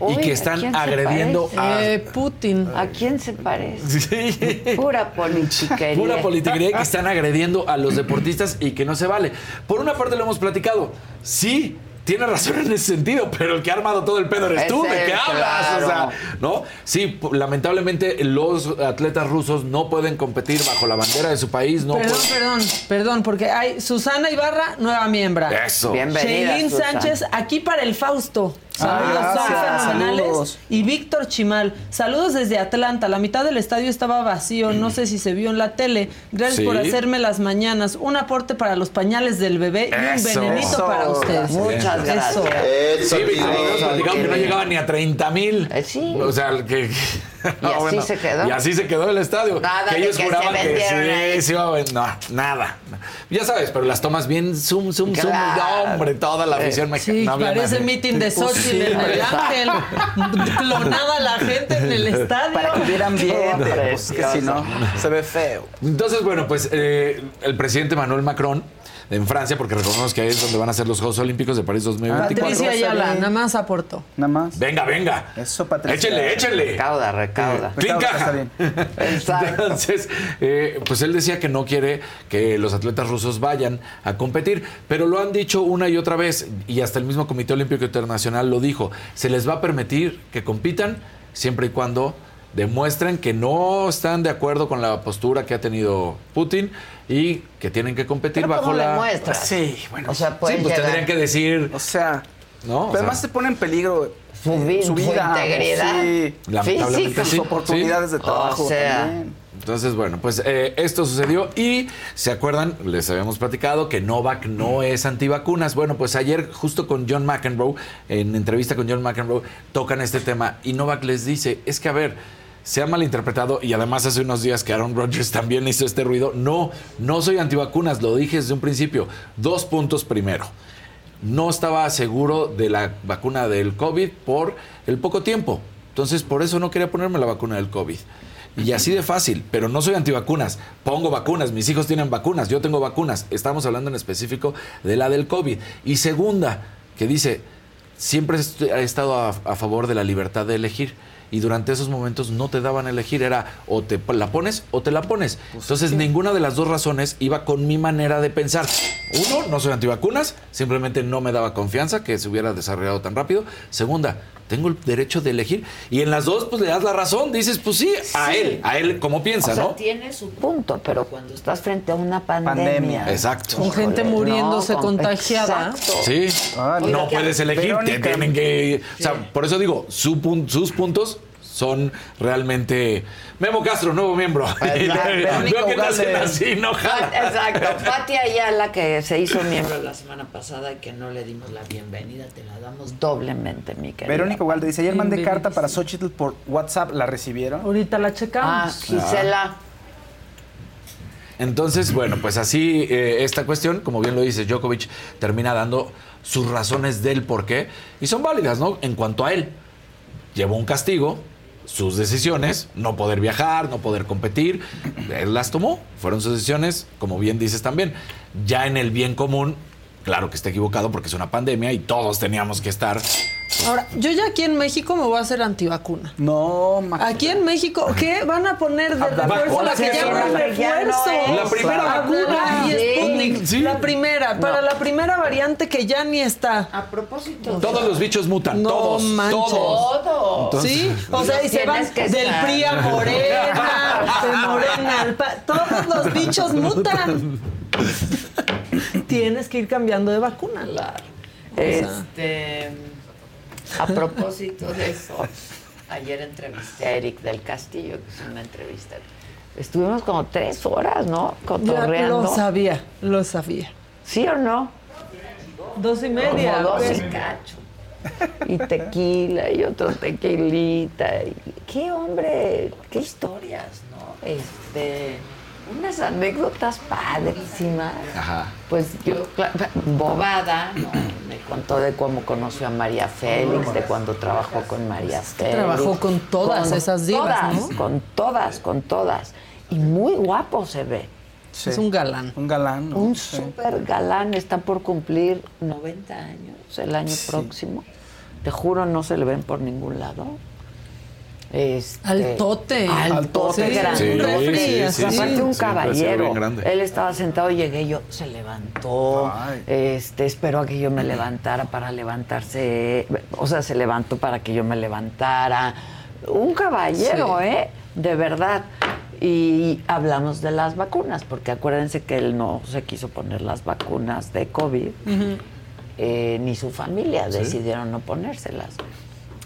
Uy, y que ¿a están agrediendo a... Eh, Putin. ¿A quién se parece? Sí. Pura politiquería. Pura politiquería que están agrediendo a los deportistas y que no se vale. Por una parte lo hemos platicado. Sí, tiene razón en ese sentido, pero el que ha armado todo el pedo eres Es tú. ¿De qué hablas? claro. O sea, ¿no? Sí, lamentablemente los atletas rusos no pueden competir bajo la bandera de su país. No perdón, pueden- perdón, perdón, porque hay Susana Ibarra, nueva miembro. Eso. Bienvenida, Sheilín Susana. Sánchez, aquí para el Fausto. Saludos, Ah, gracias, fenomenales. saludos. Y Víctor Chimal, saludos desde Atlanta. La mitad del estadio estaba vacío, no sé si se vio en la tele. Gracias Sí. por hacerme las mañanas. Un aporte para los pañales del bebé y un Eso. venenito Eso. para ustedes. Muchas Eso. gracias. Sí, Víctor, que no llegaba ni a 30 mil. Eh, sí. O sea, que... Y así Bueno, se quedó. Y así se quedó el estadio. Nada que ellos que se juraban que vendieron sí, ahí. sí iba a ven- No, nada. Ya sabes, pero las tomas bien zoom, zoom, zoom. No, hombre, toda la afición me Sí, no había parece meeting de Pues Xochitl sí, en el. Ángel. Clonada la gente en el estadio. Para que vieran bien, Todo pues, que si no, se ve feo. Entonces, bueno, pues eh, el presidente Manuel Macron en Francia, porque recordemos que ahí es donde van a ser los Juegos Olímpicos de París 2024. Patricia Ayala, nada más aportó. Nada más. Venga, venga. Eso, Patricia. Échenle, échenle. Recauda, recauda. ¿Quién Recauda, caja? está bien. Exacto. Entonces, eh, pues él decía que no quiere que los atletas rusos vayan a competir, pero lo han dicho una y otra vez, y hasta el mismo Comité Olímpico Internacional lo dijo, se les va a permitir que compitan siempre y cuando demuestren que no están de acuerdo con la postura que ha tenido Putin y que tienen que competir Pero bajo ¿cómo la... demuestras? Sí, bueno. O sea, Sí, pueden pues llegar- tendrían que decir, O sea, ¿no? O pero sea, además se pone en peligro Su, vi- su integridad sí, física. sí. sus oportunidades de trabajo. O sea, también. Entonces, bueno, pues eh, esto sucedió y se acuerdan, les habíamos platicado que Novak no es antivacunas. Bueno, pues ayer justo con John McEnroe, en entrevista con John McEnroe, tocan este tema y Novak les dice, es que a ver, se ha malinterpretado y además hace unos días que Aaron Rodgers también hizo este ruido. No, no soy antivacunas, lo dije desde un principio. Dos puntos primero. No estaba seguro de la vacuna del COVID por el poco tiempo. Entonces, por eso no quería ponerme la vacuna del COVID. Y así de fácil, pero no soy antivacunas. Pongo vacunas, mis hijos tienen vacunas, yo tengo vacunas. Estamos hablando en específico de la del COVID. Y segunda, que dice, siempre he estado a, a favor de la libertad de elegir. Y durante esos momentos no te daban a elegir, era o te la pones o te la pones. Entonces ninguna de las dos razones iba con mi manera de pensar. Uno, no soy antivacunas, simplemente no me daba confianza que se hubiera desarrollado tan rápido. Segunda, tengo el derecho de elegir. Y en las dos, pues le das la razón, dices, pues sí, a Sí. él, a él como piensa, o sea, ¿no? tiene su punto, pero cuando estás frente a una pandemia. Pandemia. Exacto. Con gente muriéndose no, con- contagiada. Exacto. Sí, Ah, no puedes elegir, te tienen que... O sea, por eso digo, su sus puntos son realmente... Memo Castro, nuevo miembro. Verónica Veo que te así, no. Exacto. Pati Ayala, que se hizo miembro la semana pasada y que no le dimos la bienvenida, te la damos doblemente, mi querida. Verónica Ugalde dice, ayer mandé carta para Xochitl por WhatsApp, ¿la recibieron? Ahorita la Ah, checamos. Gisela. Entonces, bueno, pues así eh, esta cuestión, como bien lo dice Djokovic, termina dando sus razones del por qué y son válidas, ¿no? En cuanto a él, llevó un castigo, sus decisiones, no poder viajar, no poder competir, él las tomó, fueron sus decisiones, como bien dices también, ya en el bien común, claro que está equivocado porque es una pandemia y todos teníamos que estar Ahora, yo ya aquí en México me voy a hacer antivacuna. No, ma- Aquí en México, ¿qué van a poner de refuerzo? La que llaman no refuerzo. La primera vacuna. y. Sputnik. Sí. La primera, para la primera variante que ya ni está. A propósito. todos los bichos mutan, No todos, manches. todos. Todo. ¿Sí? O sea, y se van del estar. PRI a Morena, de Morena al PA- Todos los bichos mutan. Tienes que ir cambiando de vacuna. Claro. Este, a propósito de eso, ayer entrevisté a Eric del Castillo, que es una entrevista. Estuvimos como tres horas, ¿no? Ya Cotorreando. lo sabía, lo sabía. ¿Sí o no? Dos y media. Como dos pues. y cacho. Y tequila y otro tequilita. y- qué hombre, qué historias, ¿no? Este, unas anécdotas padrísimas. Ajá. Pues yo, bobada, ¿no? Me contó de cómo conoció a María Félix, de cuando trabajó con María Félix. trabajó con todas esas divas, todas, ¿no? Con todas, con todas. Y muy guapo se ve. Sí. Es un galán. Un galán. ¿no? Un Sí. súper galán, está por cumplir 90 años el año próximo. Te juro, no se le ven por ningún lado. Este, Altote. Altote, Sí, grande. un refri, así. Aparte un caballero. grande. Él estaba sentado, llegué yo, se levantó, Ay. este, esperó a que yo me levantara para levantarse, o sea, se levantó para que yo me levantara. Un caballero, Sí. ¿eh? De verdad. Y hablamos de las vacunas, porque acuérdense que él no se quiso poner las vacunas de COVID, eh, ni su familia decidieron no ponérselas.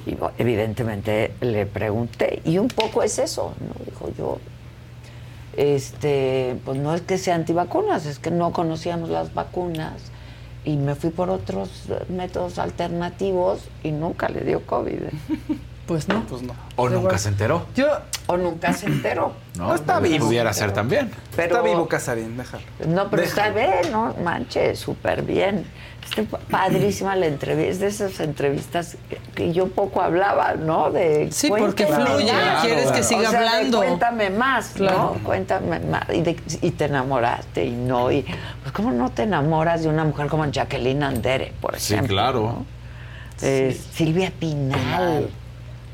Y evidentemente le pregunté, y un poco es eso, ¿no? Dijo yo, este, pues no es que sea antivacunas, es que no conocíamos las vacunas y me fui por otros métodos alternativos y nunca le dio COVID. Pues no. Pues no. O nunca se enteró. Yo, O nunca se enteró. No, está Pues vivo. Pudiera ser también. Pero- Está vivo Casarín, déjalo. No, pero está bien, ¿no? Manche, súper bien. Está padrísima la entrevista. Es de esas entrevistas que- yo poco hablaba, ¿no? De Sí, porque fluye, quieres que siga O sea, de hablando. cuéntame más, Claro. ¿no? Cuéntame más. Y, de- y te enamoraste y no. Y, pues, ¿cómo no te enamoras de una mujer como Jacqueline Andere, por Sí, ejemplo? claro. ¿no? Eh, Silvia Pinal.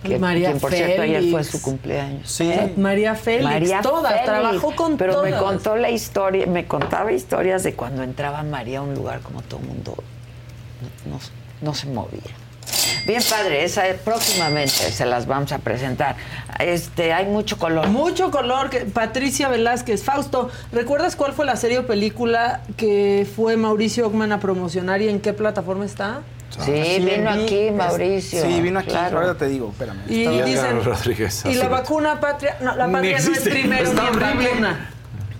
Que, María quien, por cierto, ayer fue Félix. su cumpleaños. Sí. María Félix, María Félix. trabajó con Pero todas. me contó la historia, me contaba historias de cuando entraba María a un lugar como todo el mundo no, no- no se movía. Bien padre, esa próximamente se las vamos a presentar. Este, hay mucho color. Mucho color. Que, Patricia Velázquez, Fausto, ¿recuerdas cuál fue la serie o película que fue Mauricio Ockman a promocionar y en qué plataforma está? Sí, vino vi- aquí Mauricio. Sí, vino aquí. claro. Ahora te digo, espérame. Y dicen, Rodríguez. y la vacuna patria, no, la Ni patria no es primero Está ni en horrible. vacuna.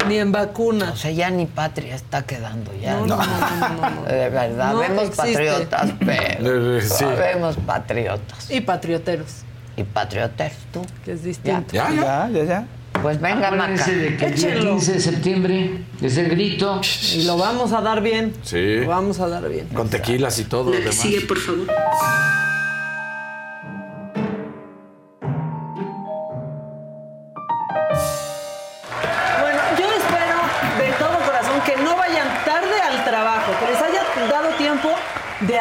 Ni en vacuna. O sea, ya ni patria está quedando ya. No, no, no, no, no, no. De verdad, No vemos existe. patriotas, pero sí. vemos patriotas. Y patrioteros, Y patriotas tú. que es distinto. Ya, ya. Ya, ya, ya. Pues venga, Maca. De que el día Échenlo. 15 de septiembre es el grito. Y lo vamos a dar bien. Sí. Lo vamos a dar bien. Con tequilas y todo. lo demás. por favor.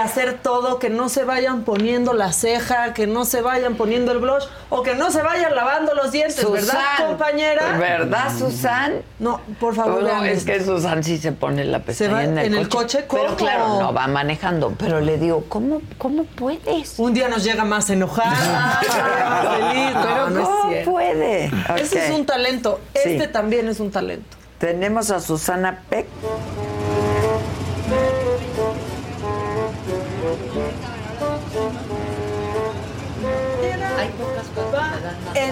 Hacer todo, que no se vayan poniendo la ceja, que no se vayan poniendo el blush o que no se vayan lavando los dientes, ¿verdad, compañera? ¿Verdad, Susan? No, por favor, No, es que Susan sí se pone la pestaña en el en el coche. coche, Pero claro, no va manejando. Pero le digo, ¿cómo, cómo puedes? Un día nos llega más enojada, más feliz. No, Pero no ¿cómo puede? Ese es un talento. Sí. Este también es un talento. Tenemos a Susana Peck.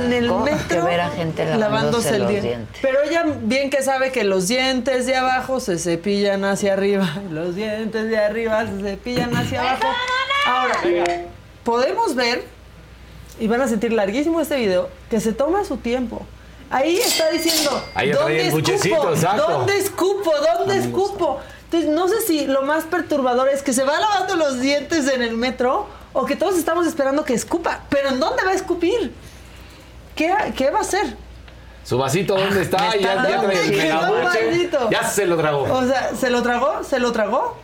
En el metro ver a gente lavándose, los dientes. Pero ella bien que sabe que los dientes de abajo se cepillan hacia arriba, los dientes de arriba se cepillan hacia abajo. Ahora, podemos ver, y van a sentir larguísimo este video, que se toma su tiempo. Ahí está diciendo, Ahí ¿dónde el escupo? ¿Dónde escupo? ¿Dónde escupo? Entonces, no sé si lo más perturbador es que se va lavando los dientes en el metro o que todos estamos esperando que escupa. Pero ¿en dónde va a escupir? ¿Qué, qué va a hacer? Su vasito, ¿dónde está? Ya, ya dando trae el un megabuche. vasito. Ya se lo tragó. O sea, ¿se lo tragó? ¿Se lo tragó?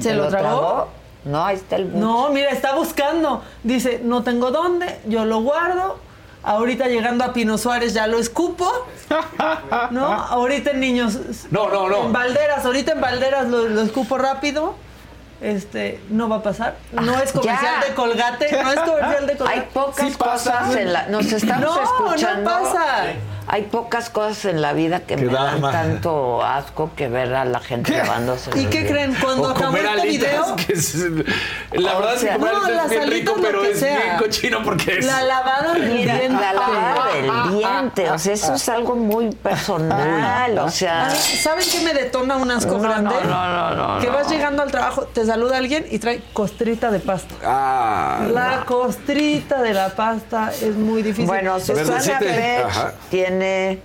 ¿Se, lo, tragó? No, ahí está el buche. No, mira, está buscando. Dice, no tengo dónde, yo lo guardo. Ahorita llegando a Pino Suárez ya lo escupo. ¿No? Ahorita en niños. No, no, no. En Valderas, ahorita en Valderas lo, lo escupo rápido. Este, no va a pasar. No Ah, es comercial ya. de colgate, no es comercial de colgate. Hay pocas Sí cosas en la... Nos estamos No, no escuchando. pasa. Hay pocas cosas en la vida que, Que me da dan más. tanto asco que ver a la gente lavándose ¿Y qué creen? Cuando acabó este video, que es- la verdad es que comer no, es bien rico, lo pero que es sea. bien cochino porque es... la lavada del diente. la lavada del diente, o sea, eso es algo muy personal, o sea... ¿Saben qué me detona un asco No, grande? no, no, no, no, Que vas llegando al trabajo, te saluda alguien y trae costrita de pasta. Ah, La costrita de la pasta es muy difícil. Bueno, Susana Pech ajá. Tiene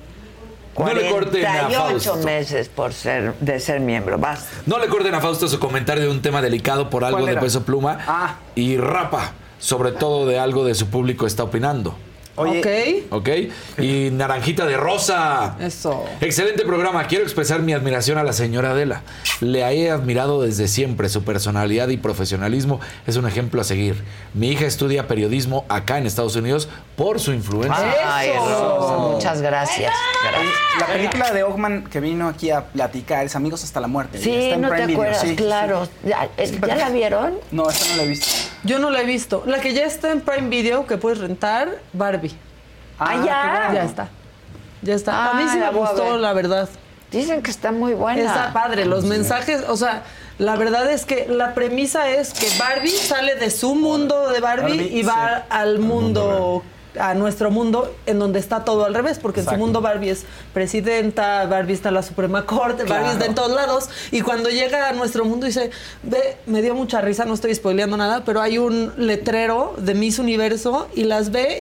No le corten a 48 Fausto. meses por ser, de ser miembro. Vas. No le corten a Fausto su comentario de un tema delicado por algo ¿Cuál de peso pluma Ah. y rapa, sobre todo de algo de su público está opinando. Oye, ok. ¿Ok? Y Naranjita de Rosa. Eso. Excelente programa. Quiero expresar mi admiración a la señora Adela. Le he admirado desde siempre. Su personalidad y profesionalismo es un ejemplo a seguir. Mi hija estudia periodismo acá en Estados Unidos por su influencia. Ay, ¡Eso! Rosa, muchas gracias. Gracias. la película de Ockman que vino aquí a platicar es Amigos hasta la muerte. Sí, Está en no te Prime Video, acuerdas, sí, claro. sí. ¿Ya, eh, ¿ya la vieron? No, esta no la he visto. Yo no la he visto. La que ya está en Prime Video, que puedes rentar, Barbie. Ah, qué ya. bueno. Ya está. Ya está. a mí Ah, sí me gustó, ver. la verdad. Dicen que está muy buena. Está padre, los mensajes, o sea, la verdad es que la premisa es que Barbie sale de su mundo de Barbie, Barbie, y va sí. al mundo a nuestro mundo en donde está todo al revés, porque en su mundo Barbie es presidenta, Barbie está en la Suprema Corte, Barbie está en todos lados, y cuando llega a nuestro mundo dice, ve, me dio mucha risa, no estoy spoileando nada, pero hay un letrero de Miss Universo y las ve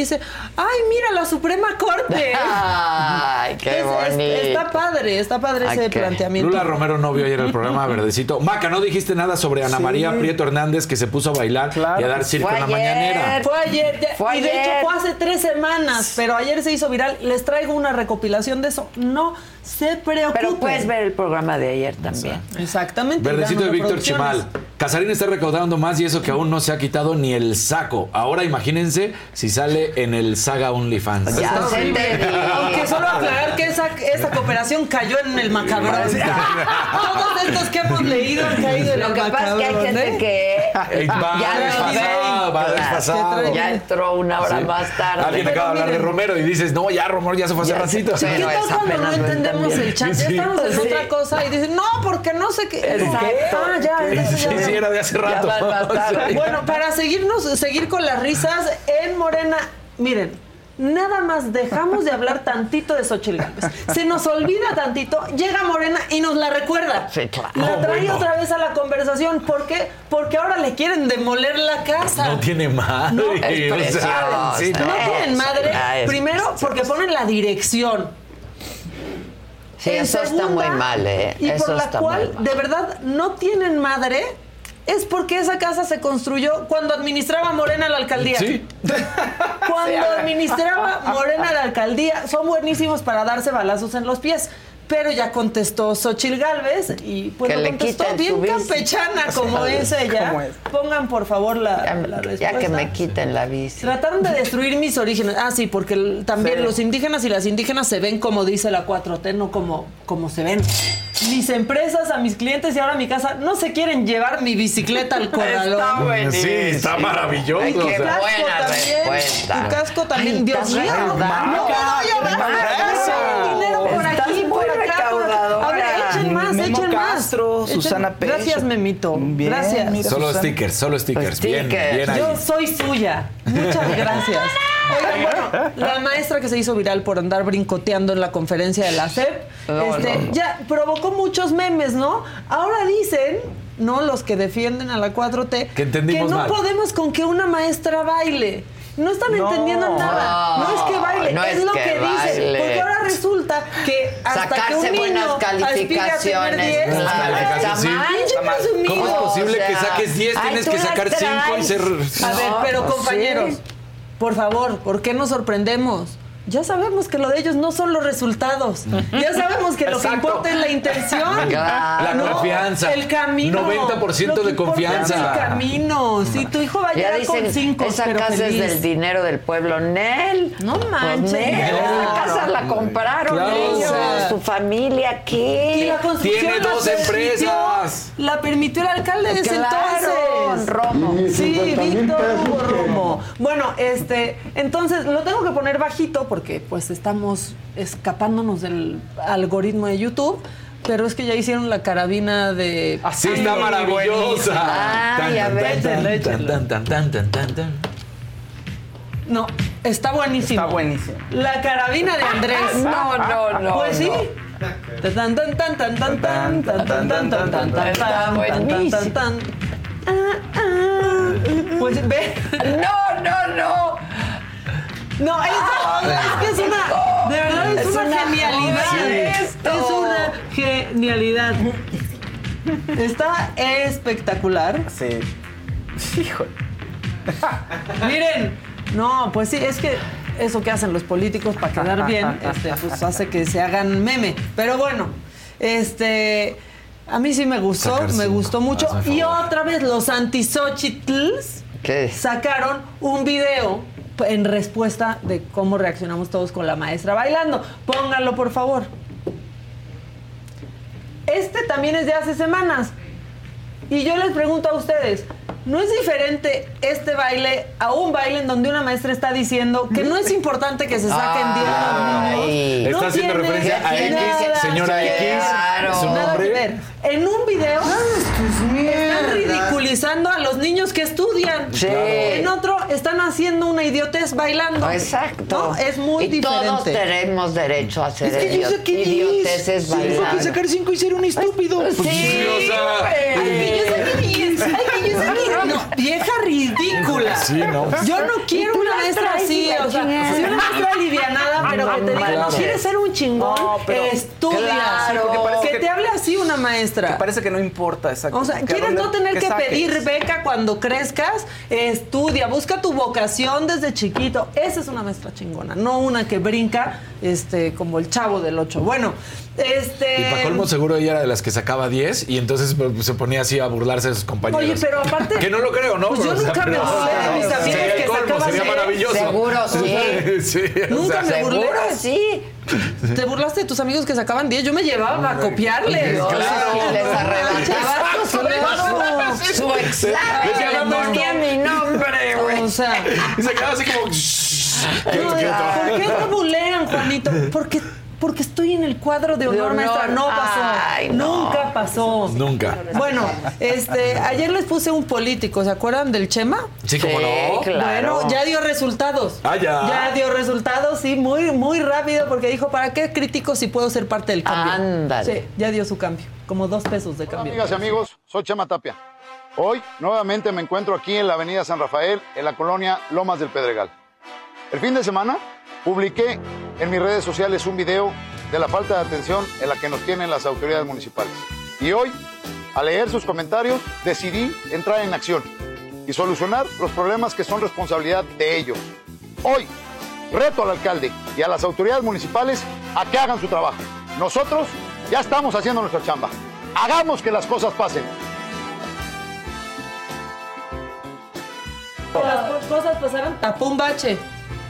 Dice, ay, mira la Suprema Corte. Ay, qué Es- es- bonito. está padre, está padre ese planteamiento. Lula Romero no vio ayer el programa Verdecito. Maca, no dijiste nada sobre Ana Sí. María Prieto Hernández que se puso a bailar y a dar circo Fue en la ayer. mañanera. Fue ayer, ya- Fue y de hecho fue hace tres semanas, pero ayer se hizo viral. Les traigo una recopilación de eso. No se preocupen. Pero puedes ver el programa de ayer también. Exactamente. Verdecito de Víctor. Chimal. Casarín está recaudando más y eso que aún no se ha quitado ni el saco. Ahora imagínense si sale en el Saga OnlyFans. Ya Está se. Aunque solo aclarar que esa, esa cooperación cayó en el macabrón. Todos estos que hemos leído han caído en Lo el que pasa es que hay gente ¿eh? que va ya lo desfasado, va desfasado. Ya entró una hora Sí. más tarde. Alguien acaba de hablar de Romero y dices, no, ya Romero ya se fue hace ratito. sí, ¿Qué Pero tal es cuando no apenas el chat? Ya estamos en Sí. otra cosa y dicen, no, porque no sé qué. Exacto. Ah, ya, ¿Qué? ya, Sí, era de hace rato. Bueno, para seguirnos, seguir con las risas en Morena, miren, nada más dejamos de hablar tantito de Xochitl Gálvez. Se nos olvida tantito, llega Morena y nos la recuerda. Sí, claro. La No, trae bueno. otra vez a la conversación. ¿Por qué? Porque ahora le quieren demoler la casa. No tiene madre. No, es o sea, preciosa. sí, No tienen madre. Primero, porque ponen la dirección. Sí, En eso está muy mal, ¿eh? Y eso por la está cual, muy mal. de verdad, no tienen madre. Es porque esa casa se construyó cuando administraba Morena la alcaldía. Sí. Cuando administraba Morena la alcaldía, son buenísimos para darse balazos en los pies. Pero ya contestó Xochil Gálvez y pues Que lo le contestó bien campechana como es ella. ¿Cómo es? Pongan por favor la, Ya, la ya respuesta. que me quiten la bici. Trataron de destruir mis orígenes. Ah, sí, porque también Sí. los indígenas y las indígenas se ven como dice la 4T, no como, como se ven. Mis empresas, a mis clientes y ahora a mi casa no se quieren llevar mi bicicleta al corralón. Está buenísimo. Sí, está maravilloso. Ay, qué o sea. Tu casco buena también. respuesta. Tu casco también. Ay, Dios mío. No, no, recaudadora. ya va. Eso. Hagan dinero por Estás aquí, muy por acá, por acá. recaudadora. A ver, echen más, Memo echen más. Castro, Echen- Susana Pecho. Gracias, Memito. Bien, Gracias. mira. Solo Susana. stickers, solo stickers. Bien, Stickers. bien ahí. Yo soy suya. Muchas gracias. Oigan, bueno, la maestra que se hizo viral por andar brincoteando en la conferencia de la SEP, No, este, no, no. ya provocó muchos memes, ¿no? Ahora dicen, ¿no? Los que defienden a la 4T, Que entendimos no mal. podemos con que una maestra baile. No están entendiendo nada. No, es que baile, no es, es lo que que, dicen. baile. Porque ahora resulta que hasta que Sacarse un niño buenas aspire a tener calificaciones. 10, Buenas claro, calificaciones, sí. está mal. Chinga su ¿Cómo es posible O que sea, saques 10? ay, Tienes que sacar 5 y ser. A ver, No, pero compañeros, sí. por favor, ¿por qué nos sorprendemos? Ya sabemos que lo de ellos no son los resultados. Ya sabemos que lo que importa es la intención. La confianza. El camino. 90% Lo que de confianza. Es el camino. Si tu hijo va a llegar dicen, con cinco, esa pero casa feliz. es del dinero del pueblo. Nel. No manches. Pues, Nel, No. esa casa la compraron Claro. ellos. Su familia Y aquí. la construcción Tiene la dos permitió- empresas. La permitió el alcalde de ese Claro, entonces. Romo. Sí, Víctor Romo. Bueno, este, entonces lo tengo que poner bajito porque pues estamos escapándonos del algoritmo de YouTube. Pero es que ya hicieron la carabina de. Así está maravillosa. Ay, a ver. No, está buenísimo. Está buenísimo. La carabina de Andrés. No, no, no, Pues sí. Tan, tan, tan, tan, tan, tan, tan, tan, tan, tan, tan, tan, Está tan, buenísimo. tan, No, es, es que es una. De verdad es, Es una, una genialidad. Es una genialidad. Está espectacular. Sí. Híjole. Miren, no, pues sí, es que eso que hacen los políticos para quedar bien, este, pues hace que se hagan meme. Pero bueno, este, a mí sí me gustó, Sacar me cinco, gustó mucho. Y otra vez los antisochitls ¿Qué? sacaron un video en respuesta de cómo reaccionamos todos con la maestra bailando. Pónganlo, por favor. Este también es de hace semanas. Y yo les pregunto a ustedes, ¿no es diferente este baile a un baile en donde una maestra está diciendo que no es importante que se saquen 10 Ay. niños? Está haciendo tiene referencia a X, nada señora que X, ver. su Nada nombre. que ver. En un video están ridiculizando a los niños que estudian. Sí. En otro están haciendo una idiotez bailando. Exacto. ¿No? Es muy y diferente. todos tenemos derecho a hacer Es que yo saqué diez. idioteces Sí, bailando. tengo que sacar cinco y ser un estúpido. Sí, Sí, o sea, güey. Ay, que yo saqué diez. Ay, que yo saqué diez. No, vieja ridícula. Sí, no. Yo no quiero una maestra así, o sea, si una maestra alivianada, pero que te diga, Claro. no quieres ser un chingón, estudia. Claro. que, que- te hable así una Que maestra. parece que no importa, exacto. O sea, Que ¿quieres no tener que pedir beca cuando crezcas? Estudia, busca tu vocación desde chiquito. Esa es una maestra chingona, no una que brinca este, como el chavo del 8. Bueno, este... Y para colmo seguro ella era de las que sacaba 10 y entonces pues, se ponía así a burlarse de sus compañeros. Oye, pero aparte... Que no lo creo, ¿no? Pues yo nunca me burlé de mis el que sacaban sería maravilloso. Seguro, sí. sí, Nunca sea, me burlé. Seguro sí. ¿Te burlaste de tus amigos que sacaban 10? Yo me llevaba a copiarles. Sí les arrebataba su, Claro. su examen. Le "Vamos, ponía mi nombre, güey. O sea, Y se quedaba así como... ¿por qué no bulean, Juanito? Porque, porque estoy en el cuadro de honor, De honor. maestra. No pasó. Ay, no. Nunca pasó. Nunca. Bueno, este, ayer les puse un político, ¿se acuerdan del Chema? Sí, como no. claro. Bueno, ya dio resultados. Ah, ya. Ya dio resultados, sí, muy, muy rápido, porque dijo, ¿para qué critico si puedo ser parte del cambio? Ándale. Sí, ya dio su cambio, como dos pesos de Hola, cambio. amigas y amigos, soy Chema Tapia. Hoy nuevamente me encuentro aquí en la Avenida San Rafael, en la colonia Lomas del Pedregal. El fin de semana publiqué en mis redes sociales un video de la falta de atención en la que nos tienen las autoridades municipales. Y hoy, al leer sus comentarios, decidí entrar en acción y solucionar los problemas que son responsabilidad de ellos. Hoy, reto al alcalde y a las autoridades municipales a que hagan su trabajo. Nosotros ya estamos haciendo nuestra chamba. Hagamos que las cosas pasen. Las co- cosas pasaron, tapó un bache.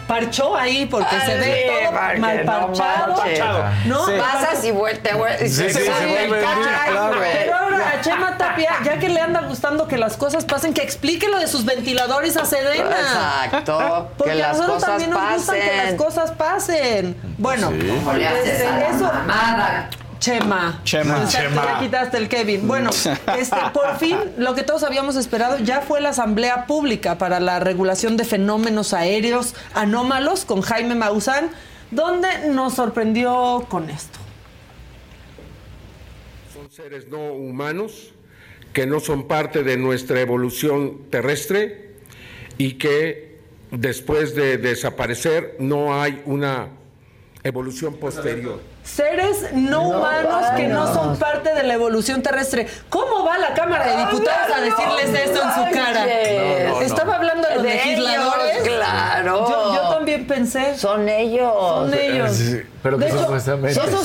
Parchó ahí porque se ve Sí, todo porque mal no parchado. manches. ¿No? Pasas y vuelta, y Sí, sí, se vuelve claro. Pero ahora a Chema Tapia, ya que le anda gustando que las cosas pasen, que explique lo de sus ventiladores a Sedena. Exacto. Porque que a las nosotros cosas también nos gustan que las pasen. cosas pasen. Bueno, ¿Cómo le haces este, a la eso. mamada? Chema. Chema. Exacto, Chema. Ya quitaste el Kevin. Bueno, este, por fin, lo que todos habíamos esperado ya fue la Asamblea Pública para la Regulación de Fenómenos Aéreos Anómalos con Jaime Maussan, donde nos sorprendió con esto. Son seres no humanos que no son parte de nuestra evolución terrestre y que después de desaparecer no hay una evolución posterior. Seres no, humanos que no son parte de la evolución terrestre. ¿Cómo va la Cámara de Diputados a decirles esto en su cara? No, no, Estaba hablando de los De legisladores. ellos, claro. Yo, yo también pensé. Son ellos. Son ellos. Sí, pero De que hecho, Sus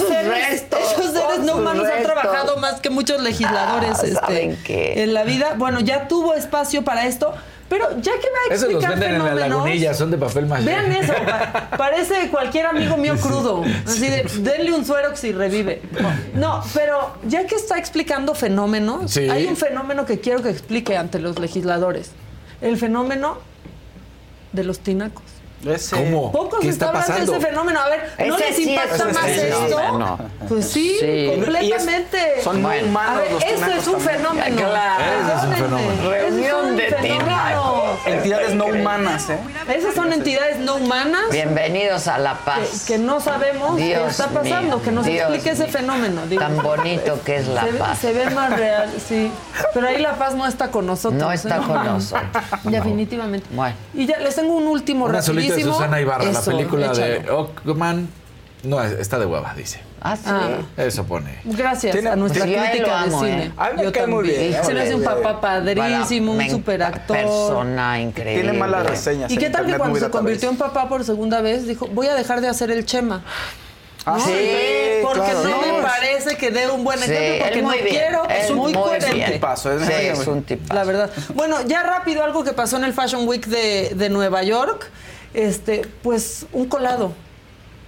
seres, restos, esos seres son no humanos han trabajado más que muchos legisladores Ah, este, ¿saben qué? en la vida. Bueno, ya tuvo espacio para esto, pero ya que va a Esos los explicar venden en la lagunilla, son de papel maché. Vean eso, pa- parece cualquier amigo mío crudo. Así de, denle un suerox y revive. No, pero ya que está explicando fenómenos, Sí. hay un fenómeno que quiero que explique ante los legisladores. El fenómeno de los tinacos. Ese- ¿Cómo? Poco ¿Qué se está hablando de pasando? ese fenómeno. A ver, ¿no Ese les sí impacta es más esto? fenómeno. Pues sí, Sí. completamente. Son Bueno, humanos a ver, los es un también. fenómeno. Claro. Ese es un fenómeno. Reunión un de fenómeno. tinacos. Entidades no humanas, ¿eh? Esas son entidades no humanas Bienvenidos a La Paz. que no sabemos qué Dios está pasando, mío, que nos Dios explique ese mío. fenómeno. digo. Tan bonito que es La se, ve- Paz. se ve más real, sí. Pero ahí La Paz no está con nosotros. No está ¿eh? con nosotros. Definitivamente. Bueno. Y ya les tengo un último Una solita buenísimo. Susana Ibarra, la película de. Ockman. No, está de hueva, dice. Ah, sí. Eso pone. Gracias Tiene- a nuestra Pues crítica de cine. ¿eh? A mí me Yo cae muy bien. Se me hace un papá padrísimo, un super actor. Persona increíble. Tiene malas reseñas. ¿Y qué tal que cuando se convirtió en papá por segunda vez dijo, voy a dejar de hacer el chema? Ah, sí, porque claro. no me parece que dé un buen Sí, ejemplo, porque no bien, quiero, es muy, muy coherente. Tipazo, es Sí, muy es un tipazo. La verdad. Bueno, ya rápido algo que pasó en el Fashion Week de, de Nueva York, este, pues un colado.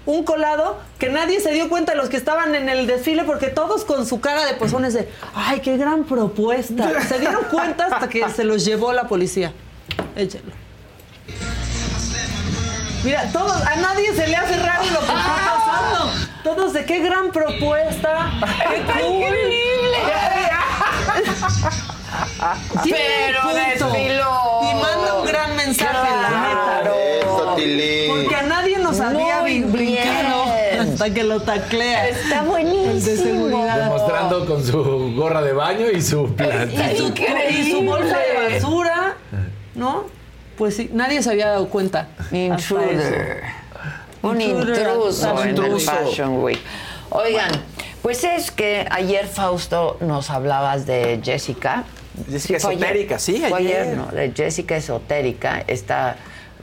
Un colado que nadie se dio cuenta de los que estaban en el desfile porque todos con su cara de pozones de ¡ay, qué gran propuesta! Se dieron cuenta hasta que se los llevó la policía. Échenlo. Mira, todos, a nadie se le hace raro lo que está pasando. Todos de qué gran propuesta. ¡Qué cool! Tiene Pero desfiló. Y manda un gran mensaje, la neta. Eso, Tilín. Porque a nadie nos había Muy brincado hasta que lo taclea. Está buenísimo. El de seguridad. Demostrando con su gorra de baño y su planta. Y su, y su bolsa de basura, ¿no? Pues sí, nadie se había dado cuenta. Intruder. Un intruso un en el intruso. Fashion Week. Oigan, pues es que ayer, Fausto, nos hablabas de Jessica. Jessica ayer. Esotérica, sí, ayer. ayer, ¿no? De Jessica Esotérica, esta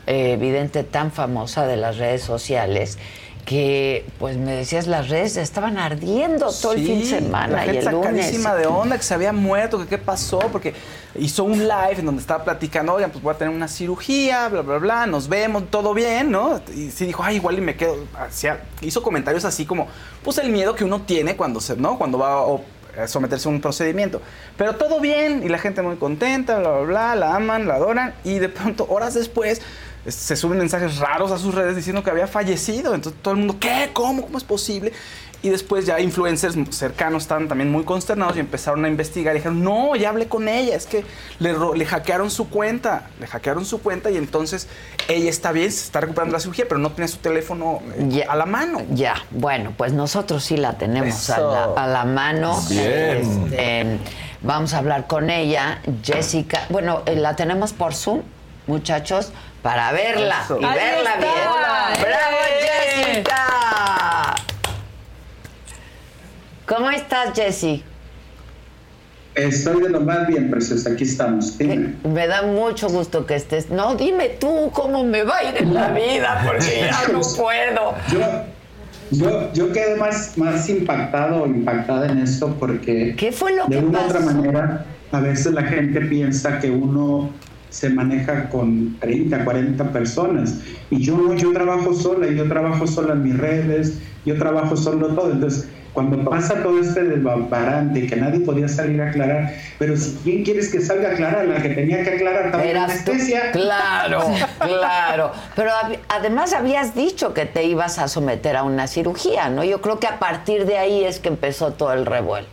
eh, vidente tan famosa de las redes sociales que, pues me decías, las redes estaban ardiendo todo el fin de semana la y gente el lunes. de onda, que se había muerto, que qué pasó, porque hizo un live en donde estaba platicando, oigan, pues voy a tener una cirugía, bla, bla, bla, nos vemos, todo bien, ¿no? Y sí dijo, ay, igual y me quedo. Hacía- hizo comentarios así como, pues el miedo que uno tiene cuando se, ¿no? Cuando va a someterse a un procedimiento. Pero todo bien, y la gente muy contenta, bla, bla, bla, la aman, la adoran, y de pronto, horas después, se suben mensajes raros a sus redes diciendo que había fallecido. Entonces todo el mundo, ¿qué? ¿Cómo? ¿Cómo es posible? Y después ya influencers cercanos estaban también muy consternados y empezaron a investigar y dijeron, no, ya hablé con ella, es que le, ro- le hackearon su cuenta, le hackearon su cuenta y entonces ella está bien, se está recuperando la cirugía, pero no tiene su teléfono eh, a la mano. Ya, bueno, pues nosotros sí la tenemos a la, a la mano. Bien. Este, vamos a hablar con ella, Jessica. Bueno, eh, la tenemos por Zoom, muchachos, para verla Eso. y Ahí verla está. bien. ¡Bravo, ¿Cómo estás, Jessy? Estoy de lo más bien, preciosa. Aquí estamos. Dime. Me da mucho gusto que estés. No, dime tú cómo me va a ir en la vida, porque ya no puedo. Yo, yo, yo quedé más, más impactado o impactada en esto porque ¿Qué fue lo de que una u otra manera a veces la gente piensa que uno se maneja con 30, 40 personas y yo yo trabajo sola y yo trabajo sola en mis redes, yo trabajo solo todo. Entonces, cuando pasa todo este desbarante que nadie podía salir a aclarar, pero si quién quieres que salga a aclarar, la que tenía que aclarar Eras tú. anestesia. Claro, claro. Pero además habías dicho que te ibas a someter a una cirugía, ¿no? Yo creo que a partir de ahí es que empezó todo el revuelo.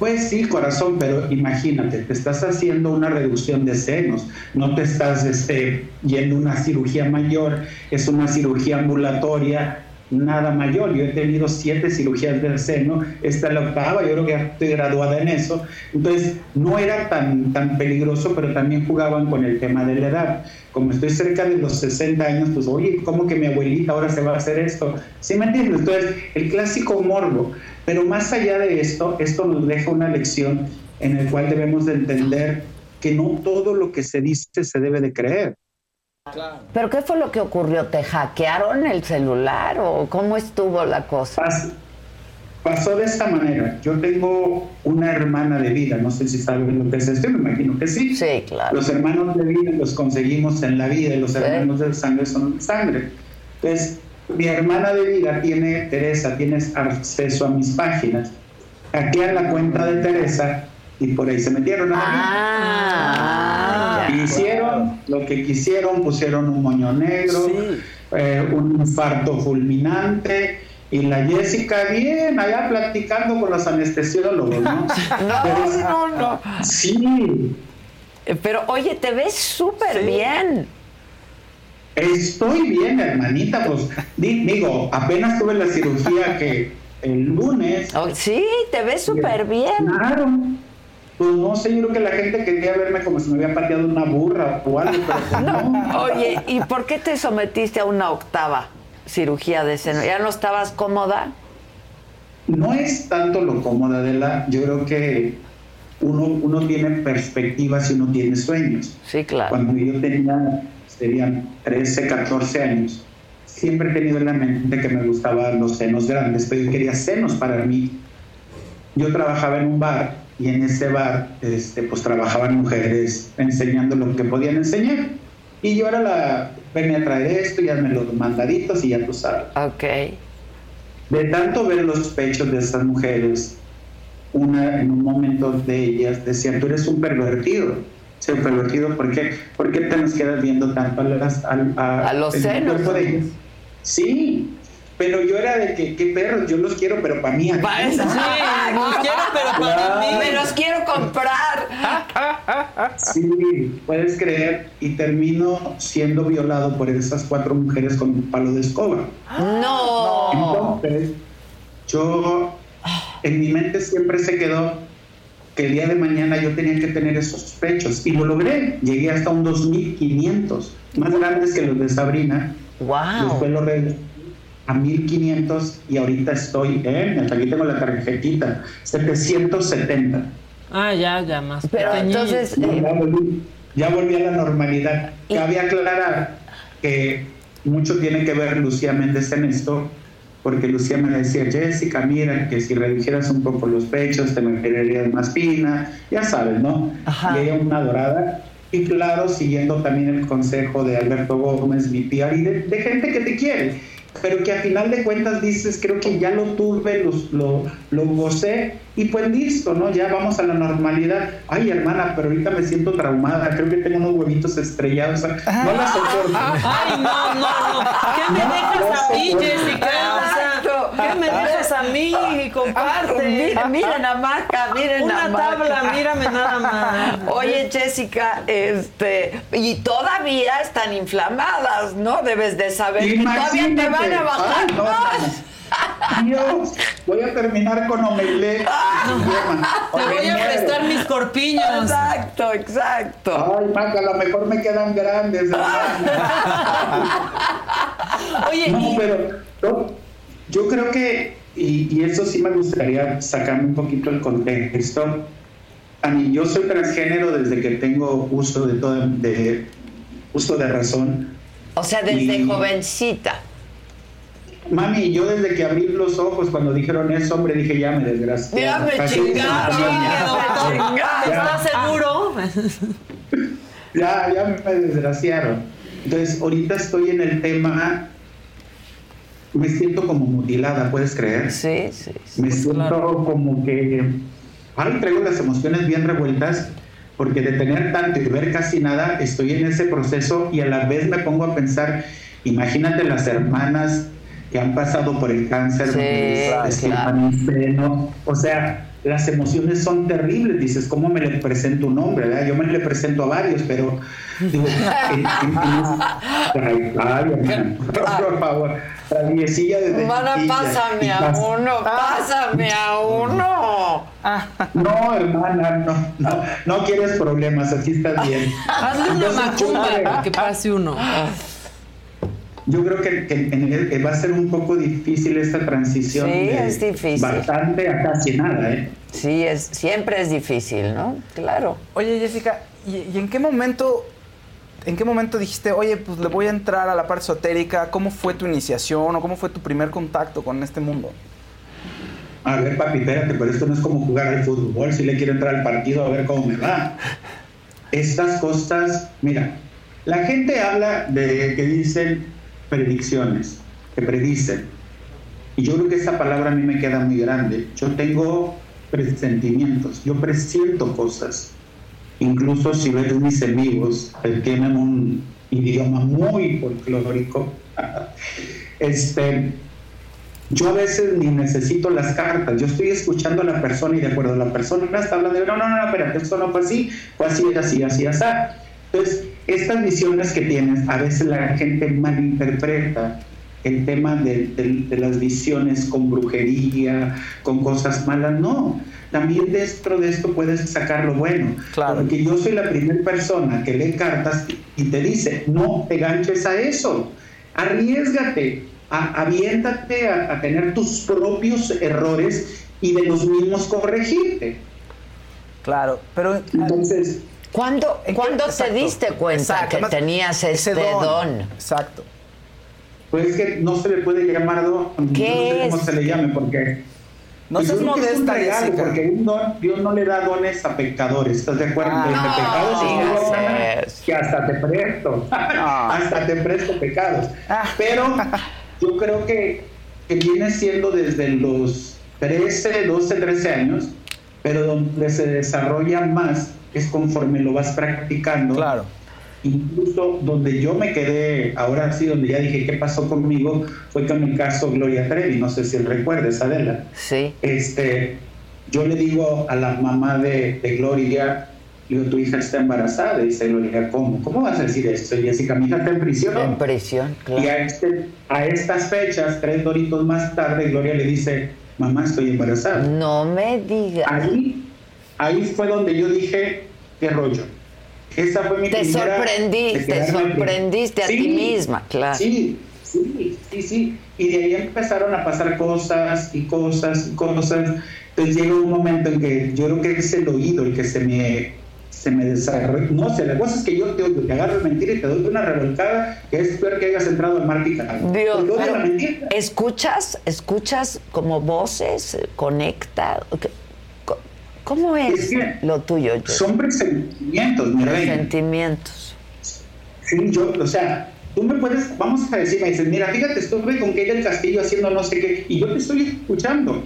Pues sí, corazón, pero imagínate, te estás haciendo una reducción de senos, no te estás este, yendo a una cirugía mayor, es una cirugía ambulatoria, nada mayor. Yo he tenido siete cirugías del seno, esta es la octava, yo creo que estoy graduada en eso. Entonces, no era tan, tan peligroso, pero también jugaban con el tema de la edad. Como estoy cerca de los 60 años, pues, oye, ¿cómo que mi abuelita ahora se va a hacer esto? ¿Sí me entiendes? Entonces, el clásico morbo. Pero más allá de esto, esto nos deja una lección en el cual debemos de entender que no todo lo que se dice se debe de creer. ¿Pero qué fue lo que ocurrió? ¿Te hackearon el celular o cómo estuvo la cosa? Pasó de esta manera. Yo tengo una hermana de vida, no sé si saben lo que es esto, me imagino que sí. Sí, claro. Los hermanos de vida los conseguimos en la vida y los hermanos de sangre son de sangre. Entonces, mi hermana de vida tiene, Teresa, tienes acceso a mis páginas. Hackean la cuenta de Teresa y por ahí se metieron a la Ah. Hicieron lo que quisieron, pusieron un moño negro, eh, un infarto fulminante. Y la Jessica bien, allá platicando con los anestesiólogos, ¿no? Pero- no, no. Sí. Pero oye, te ves súper bien. Estoy bien, hermanita, pues di- digo, apenas tuve la cirugía que el lunes. sí, te ves súper bien. Claro. Pues no sé, yo creo que la gente quería verme como si me había pateado una burra o algo, pero pues no. Oye, ¿y por qué te sometiste a una octava cirugía de seno? ¿Ya no estabas cómoda? No es tanto lo cómoda de la, yo creo que uno, uno tiene perspectivas y uno tiene sueños. Sí, claro. Cuando yo tenía, serían 13, 14 años, siempre he tenido en la mente que me gustaban los senos grandes, pero yo quería senos para mí. Yo trabajaba en un bar y en ese bar este, pues trabajaban mujeres enseñando lo que podían enseñar. Y yo era la, venme a traer esto y hazme los mandaditos y ya tú sabes. Ok. De tanto ver los pechos de esas mujeres, una en un momento de ellas decía, tú eres un pervertido. Sí, un pervertido, ¿por qué? ¿Por qué te nos quedas viendo tanto a, las, a, a- A los senos. cuerpo de ellas? Sí, pero yo era de que, qué perros, yo los quiero, pero para mí. aquí. Pa' eso. Sí, los quiero, pero para mí. Me los quiero comprar. Sí, puedes creer, y termino siendo violado por esas cuatro mujeres con un palo de escoba. No. Entonces, yo, en mi mente siempre se quedó que el día de mañana yo tenía que tener esos pechos, y lo logré. Llegué hasta un 2500, más grandes que los de Sabrina. Wow. Después lo a 1500 y ahorita estoy en, hasta aquí tengo la tarjetita, 770. Ah, ya, ya más. Pero pequeñito. entonces, No, eh, ya, volví, ya volví a la normalidad. Cabe aclarar que mucho tiene que ver Lucía Méndez en esto, porque Lucía me decía, Jessica, mira, que si redujeras un poco los pechos te meterías más fina, ya sabes, ¿no? Y ella una dorada. Y claro, siguiendo también el consejo de Alberto Gómez, mi tía, y de, de gente que te quiere, pero que a final de cuentas dices, creo que ya lo tuve, los- lo, lo gocé, y pues listo, ¿no? Ya vamos a la normalidad. Ay, hermana, pero ahorita me siento traumada, creo que tengo unos huevitos estrellados. No las soporto. Ay, no, no, no. ¿Qué me dejas a mí, Jessica? ¿Qué me dejas a mí? Comparte. Miren, miren a Maca, miren Una a Maca. tabla, mírame nada más. Oye, Jessica, este, y todavía están inflamadas, ¿no? Debes de saber que todavía te van a bajar Ay, no, más. Voy a terminar con omelette. Te voy a prestar mis corpiños. Exacto, exacto. Ay, Maca, a lo mejor me quedan grandes. Oye, no, pero no, yo creo que, y, y eso sí me gustaría sacarme un poquito el contexto. A mí, yo soy transgénero desde que tengo uso de todo, de uso de razón. O sea, desde Y- jovencita. Mami, yo desde que abrí los ojos cuando dijeron eso, hombre, dije ya me desgracié. Ya me chingaron, ¿Estás seguro? Ya, ya me desgraciaron. Entonces, ahorita estoy en el tema, me siento como mutilada, ¿puedes creer? Sí, sí. Me siento como que, ay, traigo las emociones bien revueltas, porque de tener tanto y ver casi nada, estoy en ese proceso y a la vez me pongo a pensar, imagínate las hermanas que han pasado por el cáncer, Sí, de claro. el seno, o sea, las emociones son terribles, dices, ¿cómo me le presento un hombre? verdad? Yo me le presento a varios, pero digo, en- en- en- ay, hermana, por favor, traviesilla de Hermana, pásame a uno, pásame a uno. No, hermana, no, no, no quieres problemas, así estás bien. Hazle una Entonces, macumba para que pase uno. Yo creo que, que en el- que va a ser un poco difícil esta transición. Sí, de es difícil. Bastante a casi nada, ¿eh? Sí, es, siempre es difícil, ¿no? Claro. Oye, Jessica, ¿y, y en qué momento, en qué momento dijiste, oye, pues le voy a entrar a la parte esotérica? ¿Cómo fue tu iniciación o cómo fue tu primer contacto con este mundo? A ver, papi, espérate, pero esto no es como jugar al fútbol. Si le quiero entrar al partido a ver cómo me va. Estas cosas, mira, la gente habla de que dicen predicciones, que predicen. Y yo creo que esa palabra a mí me queda muy grande. Yo tengo presentimientos, yo presiento cosas. Incluso si ves mis amigos que tienen un idioma muy folclórico, este, yo a veces ni necesito las cartas, yo estoy escuchando a la persona y de acuerdo a la persona está hablando no, no, no, espérate, esto no fue así, fue así, así, así, así. Entonces, estas visiones que tienes, a veces la gente malinterpreta el tema de, de- de las visiones con brujería, con cosas malas, no. También dentro de esto puedes sacar lo bueno. Porque yo soy la primera persona que lee cartas y te dice, no te ganches a eso, arriesgate, a- aviéntate a, a tener tus propios errores y de los mismos corregirte. Claro, pero entonces... ¿Cuándo, ¿cuándo te diste cuenta Exacto, que además, tenías ese este don. don? Exacto. Pues es que no se le puede llamar don. ¿Qué no sé cómo es? se le llame, porque. No pues seas que es un modesta. Porque un don, Dios no le da dones a pecadores, ¿estás de acuerdo? Ah, no pecados digas es que hasta te presto. hasta te presto pecados. Ah. Pero yo creo que, que viene siendo desde los 13, 12, 13 años, pero donde se desarrolla más es conforme lo vas practicando. Claro. Incluso donde yo me quedé, ahora sí, donde ya dije qué pasó conmigo, fue con el caso Gloria Trevi, no sé si recuerdes, Adela. Sí. Este, yo le digo a la mamá de, de Gloria, digo, tu hija está embarazada, dice Gloria, ¿cómo? ¿Cómo vas a decir eso? Jessica, mi hija está en prisión. En prisión, claro. Y a, este, a estas fechas, tres doritos más tarde, Gloria le dice, mamá, estoy embarazada. No me digas. Ahí, ahí fue donde yo dije, qué rollo. Esa fue mi Te primera- sorprendiste, de quedarme- sorprendiste a ti misma, claro. Sí, sí, sí, sí. Y de ahí empezaron a pasar cosas y cosas y cosas. Entonces llega un momento en que yo creo que es el oído el que se me, se me desarrolla. No sé, la cosa es que yo te, oigo, te agarro el mentira y te doy una revolcada que es peor que hayas entrado al mar picado. Dios, pero. ¿escuchas, escuchas como voces, eh, conecta? ¿Qué- co- ¿Cómo es, lo tuyo? Jess? Son presentimientos, mi reina. Presentimientos. Sí, yo, o sea, tú me puedes, vamos a decir, me dices, mira, fíjate, estuve con Keila del Castillo haciendo no sé qué, y yo te estoy escuchando.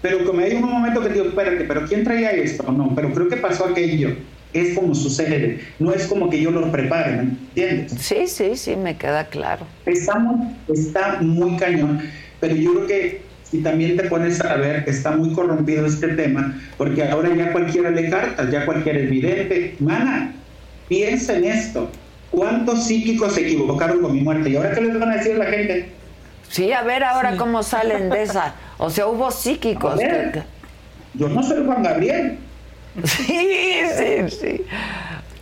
Pero como hay un momento que digo, espérate, pero ¿quién traía esto? No, pero creo que pasó aquello. Es como sucede, no es como que yo lo prepare, ¿me entiendes? Sí, sí, sí, me queda claro. Está muy, está muy cañón, pero yo creo que si también te pones a ver, está muy corrompido este tema, porque ahora ya cualquiera lee cartas, ya cualquiera es vidente. Mana, piensa en esto. ¿Cuántos psíquicos se equivocaron con mi muerte? ¿Y ahora qué les van a decir a la gente? Sí, a ver ahora cómo salen de esa. O sea, hubo psíquicos. A ver. que- Yo no soy Juan Gabriel. Sí, sí, sí.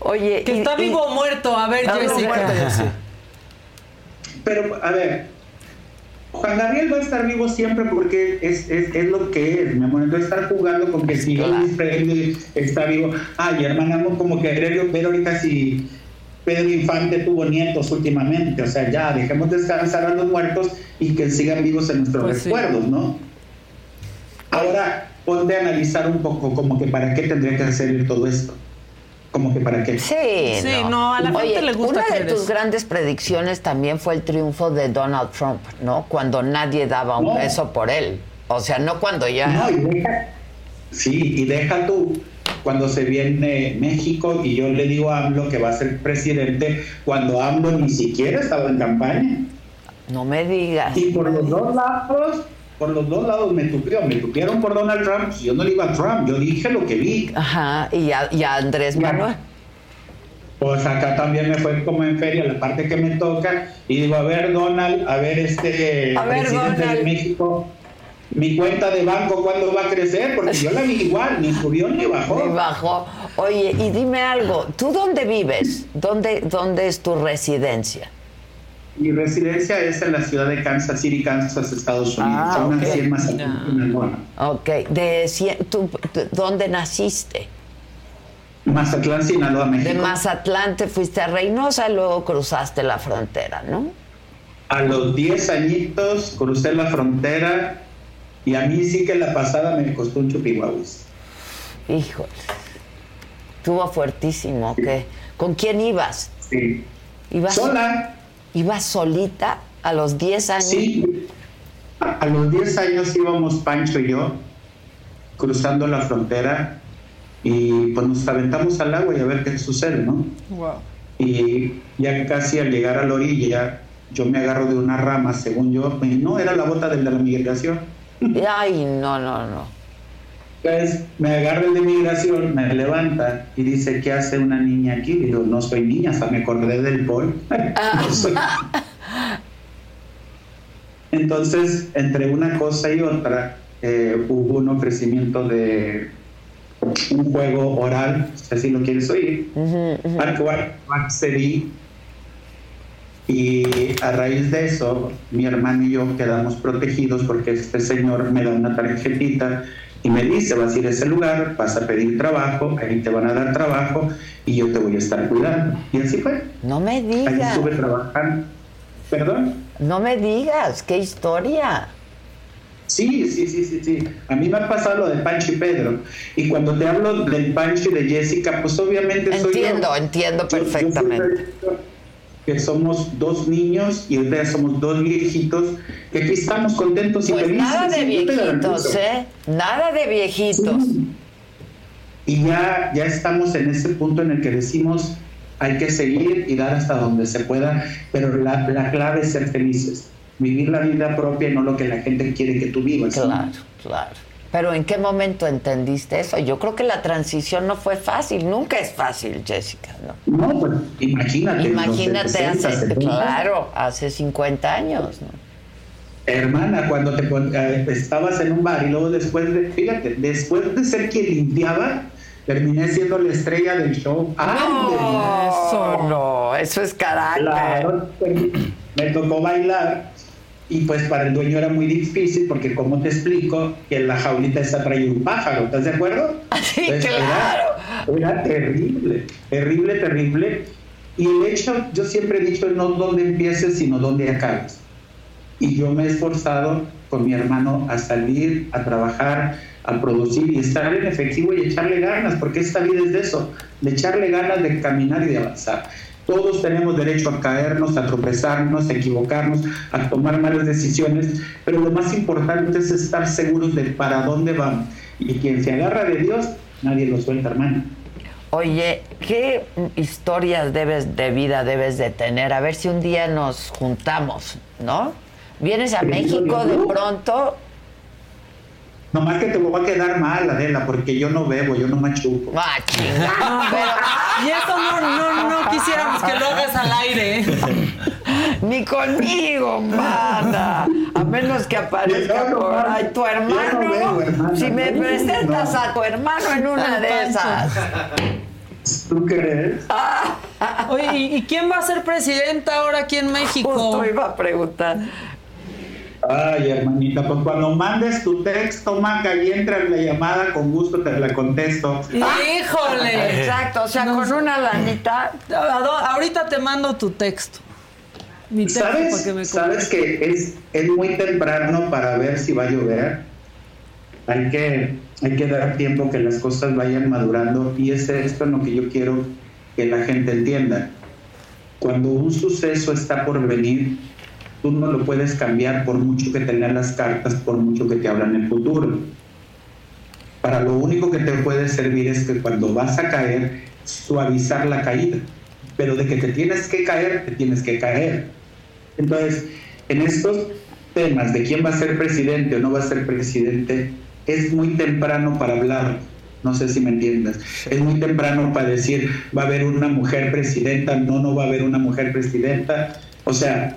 Oye, Que y- está y- vivo o muerto. A ver, Jessica. muerto. Pero, a ver, Juan Gabriel va a estar vivo siempre porque es, es, es lo que es, mi amor. Entonces, estar jugando con que si Elvis Presley está vivo. Ay, hermanamos como querer ver ahorita si Pedro Infante tuvo nietos últimamente. O sea, ya, dejemos descansar a los muertos y que sigan vivos en nuestros Pues sí. recuerdos, ¿no? Ahora, ponte a analizar un poco como que para qué tendría que hacer todo esto. Como que para qué. Sí, Sí, no, a la Oye, gente le gusta Una de tus eso. grandes predicciones también fue el triunfo de Donald Trump, ¿no? Cuando nadie daba un No. peso por él. O sea, no cuando ya. No, y deja, sí, y deja tú, cuando se viene México y yo le digo a AMLO que va a ser presidente, cuando AMLO ni siquiera estaba en campaña. No me digas. Y por los dos lados, por los dos lados me tupió, me tupieron por Donald Trump, yo no le iba a Trump, yo dije lo que vi. Ajá, y a, y a Andrés. Manuel. Pues acá también me fue como en feria la parte que me toca y digo, a ver Donald, a ver este A ver, presidente Donald. de México, mi cuenta de banco cuándo va a crecer, porque yo la vi igual, ni subió ni bajó. Y bajó. Oye, y dime algo, ¿tú dónde vives? ¿Dónde, dónde es tu residencia? Mi residencia es en la ciudad de Kansas City, Kansas, Estados Unidos. Ah, Son ok. nací en Mazatlán, Sinaloa. Ok, de, cien- tú- tú- ¿dónde naciste? Mazatlán, Sinaloa, De México. Mazatlán te fuiste a Reynosa, luego cruzaste la frontera, ¿no? A los 10 añitos crucé la frontera y a mí sí que la pasada me costó un chupihuahuis. Híjole. Estuvo fuertísimo, ¿qué? ¿Con quién ibas? Sí. ¿Ibas Sola. ¿Ibas solita a los 10 años? Sí. A, los 10 años íbamos Pancho y yo cruzando la frontera y pues nos aventamos al agua y a ver qué sucede, ¿no? Wow. y ya casi al llegar a la orilla yo me agarro de una rama según yo y no era la bota de la migración Ay, no, no, no. Entonces me agarra el de migración me levanta y dice ¿qué hace una niña aquí? digo no soy niña hasta me acordé del bol No soy- Entonces, entre una cosa y otra, eh, hubo un ofrecimiento de un juego oral, si así lo quieres oír, al cual accedí y a raíz de eso, mi hermano y yo quedamos protegidos porque este señor me da una tarjetita y me dice, vas a ir a ese lugar, vas a pedir trabajo, ahí te van a dar trabajo y yo te voy a estar cuidando. Y así fue. No me Ahí digas. estuve trabajando. ¿Perdón? No me digas, qué historia. Sí, sí, sí, sí, sí. A mí me ha pasado lo de Pancho y Pedro. Y cuando te hablo del Pancho y de Jessica, pues obviamente soy yo. Entiendo, entiendo Yo- yo Que somos dos niños y ya somos dos viejitos, que aquí estamos contentos y Pues felices. nada de yo te viejitos. ¿eh? Nada de viejitos. Y ya, ya estamos en ese punto en el que decimos, hay que seguir y dar hasta donde se pueda, pero la, la clave es ser felices, vivir la vida propia y no lo que la gente quiere que tú vivas. ¿no? Claro, claro. Pero ¿en qué momento entendiste eso? Yo creo que la transición no fue fácil, nunca es fácil, Jessica, ¿no? No, pues imagínate. Imagínate 60, hace, 70. claro, hace 50 años, ¿no? Hermana, cuando te eh, estabas en un bar y luego después de, fíjate, después de ser quien limpiaba, terminé siendo la estrella del show. No, eso no, eso es carácter. Claro, me tocó bailar y pues para el dueño era muy difícil porque como te explico que en la jaulita esa traía un pájaro, ¿estás de acuerdo? Sí, Entonces, claro. Era, era terrible, terrible, terrible. Y el hecho, yo siempre he dicho, no dónde empieces, sino dónde acabes. Y yo me he esforzado con mi hermano a salir, a trabajar, a producir y estar en efectivo y echarle ganas, porque esta vida es de eso, de echarle ganas de caminar y de avanzar. Todos tenemos derecho a caernos, a tropezarnos, a equivocarnos, a tomar malas decisiones, pero lo más importante es estar seguros de para dónde vamos. Y quien se agarra de Dios, nadie lo suelta, hermano. Oye, ¿qué historias debes de vida debes de tener? A ver si un día nos juntamos, ¿no? Vienes a México de pronto. Nomás que te voy a quedar mal, Adela, porque yo no bebo, yo no machuco. Ah, chingada, Y eso no, no, no quisiéramos que lo hagas al aire. Ni conmigo, mana. A menos que aparezca por ahí tu hermano. si me presentas a tu hermano en una de esas. ¿Tú crees? Oye, ¿y y quién va a ser presidenta ahora aquí en México? Justo iba a preguntar. Ay, hermanita, pues cuando mandes tu texto, Maca, y entra en la llamada, con gusto te la contesto. ¡Híjole! Exacto, o sea, con una lanita. Ahorita te mando tu texto. Mi texto para ¿Sabes, que me ¿sabes que es, es muy temprano para ver si va a llover? Hay que, hay que dar tiempo que las cosas vayan madurando y es esto en lo que yo quiero que la gente entienda. Cuando un suceso está por venir, tú no lo puedes cambiar por mucho que te lean las cartas, por mucho que te hablan el futuro. Para lo único que te puede servir es que cuando vas a caer, suavizar la caída. Pero de que te tienes que caer, te tienes que caer. Entonces, en estos temas de quién va a ser presidente o no va a ser presidente, es muy temprano para hablar. No sé si me entiendas. Es muy temprano para decir, va a haber una mujer presidenta, no, no va a haber una mujer presidenta. O sea,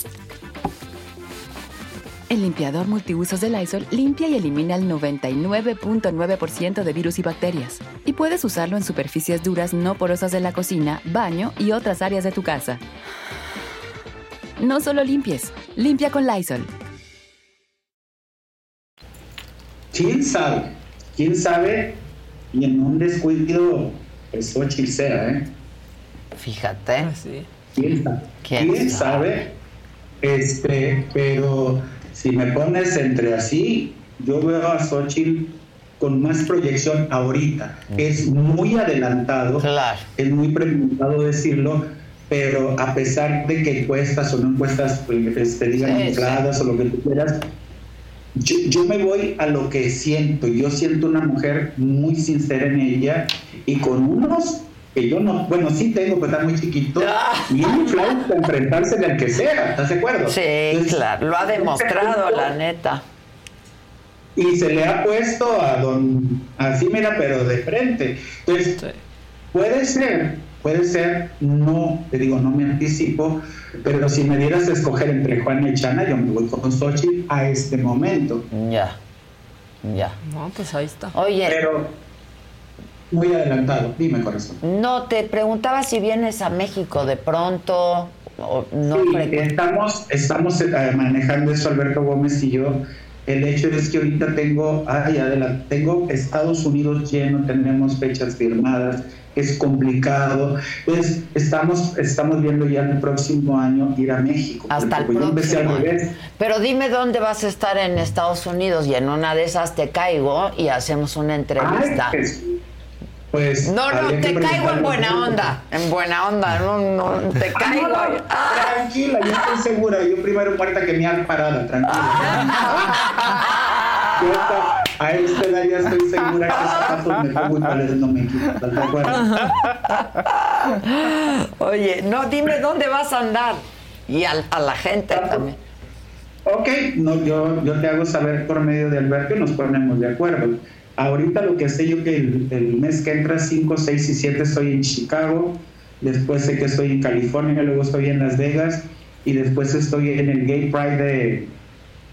El limpiador multiusos de Lysol limpia y elimina el 99.9% de virus y bacterias. Y puedes usarlo en superficies duras no porosas de la cocina, baño y otras áreas de tu casa. No solo limpies, limpia con Lysol. quién sabe, quién sabe, y en un descuido, pues Xochitl sea, ¿eh? Fíjate. ¿Quién sabe? ¿Quién ¿Quién sabe? sabe? Este, pero si me pones entre así, yo veo a Xochitl con más proyección ahorita. Es muy adelantado, es muy preguntado decirlo, pero a pesar de que encuestas o no encuestas este, digan Sí, o lo que tú quieras, yo, yo me voy a lo que siento. Yo siento una mujer muy sincera en ella y con unos que yo no, bueno, sí tengo, pero está muy chiquito, y inflados para enfrentarse al que sea, ¿estás de acuerdo? Sí, Entonces, claro, lo ha demostrado, la neta. y se le ha puesto a don, así mira, pero de frente. Entonces, puede ser, puede ser, no, te digo, no me anticipo, pero si me dieras a escoger entre Juana y Chana, yo me voy con Xochitl a este momento. Ya, ya. No, pues ahí está. Oye. Pero muy adelantado, dime corazón. No, te preguntaba si vienes a México de pronto. O no Sí, estamos, estamos eh, manejando eso Alberto Gómez y yo. El hecho es que ahorita tengo, ay, adelante, tengo Estados Unidos lleno, tenemos fechas firmadas, es complicado. Entonces, estamos, estamos viendo ya el próximo año ir a México. Hasta el al próximo. Pero dime dónde vas a estar en Estados Unidos y en una de esas te caigo y hacemos una entrevista. Ay, pues, no, no, te caigo en buena onda. En buena onda, no, no, te caigo. Ah, no, no, Tranquila, yo estoy segura. Yo primero muerta que mi parada, tranquila. Yo hasta a esta edad ya estoy segura que zapatos me pongo y cuáles no me. Oye, no, dime dónde vas a andar. Y al- a, la gente también. Ok, no, yo, yo te hago saber por medio de Alberto y nos ponemos de acuerdo. Ahorita lo que sé yo que el, mes que entra, 5, 6 y 7 estoy en Chicago, después sé que estoy en California, luego estoy en Las Vegas y después estoy en el Gay Pride de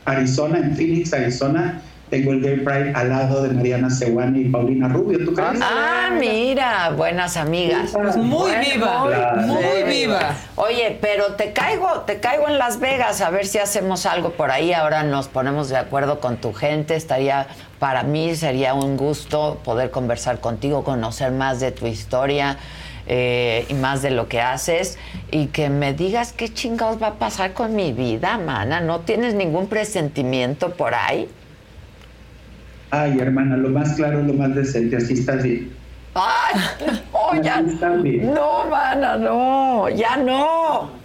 Arizona, en Phoenix, Arizona. Tengo el Gay Pride al lado de Mariana Sewane y Paulina Rubio, ¿tú crees? Ah, mira, buenas amigas. Pues muy Bueno, viva, muy viva. Oye, pero te caigo, te caigo en Las Vegas a ver si hacemos algo por ahí. Ahora nos ponemos de acuerdo con tu gente. Estaría, para mí sería un gusto poder conversar contigo, conocer más de tu historia. eh, y más de lo que haces y que me digas qué chingados va a pasar con mi vida, mana. ¿No tienes ningún presentimiento por ahí? Ay, hermana, lo más claro, lo más decente, así estás bien. ¡Ay! ¡Oh, ya! No, mana, no, ya no.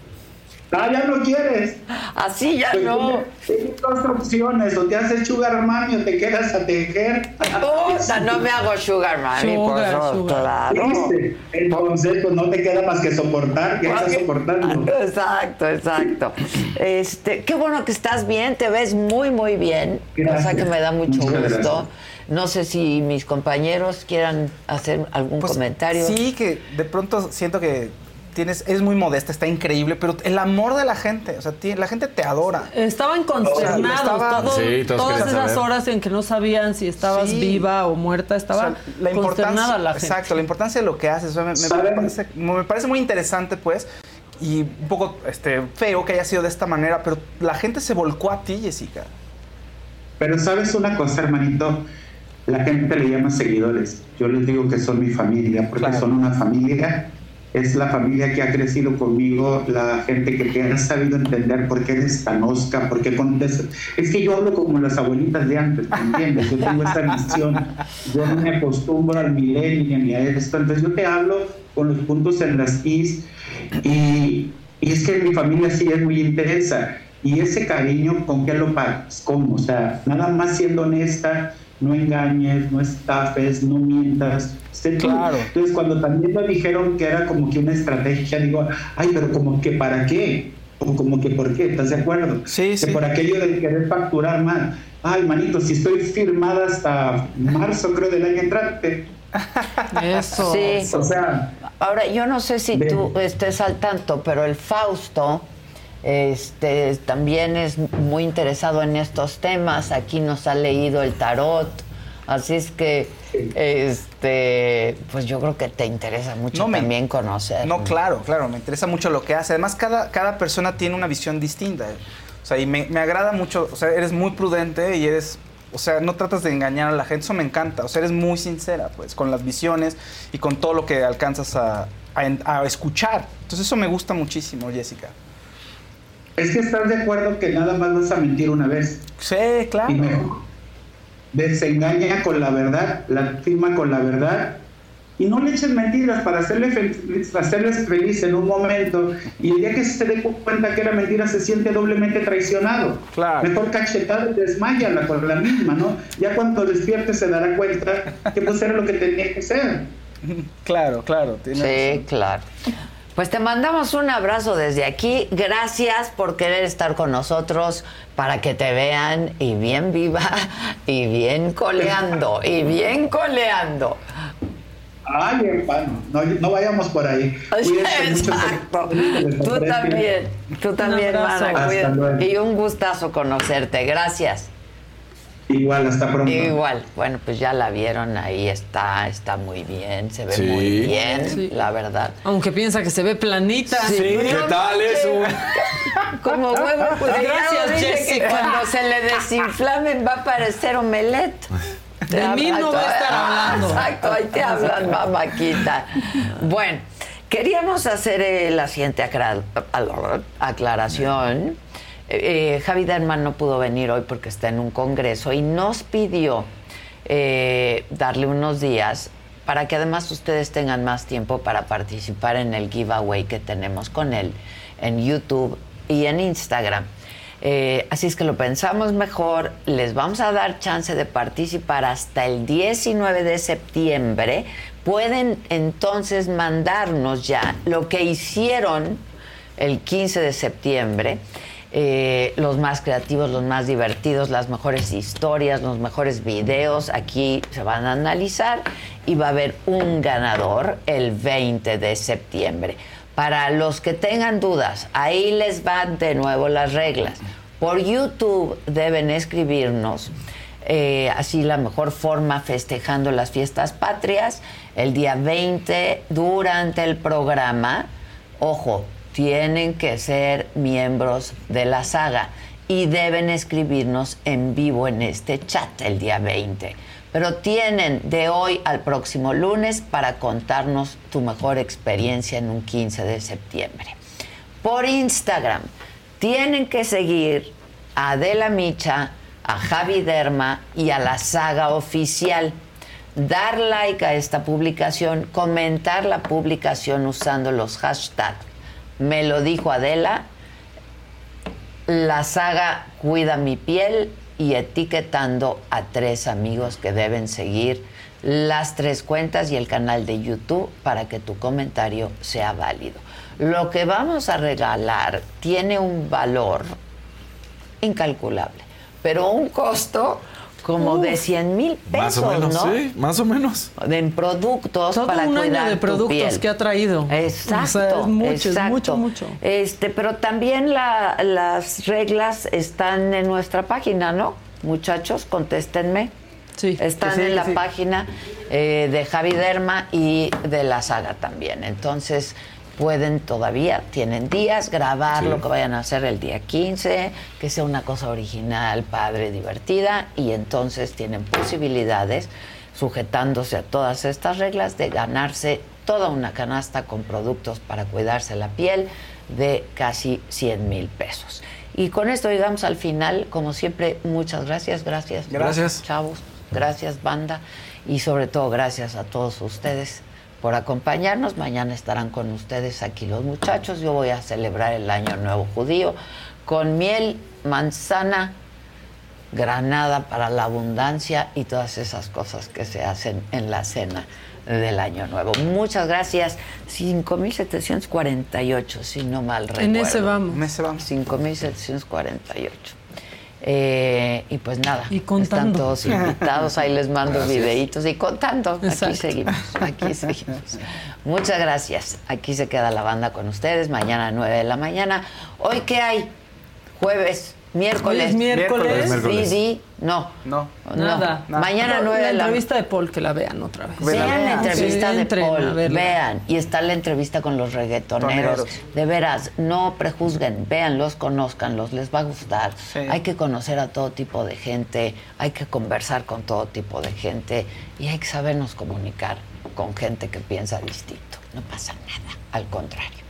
Ah, ya no quieres. Así ya Pues, no. Tienes dos opciones, o te haces sugar mami o te quedas a tejer. Puta, no me hago sugar mami, por Sugar, favor, sugar. claro. ¿Viste? Entonces, pues no te queda más que soportar, que estás soportando. Exacto, exacto. Este, qué bueno que estás bien, te ves muy, muy bien. Gracias. Cosa que me da mucho Muchas gusto. gracias. No sé si mis compañeros quieran hacer algún Pues, comentario. Sí, que de pronto siento que tienes, es muy modesta, está increíble, pero el amor de la gente, o sea, la gente te adora. Estaban consternados Estaba- todo- Sí, todas esas saber. horas en que no sabían si estabas Sí. viva o muerta, estaba O sea, la consternada la gente. exacto, la importancia de lo que haces, o sea, me, parece, me parece muy interesante, pues, y un poco este, feo que haya sido de esta manera, pero la gente se volcó a ti, Jessica. Pero sabes una cosa, hermanito, la gente le llama seguidores. Yo les digo que son mi familia, porque Claro. son una familia. Es la familia que ha crecido conmigo, la gente que te ha sabido entender por qué eres tan osca, por qué contestas. Es que yo hablo como las abuelitas de antes, ¿me entiendes? Yo tengo esa visión. Yo no me acostumbro al milenio ni a esto. Entonces yo te hablo con los puntos en las is y, y es que mi familia sí es muy intensa. Y ese cariño, ¿con qué lo pagas? ¿Cómo? O sea, nada más siendo honesta, no engañes, no estafes, no mientas. Sé tú. Claro. Entonces, cuando también me dijeron que era como que una estrategia, digo, ay, pero como que para qué, o como que por qué, ¿estás de acuerdo? Sí, Que por aquello de querer facturar más. Ay, manito, si estoy firmada hasta marzo, creo, del año entrante. Eso. Sí. O sea, Ahora, yo no sé si tú estés al tanto, pero el Fausto este, también es muy interesado en estos temas. Aquí nos ha leído el tarot. Así es que, este, pues yo creo que te interesa mucho No, me- también conocer. No, claro, claro, me interesa mucho lo que hace. Además, cada, cada persona tiene una visión distinta. O sea, y me, me agrada mucho, o sea, eres muy prudente y eres, o sea, no tratas de engañar a la gente, eso me encanta. O sea, eres muy sincera, pues, con las visiones y con todo lo que alcanzas a, a en- a escuchar. Entonces, eso me gusta muchísimo, Jessica. Es que estás de acuerdo que nada más vas a mentir una vez. Sí, claro. Y mejor. Desengaña con la verdad, la firma con la verdad y no le eches mentiras para hacerle fel- hacerles feliz en un momento y el día que se dé cuenta que era mentira se siente doblemente traicionado. Mejor cachetada y desmayala con la misma, ¿no? Ya cuando despierte se dará cuenta que pues era lo que tenía que ser. Claro, claro. Sí, claro. Pues te mandamos un abrazo desde aquí. Gracias por querer estar con nosotros para que te vean y bien viva y bien coleando y bien coleando. Ay, hermano, no, no vayamos por ahí. Mucho. Exacto. Tú también, tú también, abrazo. mana. Hasta cuídate. luego. Y un gustazo conocerte. Gracias. Igual, hasta pronto. Igual, bueno, pues ya la vieron, ahí está, está muy bien, se ve Sí. muy bien, Sí. la verdad. Aunque piensa que se ve planita. Sí, ¿qué tal eso? Como huevo, pues Gracias, dice que Jessica. cuando se le desinflamen va a parecer omelette. De mí no va a estar hablando. Exacto, ahí te hablan, mamáquita. Bueno, queríamos hacer la siguiente aclaración. Eh, Javi Derman no pudo venir hoy porque está en un congreso y nos pidió eh, darle unos días para que además ustedes tengan más tiempo para participar en el giveaway que tenemos con él en YouTube y en Instagram. Eh, así es que lo pensamos mejor, les vamos a dar chance de participar hasta el 19 de septiembre. Pueden entonces mandarnos ya lo que hicieron el 15 de septiembre. Eh, los más creativos, los más divertidos, las mejores historias, los mejores videos. Aquí se van a analizar y va a haber un ganador el 20 de septiembre. Para los que tengan dudas, ahí les van de nuevo las reglas. Por YouTube deben escribirnos eh, así la mejor forma festejando las fiestas patrias el día 20 durante el programa. Ojo, tienen que ser miembros de la saga y deben escribirnos en vivo en este chat el día 20. Pero tienen de hoy al próximo lunes para contarnos tu mejor experiencia en un 15 de septiembre. Por Instagram, tienen que seguir a Adela Micha, a Javi Derma y a la saga oficial. Dar like a esta publicación, comentar la publicación usando los hashtags. Me lo dijo Adela, la saga Cuida mi piel y etiquetando a tres amigos que deben seguir las tres cuentas y el canal de YouTube para que tu comentario sea válido. Lo que vamos a regalar tiene un valor incalculable, pero un costo como de 100 mil Más pesos, o menos, ¿no? sí, más o menos. En productos Todo para un año cuidar de tu productos piel. que ha traído. Exacto, O sea, es mucho, es exacto. mucho, mucho. Este, pero también la- las reglas están en nuestra página, ¿no? Muchachos, contéstenme. Sí. Están sí, en la sí. página eh, de Javi Derma y de la saga también. Entonces, pueden todavía, tienen días, grabar Sí. lo que vayan a hacer el día 15, que sea una cosa original, padre, divertida, y entonces tienen posibilidades, sujetándose a todas estas reglas, de ganarse toda una canasta con productos para cuidarse la piel de casi 100 mil pesos. Y con esto llegamos al final. Como siempre, muchas gracias, gracias. Gracias. Chavos, gracias, banda. Y sobre todo, gracias a todos ustedes por acompañarnos. Mañana estarán con ustedes aquí los muchachos. Yo voy a celebrar el Año Nuevo Judío con miel, manzana, granada para la abundancia y todas esas cosas que se hacen en la cena del Año Nuevo. Muchas gracias. 5.748, si no mal recuerdo. En ese vamos. En ese vamos. 5.748. Eh, y pues nada, Y contando. están todos invitados, ahí les mando Gracias. videitos y contando. Aquí seguimos, aquí seguimos. Muchas gracias. Aquí se queda la banda con ustedes, mañana a 9 de la mañana. ¿Hoy qué hay? Jueves, miércoles. Miércoles. Miércoles. Sí, no. No. Nada. No. Mañana No, 9 La de la entrevista de Paul, que la vean otra vez. Vean la entrevista Sí, de entren Paul, vean. Y está la entrevista con los reggaetoneros. Toneros. De veras, no prejuzguen, véanlos, conózcanlos, les va a gustar. Sí. Hay que conocer a todo tipo de gente, hay que conversar con todo tipo de gente y hay que sabernos comunicar con gente que piensa distinto. No pasa nada, al contrario.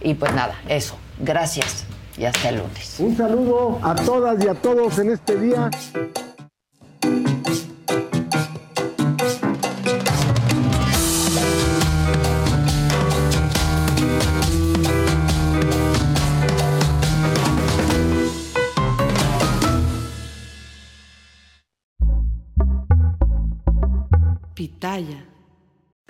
Y pues nada, eso. Gracias. Y hasta el lunes. Un saludo a todas y a todos en este día. Pitaya.